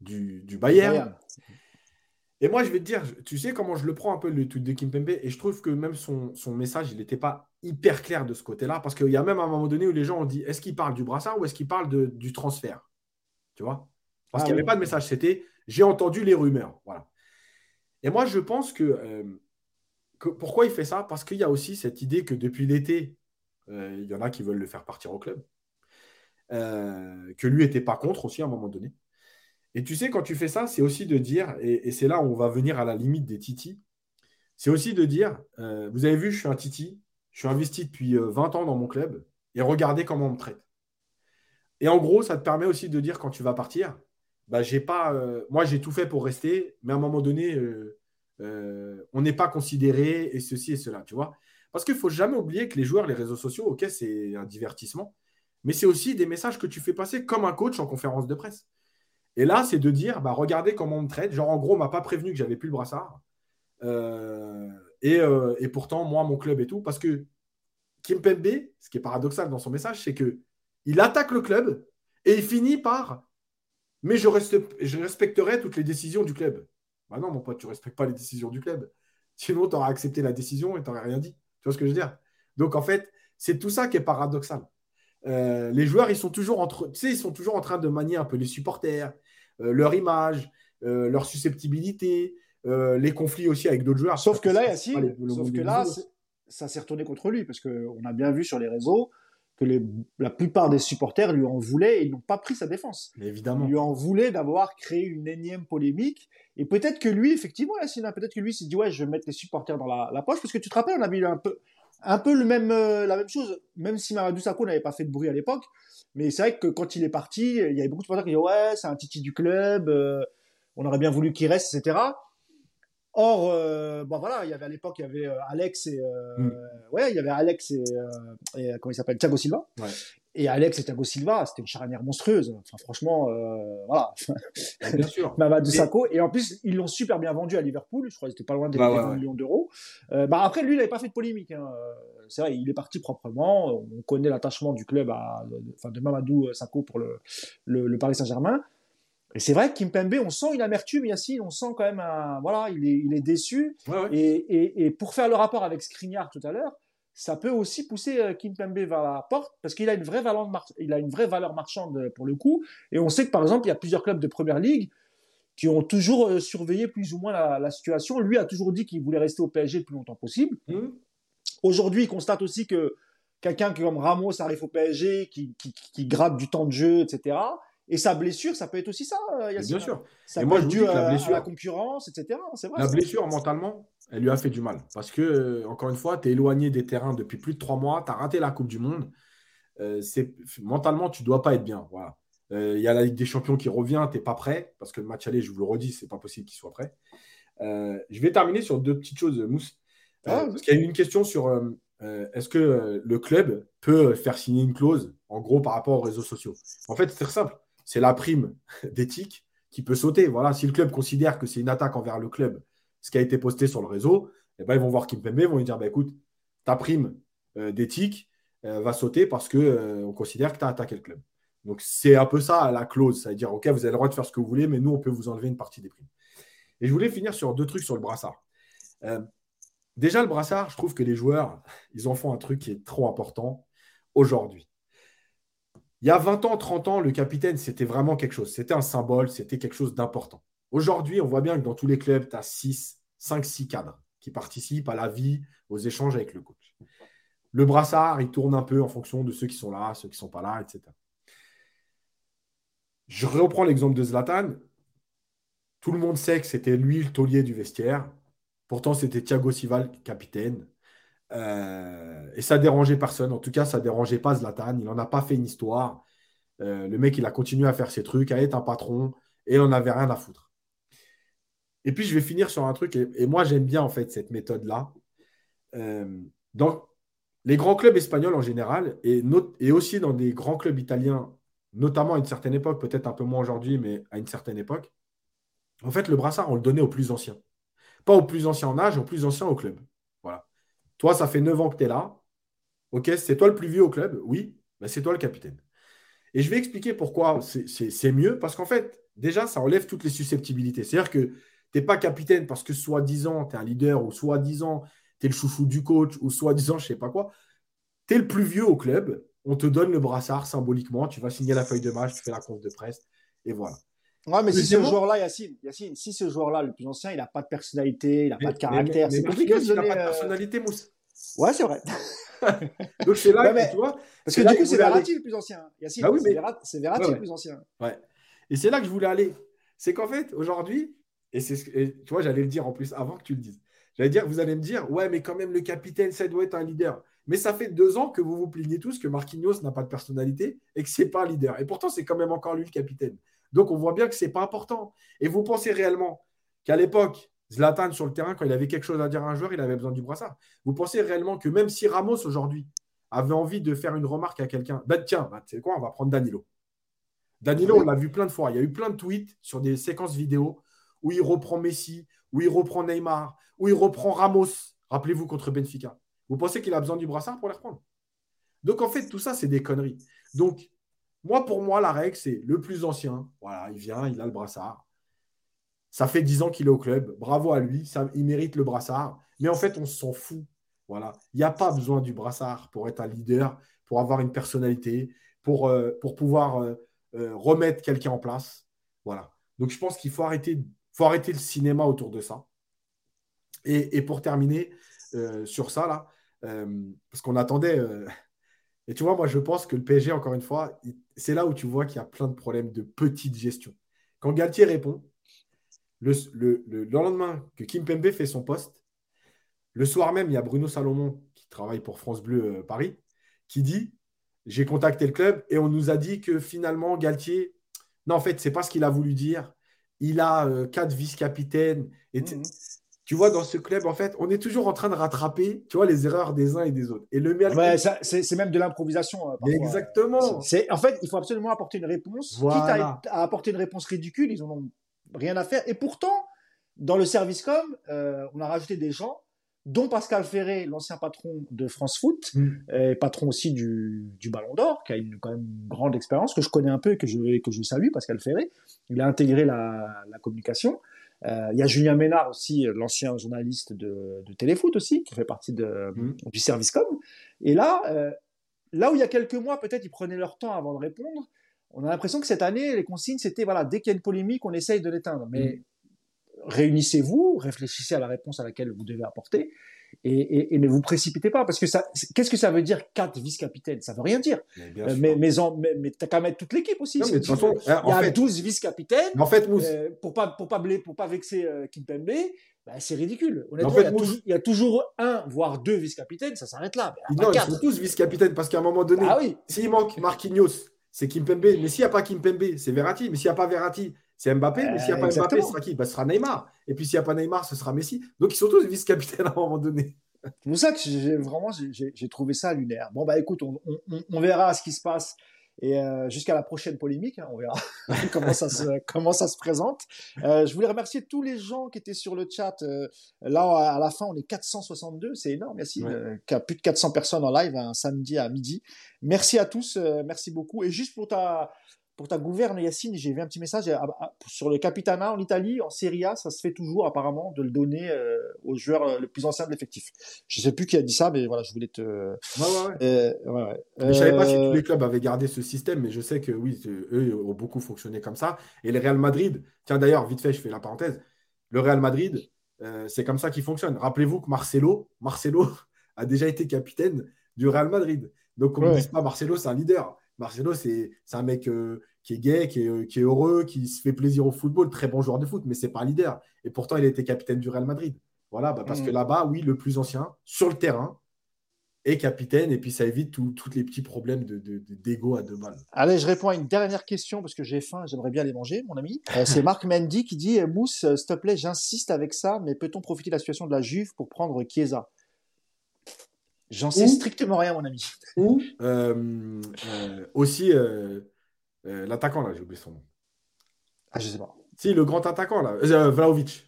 du, Bayern. Et moi, je vais te dire, tu sais comment je le prends un peu le tweet de Kimpembe et je trouve que même son, message, il n'était pas hyper clair de ce côté-là parce qu'il y a même un moment donné où les gens ont dit est-ce qu'il parle du brassard ou est-ce qu'il parle du transfert? Tu vois? Parce ah qu'il n'y avait pas de message, c'était j'ai entendu les rumeurs. Voilà. Et moi, je pense que, euh, pourquoi il fait ça? Parce qu'il y a aussi cette idée que depuis l'été, euh, il y en a qui veulent le faire partir au club, euh, que lui n'était pas contre aussi à un moment donné. Et tu sais, quand tu fais ça, c'est aussi de dire, et, c'est là où on va venir à la limite des titis, c'est aussi de dire, euh, vous avez vu, je suis un titi, je suis investi depuis 20 euh, ans dans mon club, et regardez comment on me traite. Et en gros, ça te permet aussi de dire, quand tu vas partir, bah, pas, moi j'ai tout fait pour rester, mais à un moment donné, on n'est pas considéré, et ceci et cela, tu vois. Parce qu'il ne faut jamais oublier que les joueurs, les réseaux sociaux, ok, c'est un divertissement, mais c'est aussi des messages que tu fais passer comme un coach en conférence de presse. Et là, c'est de dire, bah, regardez comment on me traite. Genre, en gros, on m'a pas prévenu que j'avais plus le brassard. Euh, euh, et, pourtant, moi, mon club et tout. Parce que Kim Pembe, ce qui est paradoxal dans son message, c'est que il attaque le club et il finit par mais je, reste, je respecterai toutes les décisions du club. Bah non, mon pote, tu ne respectes pas les décisions du club. Sinon, tu auras accepté la décision et tu n'aurais rien dit. Tu vois ce que je veux dire? Donc, en fait, c'est tout ça qui est paradoxal. Euh, les joueurs, ils sont, toujours entre, ils sont toujours en train de manier un peu les supporters, euh, leur image, euh, leur susceptibilité, les conflits aussi avec d'autres joueurs. Sauf que là, Yassine, sauf que là, ça s'est retourné contre lui, parce qu'on a bien vu sur les réseaux que la plupart des supporters lui en voulaient et ils n'ont pas pris sa défense. évidemment. Ils lui en voulaient d'avoir créé une énième polémique. Et peut-être que lui, effectivement, Yassine, hein, peut-être que lui s'est dit, ouais, je vais mettre les supporters dans la, la, poche, parce que tu te rappelles, on a vu un peu, un peu le même, euh, la même chose, même si Mamadou Sakho n'avait pas fait de bruit à l'époque. Mais c'est vrai que quand il est parti, il y avait beaucoup de supporters qui disaient ouais, c'est un titi du club, euh, on aurait bien voulu qu'il reste, etc. Or, euh, bon voilà, il y avait à l'époque, il y avait Alex et mm. ouais, il y avait Alex et, et comment il s'appelle, Thiago Silva. Ouais. Et Alex et Thiago Silva, c'était une charnière monstrueuse. Enfin, franchement, euh, voilà. Bien sûr. <laughs> Mamadou Sakho. Et en plus, ils l'ont super bien vendu à Liverpool. Je crois qu'ils étaient pas loin des bah, millions d'euros. Euh, bah, après, lui, il n'avait pas fait de polémique. Hein. C'est vrai, il est parti proprement. On connaît l'attachement du club à, enfin, de Mamadou Sakho pour le, le, Paris Saint-Germain. Et c'est vrai que Kimpembe, on sent une amertume, Yacine, on sent quand même un, voilà, il est, il est déçu. Et, et, et, pour faire le rapport avec Skriniar tout à l'heure, ça peut aussi pousser euh, Kimpembe vers la porte parce qu'il a une vraie valeur, il a une vraie valeur marchande euh, pour le coup. Et on sait que par exemple, il y a plusieurs clubs de première ligue qui ont toujours euh, surveillé plus ou moins la, situation. Lui a toujours dit qu'il voulait rester au PSG le plus longtemps possible. Mmh. Aujourd'hui, il constate aussi que quelqu'un comme Ramos arrive au PSG, qui, qui, gratte du temps de jeu, etc. Et sa blessure, ça peut être aussi ça, Bien sûr. Ça peut moi, être dû à, la blessure, à la concurrence, etc. Vrai, la blessure, mentalement, elle lui a fait du mal. Parce que, euh, encore une fois, tu es éloigné des terrains depuis plus de trois mois, tu as raté la Coupe du Monde. Euh, mentalement, tu ne dois pas être bien. Voilà. Euh, il y a la Ligue des Champions qui revient, tu n'es pas prêt, parce que le match aller, je vous le redis, c'est pas possible qu'il soit prêt. je vais terminer sur deux petites choses, Mousse. Ah, parce qu'il y a une question sur est-ce que le club peut faire signer une clause, en gros, par rapport aux réseaux sociaux? En fait, c'est très simple. C'est la prime <laughs> d'éthique qui peut sauter. Voilà, si le club considère que c'est une attaque envers le club ce qui a été posté sur le réseau, eh ben, ils vont voir Kimpembe, ils vont lui dire bah, écoute, ta prime euh, d'éthique euh, va sauter parce qu'on euh, on considère que tu as attaqué le club. Donc c'est un peu ça la clause, c'est-à-dire ok, vous avez le droit de faire ce que vous voulez, mais nous, on peut vous enlever une partie des primes. Et je voulais finir sur deux trucs sur le brassard. déjà, le brassard, je trouve que les joueurs, <laughs> ils en font un truc qui est trop important aujourd'hui. Il y a 20 ans, 30 ans, le capitaine, c'était vraiment quelque chose. C'était un symbole, c'était quelque chose d'important. Aujourd'hui, on voit bien que dans tous les clubs, tu as 6, 5, 6 cadres qui participent à la vie, aux échanges avec le coach. Le brassard, il tourne un peu en fonction de ceux qui sont là, ceux qui ne sont pas là, etc. Je reprends l'exemple de Zlatan. Tout le monde sait que c'était lui le taulier du vestiaire. Pourtant, c'était Thiago Silva, capitaine. Euh, et ça dérangeait personne. En tout cas, ça dérangeait pas Zlatan. Il n'en a pas fait une histoire. Euh, le mec, il a continué à faire ses trucs, à être un patron, et il n'en avait rien à foutre. Et puis, je vais finir sur un truc, et, moi, j'aime bien en fait cette méthode-là. Euh, dans les grands clubs espagnols en général, et, et, aussi dans des grands clubs italiens, notamment à une certaine époque, peut-être un peu moins aujourd'hui, mais à une certaine époque, en fait, le brassard, on le donnait aux plus anciens. Pas aux plus anciens en âge, aux plus anciens au club. Toi, ça fait 9 ans que tu es là. Ok, c'est toi le plus vieux au club Oui, ben, c'est toi le capitaine. Et je vais expliquer pourquoi c'est mieux, parce qu'en fait, déjà, ça enlève toutes les susceptibilités. C'est-à-dire que n'es pas capitaine parce que soi-disant, tu es un leader ou soi-disant, tu es le chouchou du coach ou soi-disant, je sais pas quoi. Tu es le plus vieux au club. On te donne le brassard symboliquement. Tu vas signer la feuille de match, tu fais la conf de presse et voilà. Ouais, mais si ce joueur-là, Yacine, Yacine, si ce joueur-là, le plus ancien, il n'a pas de personnalité, il n'a pas de caractère, c'est compliqué de donner. Il n'a pas de euh, personnalité, Mousse. Ouais, c'est vrai. <laughs> Donc c'est là tu vois. Parce que du coup, c'est Verratti le plus ancien. Yacine, bah c'est Verratti le plus ancien. Ouais. Et c'est là que je voulais aller. C'est qu'en fait, aujourd'hui, et, c'est tu vois, j'allais le dire en plus avant que tu le dises. J'allais dire, vous allez me dire, ouais, mais quand même, le capitaine, ça doit être un leader. Mais ça fait deux ans que vous vous plaignez tous que Marquinhos n'a pas de personnalité et que c'est pas un leader. Et pourtant, c'est quand même encore lui le capitaine. Donc, on voit bien que c'est pas important. Et vous pensez réellement qu'à l'époque, Zlatan sur le terrain, quand il avait quelque chose à dire à un joueur, il avait besoin du brassard. Vous pensez réellement que même si Ramos aujourd'hui avait envie de faire une remarque à quelqu'un, bah, tiens, bah, tu sais quoi, on va prendre Danilo. Danilo, on l'a vu plein de fois. Il y a eu plein de tweets sur des séquences vidéo où il reprend Messi, où il reprend Neymar, où il reprend Ramos. Rappelez-vous contre Benfica. Vous pensez qu'il a besoin du brassard pour les reprendre? Donc en fait, tout ça, c'est des conneries. Donc, moi, pour moi, la règle, c'est le plus ancien. Voilà, il vient, il a le brassard. Ça fait 10 ans qu'il est au club. Bravo à lui. Il mérite le brassard. Mais en fait, on s'en fout. Voilà. Il n'y a pas besoin du brassard pour être un leader, pour avoir une personnalité, pour, euh, pouvoir euh, euh, remettre quelqu'un en place. Voilà. Donc, je pense qu'il faut arrêter, le cinéma autour de ça. Et, pour terminer sur ça, parce qu'on attendait. Et tu vois, moi, je pense que le PSG, encore une fois, c'est là où tu vois qu'il y a plein de problèmes de petite gestion. Quand Galtier répond, le, lendemain que Kim Pembe fait son poste, le soir même, il y a Bruno Salomon, qui travaille pour France Bleu euh, Paris, qui dit J'ai contacté le club et on nous a dit que finalement, Galtier, non, en fait, c'est pas ce qu'il a voulu dire. Il a euh, quatre vice-capitaines. Mmh. Tu vois, dans ce club, en fait, on est toujours en train de rattraper, tu vois, les erreurs des uns et des autres. Et le c'est même de l'improvisation. Hein, Exactement. C'est en fait, il faut absolument apporter une réponse. Quitte à, à, apporter une réponse ridicule, ils en ont rien à faire. Et pourtant, dans le service com, euh, on a rajouté des gens, dont Pascal Ferré, l'ancien patron de France Foot, mm. et patron aussi du, du Ballon d'Or, qui a une, quand même une grande expérience, que je connais un peu et que je, que je salue, Pascal Ferré. Il a intégré la, la communication. Euh, il y a Julien Ménard aussi, l'ancien journaliste de, de, Téléfoot aussi, qui fait partie de, mm. du service com. Et là, euh, là où il y a quelques mois, peut-être, ils prenaient leur temps avant de répondre, on a l'impression que cette année, les consignes, c'était voilà, dès qu'il y a une polémique, on essaye de l'éteindre. Mais mm. réunissez-vous, réfléchissez à la réponse à laquelle vous devez apporter. Et, ne vous précipitez pas, parce que ça, qu'est-ce que ça veut dire quatre vice-capitaines? Ça veut rien dire. Mais, euh, mais, mais, mais, t'as qu'à mettre toute l'équipe aussi. il y a 12 vice-capitaines. En fait, euh, pour pas pour pas pour pas vexer euh, Kimpembe, bah, c'est ridicule. Honnêtement, en fait, il, y a toujours, un, voire deux vice-capitaines, ça s'arrête là. Non, ils sont tous vice-capitaines parce qu'à un moment donné, ah oui. s'il manque Marquinhos, c'est Kimpembe. Mais s'il n'y a pas Kimpembe, c'est Verratti. Mais s'il n'y a pas Verratti, c'est Mbappé. Mais s'il n'y a pas Mbappé, ce sera qui? Bah, Ce sera Neymar. Et puis s'il n'y a pas Neymar, ce sera Messi. Donc ils sont tous vice-capitaines <laughs> à un moment donné. C'est pour ça que j'ai vraiment j'ai trouvé ça lunaire. Bon bah écoute, on, on, verra ce qui se passe et euh, jusqu'à la prochaine polémique, hein, on verra <laughs> comment, ça se, <laughs> comment ça se présente. Euh, je voulais remercier tous les gens qui étaient sur le chat. Euh, là, à la fin, on est 462, c'est énorme, merci. Ouais. plus de 400 personnes en live un samedi à midi. Merci à tous, merci beaucoup. Et juste pour ta, pour ta gouverne, Yacine, j'ai vu un petit message ah, ah, sur le Capitana en Italie, en Serie A, ça se fait toujours apparemment de le donner euh, au joueur euh, le plus ancien de l'effectif. Je sais plus qui a dit ça, mais voilà, je voulais te. Ouais, ouais, euh, ouais. je savais pas si tous les clubs avaient gardé ce système, mais je sais que oui, eux ont beaucoup fonctionné comme ça. Et le Real Madrid, tiens d'ailleurs, vite fait, je fais la parenthèse. Le Real Madrid, c'est comme ça qu'il fonctionne. Rappelez-vous que Marcelo, Marcelo <laughs> a déjà été capitaine du Real Madrid. Donc, on ne dit pas Marcelo, c'est un leader. Marcelo, c'est un mec qui est gay, qui est, heureux, qui se fait plaisir au football, très bon joueur de foot, mais c'est pas un leader. Et pourtant, il a été capitaine du Real Madrid. Voilà, bah, parce que mm. là-bas, oui, le plus ancien, sur le terrain, est capitaine, et puis ça évite tous les petits problèmes d'ego de, à deux balles. Allez, je réponds à une dernière question, parce que j'ai faim, j'aimerais bien les manger, mon ami. Euh, c'est Marc Mendy qui dit, Mousse, euh, s'il te plaît, j'insiste avec ça, mais peut-on profiter de la situation de la Juve pour prendre Chiesa? J'en sais strictement rien, mon ami. Ou euh, aussi euh, l'attaquant, là, j'ai oublié son nom. Ah, je sais pas. Si, le grand attaquant, là. Euh, Vlaovic.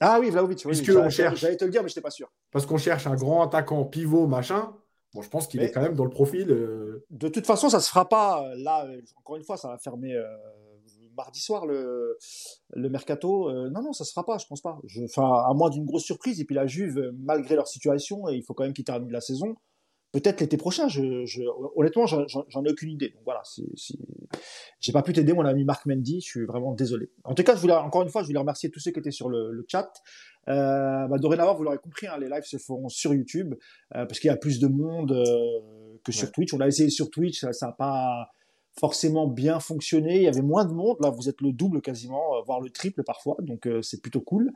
Ah oui, Vlaovic. Oui, on cherche. J'allais te le dire, mais je n'étais pas sûr. Parce qu'on cherche un grand attaquant pivot, machin. Bon, je pense qu'il est quand même dans le profil. Euh, de toute façon, ça ne se fera pas. Là, encore une fois, ça va fermer mardi soir le, le mercato. non, non, ça se fera pas, je pense pas. Enfin, à moins d'une grosse surprise. Et puis la Juve, malgré leur situation, et il faut quand même qu'ils terminent la saison peut-être l'été prochain. Je, je honnêtement, j'en ai aucune idée. Donc voilà, j'ai pas pu t'aider, mon ami Marc Mendy. Je suis vraiment désolé. En tout cas, je voulais encore une fois, je voulais remercier tous ceux qui étaient sur le, chat. Euh, bah, dorénavant, vous l'aurez compris, hein, les lives se feront sur YouTube euh, parce qu'il y a plus de monde euh, que sur Twitch. On a essayé sur Twitch, ça n'a pas forcément bien fonctionné. Il y avait moins de monde. Là, vous êtes le double quasiment, euh, voire le triple parfois. Donc, euh, c'est plutôt cool.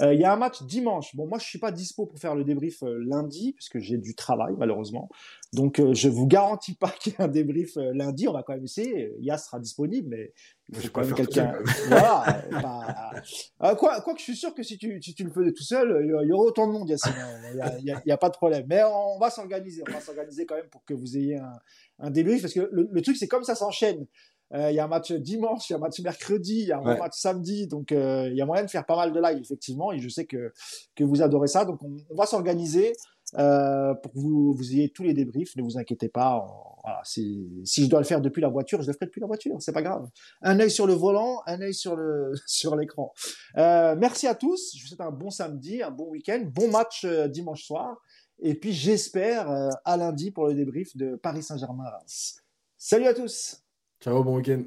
Euh, il y a un match dimanche. Bon, moi, je suis pas dispo pour faire le débrief lundi puisque j'ai du travail malheureusement. Donc, je vous garantis pas <laughs> qu'il y ait un débrief lundi. On va quand même essayer. Yas sera disponible, mais il faut quand même quelqu'un. voilà. <laughs> Bah, quoi, quoi que je suis sûr que si tu, si tu le faisais tout seul, il y aurait autant de monde, Yassine. Il n'y a, y a, pas de problème. Mais on va s'organiser. On va s'organiser quand même pour que vous ayez un, un débrief parce que le, truc c'est comme ça s'enchaîne. Euh, il y a un match dimanche, il y a un match mercredi, il y a un match samedi, donc euh, il y a moyen de faire pas mal de live effectivement. Et je sais que que vous adorez ça, donc on, va s'organiser euh, pour que vous, ayez tous les débriefs. Ne vous inquiétez pas. si, je dois le faire depuis la voiture, je le ferai depuis la voiture. C'est pas grave. Un œil sur le volant, un œil sur <laughs> l'écran. merci à tous. Je vous souhaite un bon samedi, un bon week-end, bon match dimanche soir. Et puis j'espère euh, à lundi pour le débrief de Paris Saint-Germain-Reims. Salut à tous Ciao, bon week-end